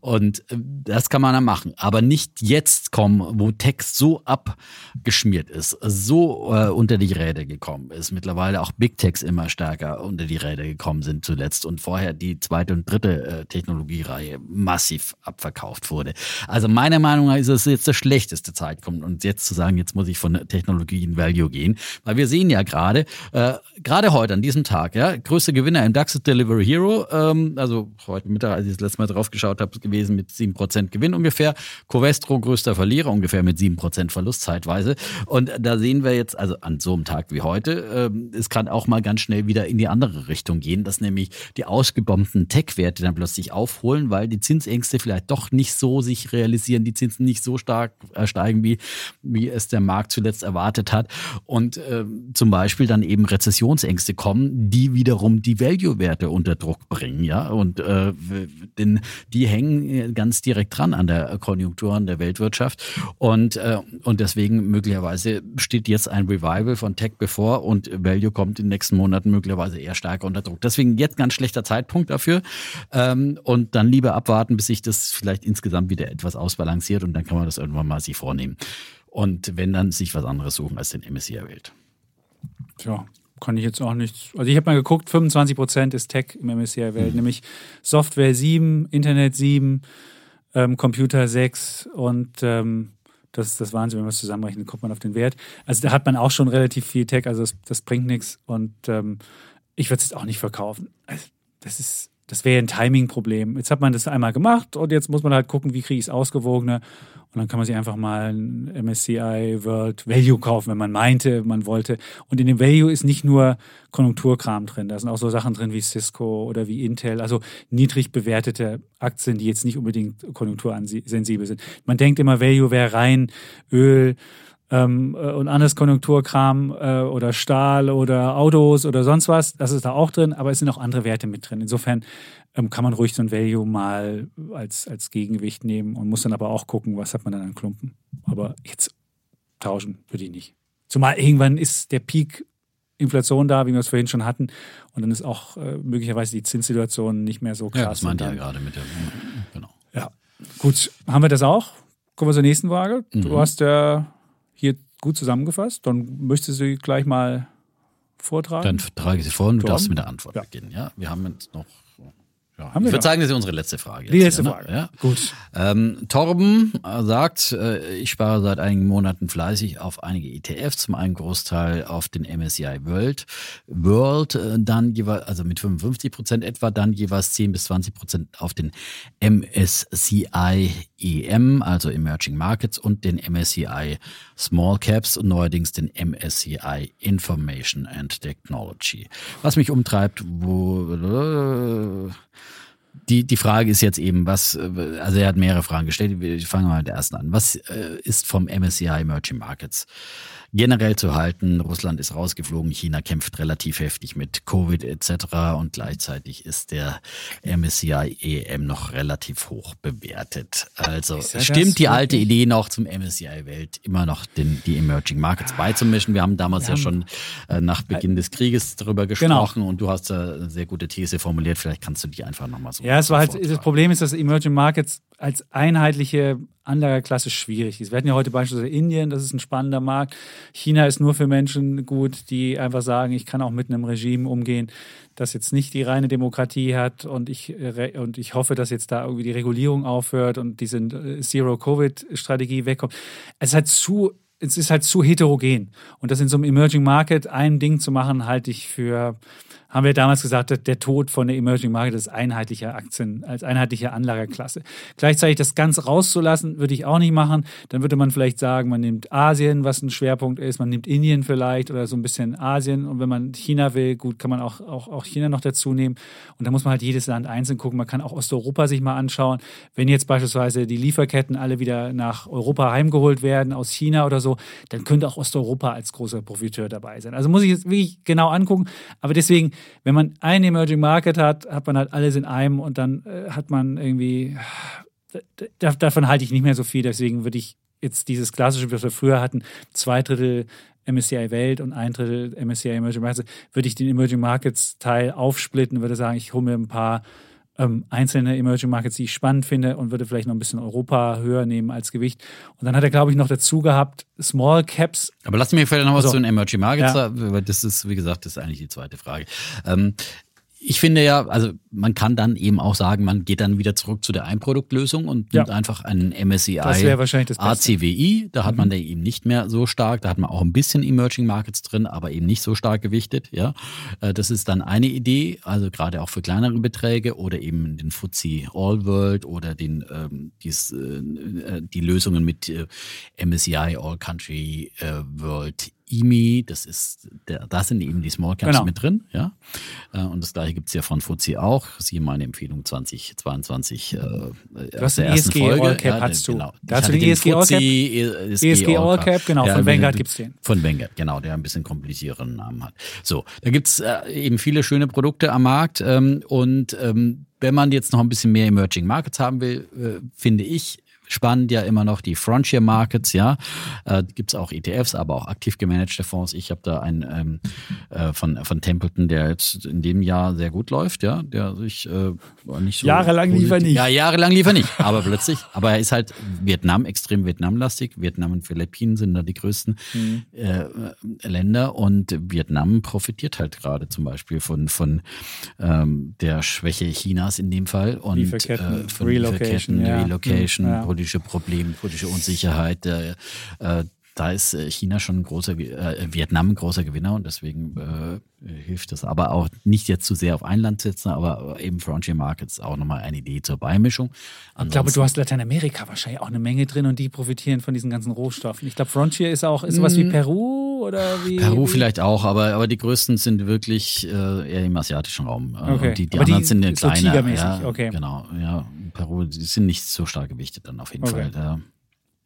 Und äh, das kann man dann machen, aber nicht jetzt kommen, wo Tech so abgeschmiert ist, so äh, unter die Räder gekommen ist. Mittlerweile auch Big Techs immer stärker unter die Räder gekommen sind zuletzt und vorher die zweite und dritte äh, Technologiereihe massiv abverkauft wurde. Also meiner Meinung nach ist es jetzt der schlechteste Zeitpunkt und jetzt zu sagen, jetzt muss ich von Technologie in Value gehen, weil wir sehen ja gerade, äh, gerade heute an diesem Tag, ja, größte Gewinner im DAX ist Delivery Hero, ähm, also heute Mittag, als ich das letzte Mal drauf geschaut habe, gewesen mit 7% Gewinn ungefähr. Covestro größter Verlierer, ungefähr mit 7% Verlust zeitweise. Und da sehen wir jetzt, also an so einem Tag wie heute, ähm, es kann auch mal ganz schnell wieder in die andere Richtung gehen, dass nämlich die ausgebombten Tech-Werte dann plötzlich aufholen, weil die Zinsängste vielleicht doch nicht so sich realisieren, die Zinsen nicht so stark äh, steigen, wie, wie es der Markt zuletzt erwartet hat. Und ähm, zum Beispiel dann eben Rezessionsängste kommen, die wiederum die Value-Werte unter Druck bringen, ja. Und äh, denn die hängen äh, ganz direkt dran an der Konjunktur, an der Weltwirtschaft. Und, äh, und deswegen möglicherweise steht jetzt ein Revival von Tech bevor und Value kommt in den nächsten Monaten möglicherweise eher stärker unter Druck. Deswegen jetzt ganz schlechter Zeitpunkt dafür. Ähm, und dann lieber abwarten, bis sich das vielleicht insgesamt wieder etwas ausbalanciert und dann kann man das irgendwann mal sich vornehmen. Und wenn dann sich was anderes suchen als den MSCI Welt. Tja, kann ich jetzt auch nicht. Also ich habe mal geguckt, 25% ist Tech im MSCI-Welt, Mhm. nämlich Software 7, Internet 7, ähm, Computer 6 und ähm, das ist das Wahnsinn, wenn man es zusammenrechnet, kommt man auf den Wert. Also da hat man auch schon relativ viel Tech, also das, das bringt nichts und ähm, ich würde es jetzt auch nicht verkaufen. Also das ist Das wäre ein Timing-Problem. Jetzt hat man das einmal gemacht und jetzt muss man halt gucken, wie kriege ich es ausgewogener. Und dann kann man sich einfach mal ein MSCI World Value kaufen, wenn man meinte, man wollte. Und in dem Value ist nicht nur Konjunkturkram drin. Da sind auch so Sachen drin wie Cisco oder wie Intel, also niedrig bewertete Aktien, die jetzt nicht unbedingt konjunktursensibel sind. Man denkt immer, Value wäre rein Öl, ähm, äh, und anderes Konjunkturkram äh, oder Stahl oder Autos oder sonst was, das ist da auch drin, aber es sind auch andere Werte mit drin. Insofern ähm, kann man ruhig so ein Value mal als, als Gegengewicht nehmen und muss dann aber auch gucken, was hat man dann an Klumpen. Aber jetzt tauschen würde ich nicht. Zumal irgendwann ist der Peak Inflation da, wie wir es vorhin schon hatten. Und dann ist auch äh, möglicherweise die Zinssituation nicht mehr so krass. Ja, das meinte er gerade mit der. Genau. Ja, gut. Haben wir das auch? Kommen wir zur nächsten Frage. Mhm. Du hast ja hier gut zusammengefasst. Dann möchtest du gleich mal vortragen. Dann trage ich sie vor und du darfst mit der Antwort ja. beginnen. Ja, wir haben jetzt noch ja, ich würde sagen, das ist unsere letzte Frage. Die letzte Frage. Ja. Gut. Ähm, Torben äh, sagt, äh, ich spare seit einigen Monaten fleißig auf einige ETFs, zum einen Großteil auf den MSCI World, World, äh, dann jeweils, also mit 55 Prozent etwa, dann jeweils 10 bis 20 Prozent auf den MSCI EM, also Emerging Markets und den MSCI Small Caps und neuerdings den MSCI Information and Technology. Was mich umtreibt, wo die, die Frage ist jetzt eben, was, also er hat mehrere Fragen gestellt. Ich fange mal mit der ersten an. Was äh, ist vom MSCI Emerging Markets generell zu halten? Russland ist rausgeflogen, China kämpft relativ heftig mit Covid etc. und gleichzeitig ist der MSCI EM noch relativ hoch bewertet. Also stimmt die alte Idee noch zum MSCI Welt immer noch den, die Emerging Markets beizumischen? Wir haben damals wir ja schon äh, nach Beginn des Krieges darüber genau. gesprochen genau. und du hast da eine sehr gute These formuliert. Vielleicht kannst du die einfach nochmal so ja, es war halt, das Problem ist, dass Emerging Markets als einheitliche Anlageklasse schwierig ist. Wir hatten ja heute beispielsweise Indien, das ist ein spannender Markt. China ist nur für Menschen gut, die einfach sagen, ich kann auch mit einem Regime umgehen, das jetzt nicht die reine Demokratie hat und ich, und ich hoffe, dass jetzt da irgendwie die Regulierung aufhört und diese äh, Zero-Covid-Strategie wegkommt. Es ist halt zu es ist halt zu heterogen. Und das in so einem Emerging Market ein Ding zu machen, halte ich für haben wir damals gesagt, der Tod von der Emerging Market ist einheitlicher Aktien, als einheitliche Anlageklasse. Gleichzeitig das ganz rauszulassen, würde ich auch nicht machen. Dann würde man vielleicht sagen, man nimmt Asien, was ein Schwerpunkt ist, man nimmt Indien vielleicht oder so ein bisschen Asien. Und wenn man China will, gut, kann man auch, auch, auch China noch dazu nehmen. Und da muss man halt jedes Land einzeln gucken. Man kann auch Osteuropa sich mal anschauen. Wenn jetzt beispielsweise die Lieferketten alle wieder nach Europa heimgeholt werden, aus China oder so, dann könnte auch Osteuropa als großer Profiteur dabei sein. Also muss ich jetzt wirklich genau angucken. Aber deswegen, wenn man ein Emerging Market hat, hat man halt alles in einem und dann äh, hat man irgendwie, davon halte ich nicht mehr so viel, deswegen würde ich jetzt dieses klassische, was wir früher hatten, zwei Drittel MSCI Welt und ein Drittel MSCI Emerging Markets, würde ich den Emerging Markets Teil aufsplitten, würde sagen, ich hole mir ein paar ähm, einzelne Emerging Markets, die ich spannend finde und würde vielleicht noch ein bisschen Europa höher nehmen als Gewicht. Und dann hat er, glaube ich, noch dazu gehabt Small Caps. Aber lass mich vielleicht noch was also, zu den Emerging Markets ja. sagen, weil das ist, wie gesagt, das ist eigentlich die zweite Frage. Ähm, ich finde ja, also man kann dann eben auch sagen, man geht dann wieder zurück zu der Einproduktlösung und ja. nimmt einfach einen MSCI das wahrscheinlich das ACWI. Da hat mhm. man da eben nicht mehr so stark, da hat man auch ein bisschen Emerging Markets drin, aber eben nicht so stark gewichtet. Ja, äh, Das ist dann eine Idee, also gerade auch für kleinere Beträge oder eben den FTSE All World oder den, ähm, dies, äh, äh die Lösungen mit äh, MSCI All Country äh, World IMI, das ist, der, da sind eben die Small Caps genau. mit drin, ja. Äh, und das gleiche gibt es ja von FTSE auch. Siehe meine Empfehlung 2022 äh, du hast der ersten ESG Folge. All Cap ja, hast du. Genau. Da hast du den ESG All Cap? ESG, ESG All Cap, genau, ja, von Vanguard gibt es den. Von Vanguard, genau, der ein bisschen komplizierteren Namen hat. So, da gibt's äh, eben viele schöne Produkte am Markt ähm, und ähm, wenn man jetzt noch ein bisschen mehr Emerging Markets haben will, äh, finde ich, spannend ja immer noch die Frontier Markets, ja. Äh, Gibt es auch ETFs, aber auch aktiv gemanagte Fonds. Ich habe da einen ähm, äh, von, von Templeton, der jetzt in dem Jahr sehr gut läuft, ja, der sich äh, nicht so. Jahrelang lief er nicht. Ja, jahrelang lief er nicht, aber plötzlich. Aber er ist halt Vietnam, extrem Vietnamlastig. Vietnam und Philippinen sind da die größten mhm. äh, Länder und Vietnam profitiert halt gerade zum Beispiel von, von ähm, der Schwäche Chinas in dem Fall und äh, von Relocation, Lieferketten, ja. Relocation, ja politische Probleme, politische Unsicherheit, äh, da ist äh, China schon ein großer, äh, Vietnam ein großer Gewinner und deswegen äh, hilft es aber auch nicht jetzt zu sehr auf ein Land setzen, aber eben Frontier Markets auch nochmal eine Idee zur Beimischung. Ich glaube, du hast Lateinamerika wahrscheinlich auch eine Menge drin und die profitieren von diesen ganzen Rohstoffen. Ich glaube, Frontier ist auch ist sowas wie Peru oder wie? Peru wie? vielleicht auch, aber, aber die größten sind wirklich äh, eher im asiatischen Raum. Äh, Okay. Und die, die Aber die anderen sind ja so kleiner. tigermäßig, ja, okay. Genau, ja. Peru, die sind nicht so stark gewichtet dann auf jeden Okay. Fall. Ja.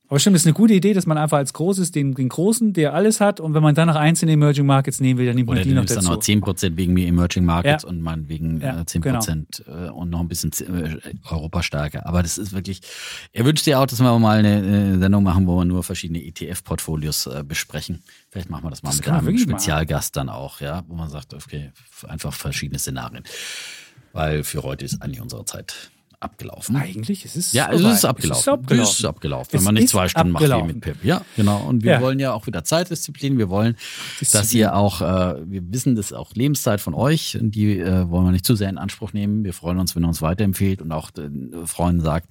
Aber stimmt, das ist eine gute Idee, dass man einfach als Großes den, den Großen, der alles hat, und wenn man dann noch einzelne Emerging Markets nehmen will, dann nimmt Oder man die noch nimmst dann dazu. noch 10% wegen mir Emerging Markets Ja. und man wegen Ja, äh, 10% äh, und noch ein bisschen äh, Europa stärker. Aber das ist wirklich, er wünscht dir auch, dass wir mal eine Sendung machen, wo wir nur verschiedene ETF-Portfolios besprechen. Vielleicht machen wir das mal Das mit einem wirklich machen. Spezialgast dann auch, ja, wo man sagt, okay, einfach verschiedene Szenarien. Weil für heute ist eigentlich unsere Zeit abgelaufen. Eigentlich, es ist Ja, es ist abgelaufen. Es ist abgelaufen. Es ist abgelaufen. Wenn Es man nicht zwei Stunden macht abgelaufen. wie mit Pip. Ja, genau. Und wir Ja. wollen ja auch wieder Zeitdisziplin. Wir wollen, dass ihr auch, äh, wir wissen, das ist auch Lebenszeit von euch. Und die äh, wollen wir nicht zu sehr in Anspruch nehmen. Wir freuen uns, wenn ihr uns weiterempfehlt und auch den Freunden sagt,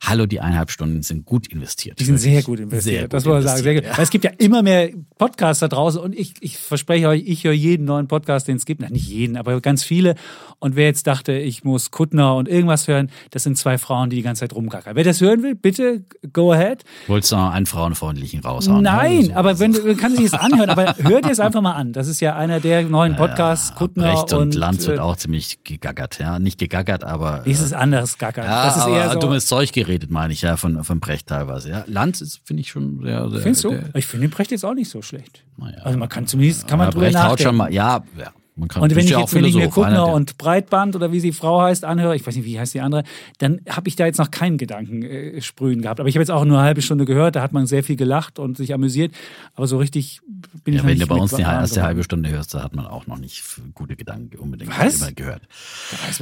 hallo, die eineinhalb Stunden sind gut investiert. Die sind sehr gut investiert. Sehr das wollen wir sagen. Sehr gut. investiert, Weil es gibt ja immer mehr Podcasts da draußen und ich, ich verspreche euch, ich höre jeden neuen Podcast, den es gibt. Na, nicht jeden, aber ganz viele. Und wer jetzt dachte, ich muss Kuttner und irgendwas hören, das sind zwei Frauen, die die ganze Zeit rumgackern. Wer das hören will, bitte go ahead. Wolltest du noch einen frauenfreundlichen raushauen? Nein, Ja, so. aber wenn du kann sich das anhören, aber hört dir es einfach mal an. Das ist ja einer der neuen Podcasts, Kuttner Brecht und, und, Lanz wird äh, auch ziemlich gegackert. Ja, nicht gegackert, aber. Ist anderes Gackern. Ja, das ist eher so. dummes Zeug geredet, meine ich, ja, von, von Brecht teilweise. Ja. Lanz ist, finde ich, schon sehr, sehr. Findest du? der- Ich finde den Brecht jetzt auch nicht so schlecht. Naja. Also man kann zumindest kann man Ja, drüber Brecht haut nachdenken. schon mal, ja, ja. Man kann, Und wenn ich ja jetzt, wenn ich mir Kuttner und Breitband oder wie sie Frau heißt anhöre, ich weiß nicht, wie heißt die andere, dann habe ich da jetzt noch keinen Gedanken äh, sprühen gehabt. Aber ich habe jetzt auch nur eine halbe Stunde gehört, da hat man sehr viel gelacht und sich amüsiert. Aber so richtig bin ich Ja, noch wenn nicht du bei uns die erste halbe Stunde hörst, da hat man auch noch nicht gute Gedanken unbedingt immer gehört.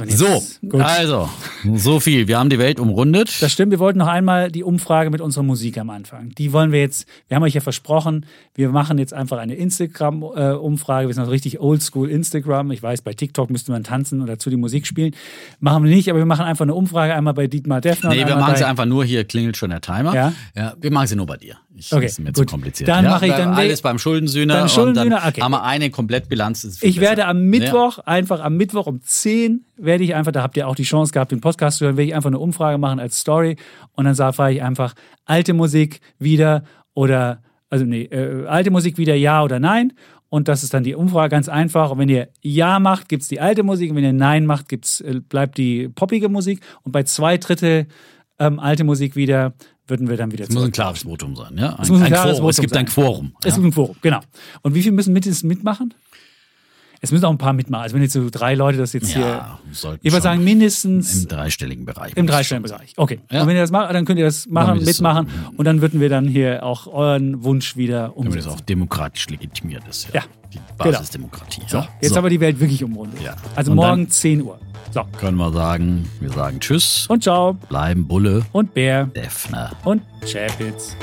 So, Gut. also, so viel. Wir haben die Welt umrundet. Das stimmt, wir wollten noch einmal die Umfrage mit unserer Musik am Anfang. Die wollen wir jetzt, wir haben euch ja versprochen, wir machen jetzt einfach eine Instagram-Umfrage. wir sind also richtig oldschool Instagram. Ich weiß, bei TikTok müsste man tanzen und dazu die Musik spielen. Machen wir nicht, aber wir machen einfach eine Umfrage einmal bei Dietmar Defner. Nee, und wir machen sie einfach nur hier, klingelt schon der Timer. Ja? ja wir machen sie nur bei dir. Ich, Okay, das ist mir zu gut. kompliziert. Dann ja, mache ich dann- alles beim Schuldensühner. Beim und Schuldensühner, dann okay. haben wir eine Komplettbilanz. Ich werde besser. am Mittwoch, einfach am Mittwoch um 10 werde ich einfach, da habt ihr auch die Chance gehabt, den Podcast zu hören, werde ich einfach eine Umfrage machen als Story und dann sage ich einfach alte Musik wieder oder, also nee, äh, alte Musik wieder ja oder nein. Und das ist dann die Umfrage ganz einfach. Und wenn ihr Ja macht, gibt's die alte Musik. Und wenn ihr Nein macht, gibt's, äh, bleibt die poppige Musik. Und bei zwei Drittel ähm, alte Musik wieder, würden wir dann wieder Es muss ein klares Votum sein, ja? Ein, Es muss ein klares Quorum. Es Votum gibt ein sein. Quorum. Es ja? gibt ein Forum, genau. Und wie viel müssen mit mitmachen? Es müssen auch ein paar mitmachen. Also wenn jetzt so drei Leute das jetzt hier. Ja, sollten Ich würde sagen, mindestens im dreistelligen Bereich. im dreistelligen Bereich. Okay. Ja. Und wenn ihr das macht, dann könnt ihr das machen, ist so. mitmachen. Und dann würden wir dann hier auch euren Wunsch wieder Damit es umsetzen. auch demokratisch legitimiert ist. Ja, Die genau. Basisdemokratie. So, ja. jetzt so, aber die Welt wirklich umrundet. Ja. Also Und morgen dann- 10 Uhr. So. können wir sagen, wir sagen Tschüss, Und ciao. bleiben Bulle, Und Bär. Defner. Und Chapitz.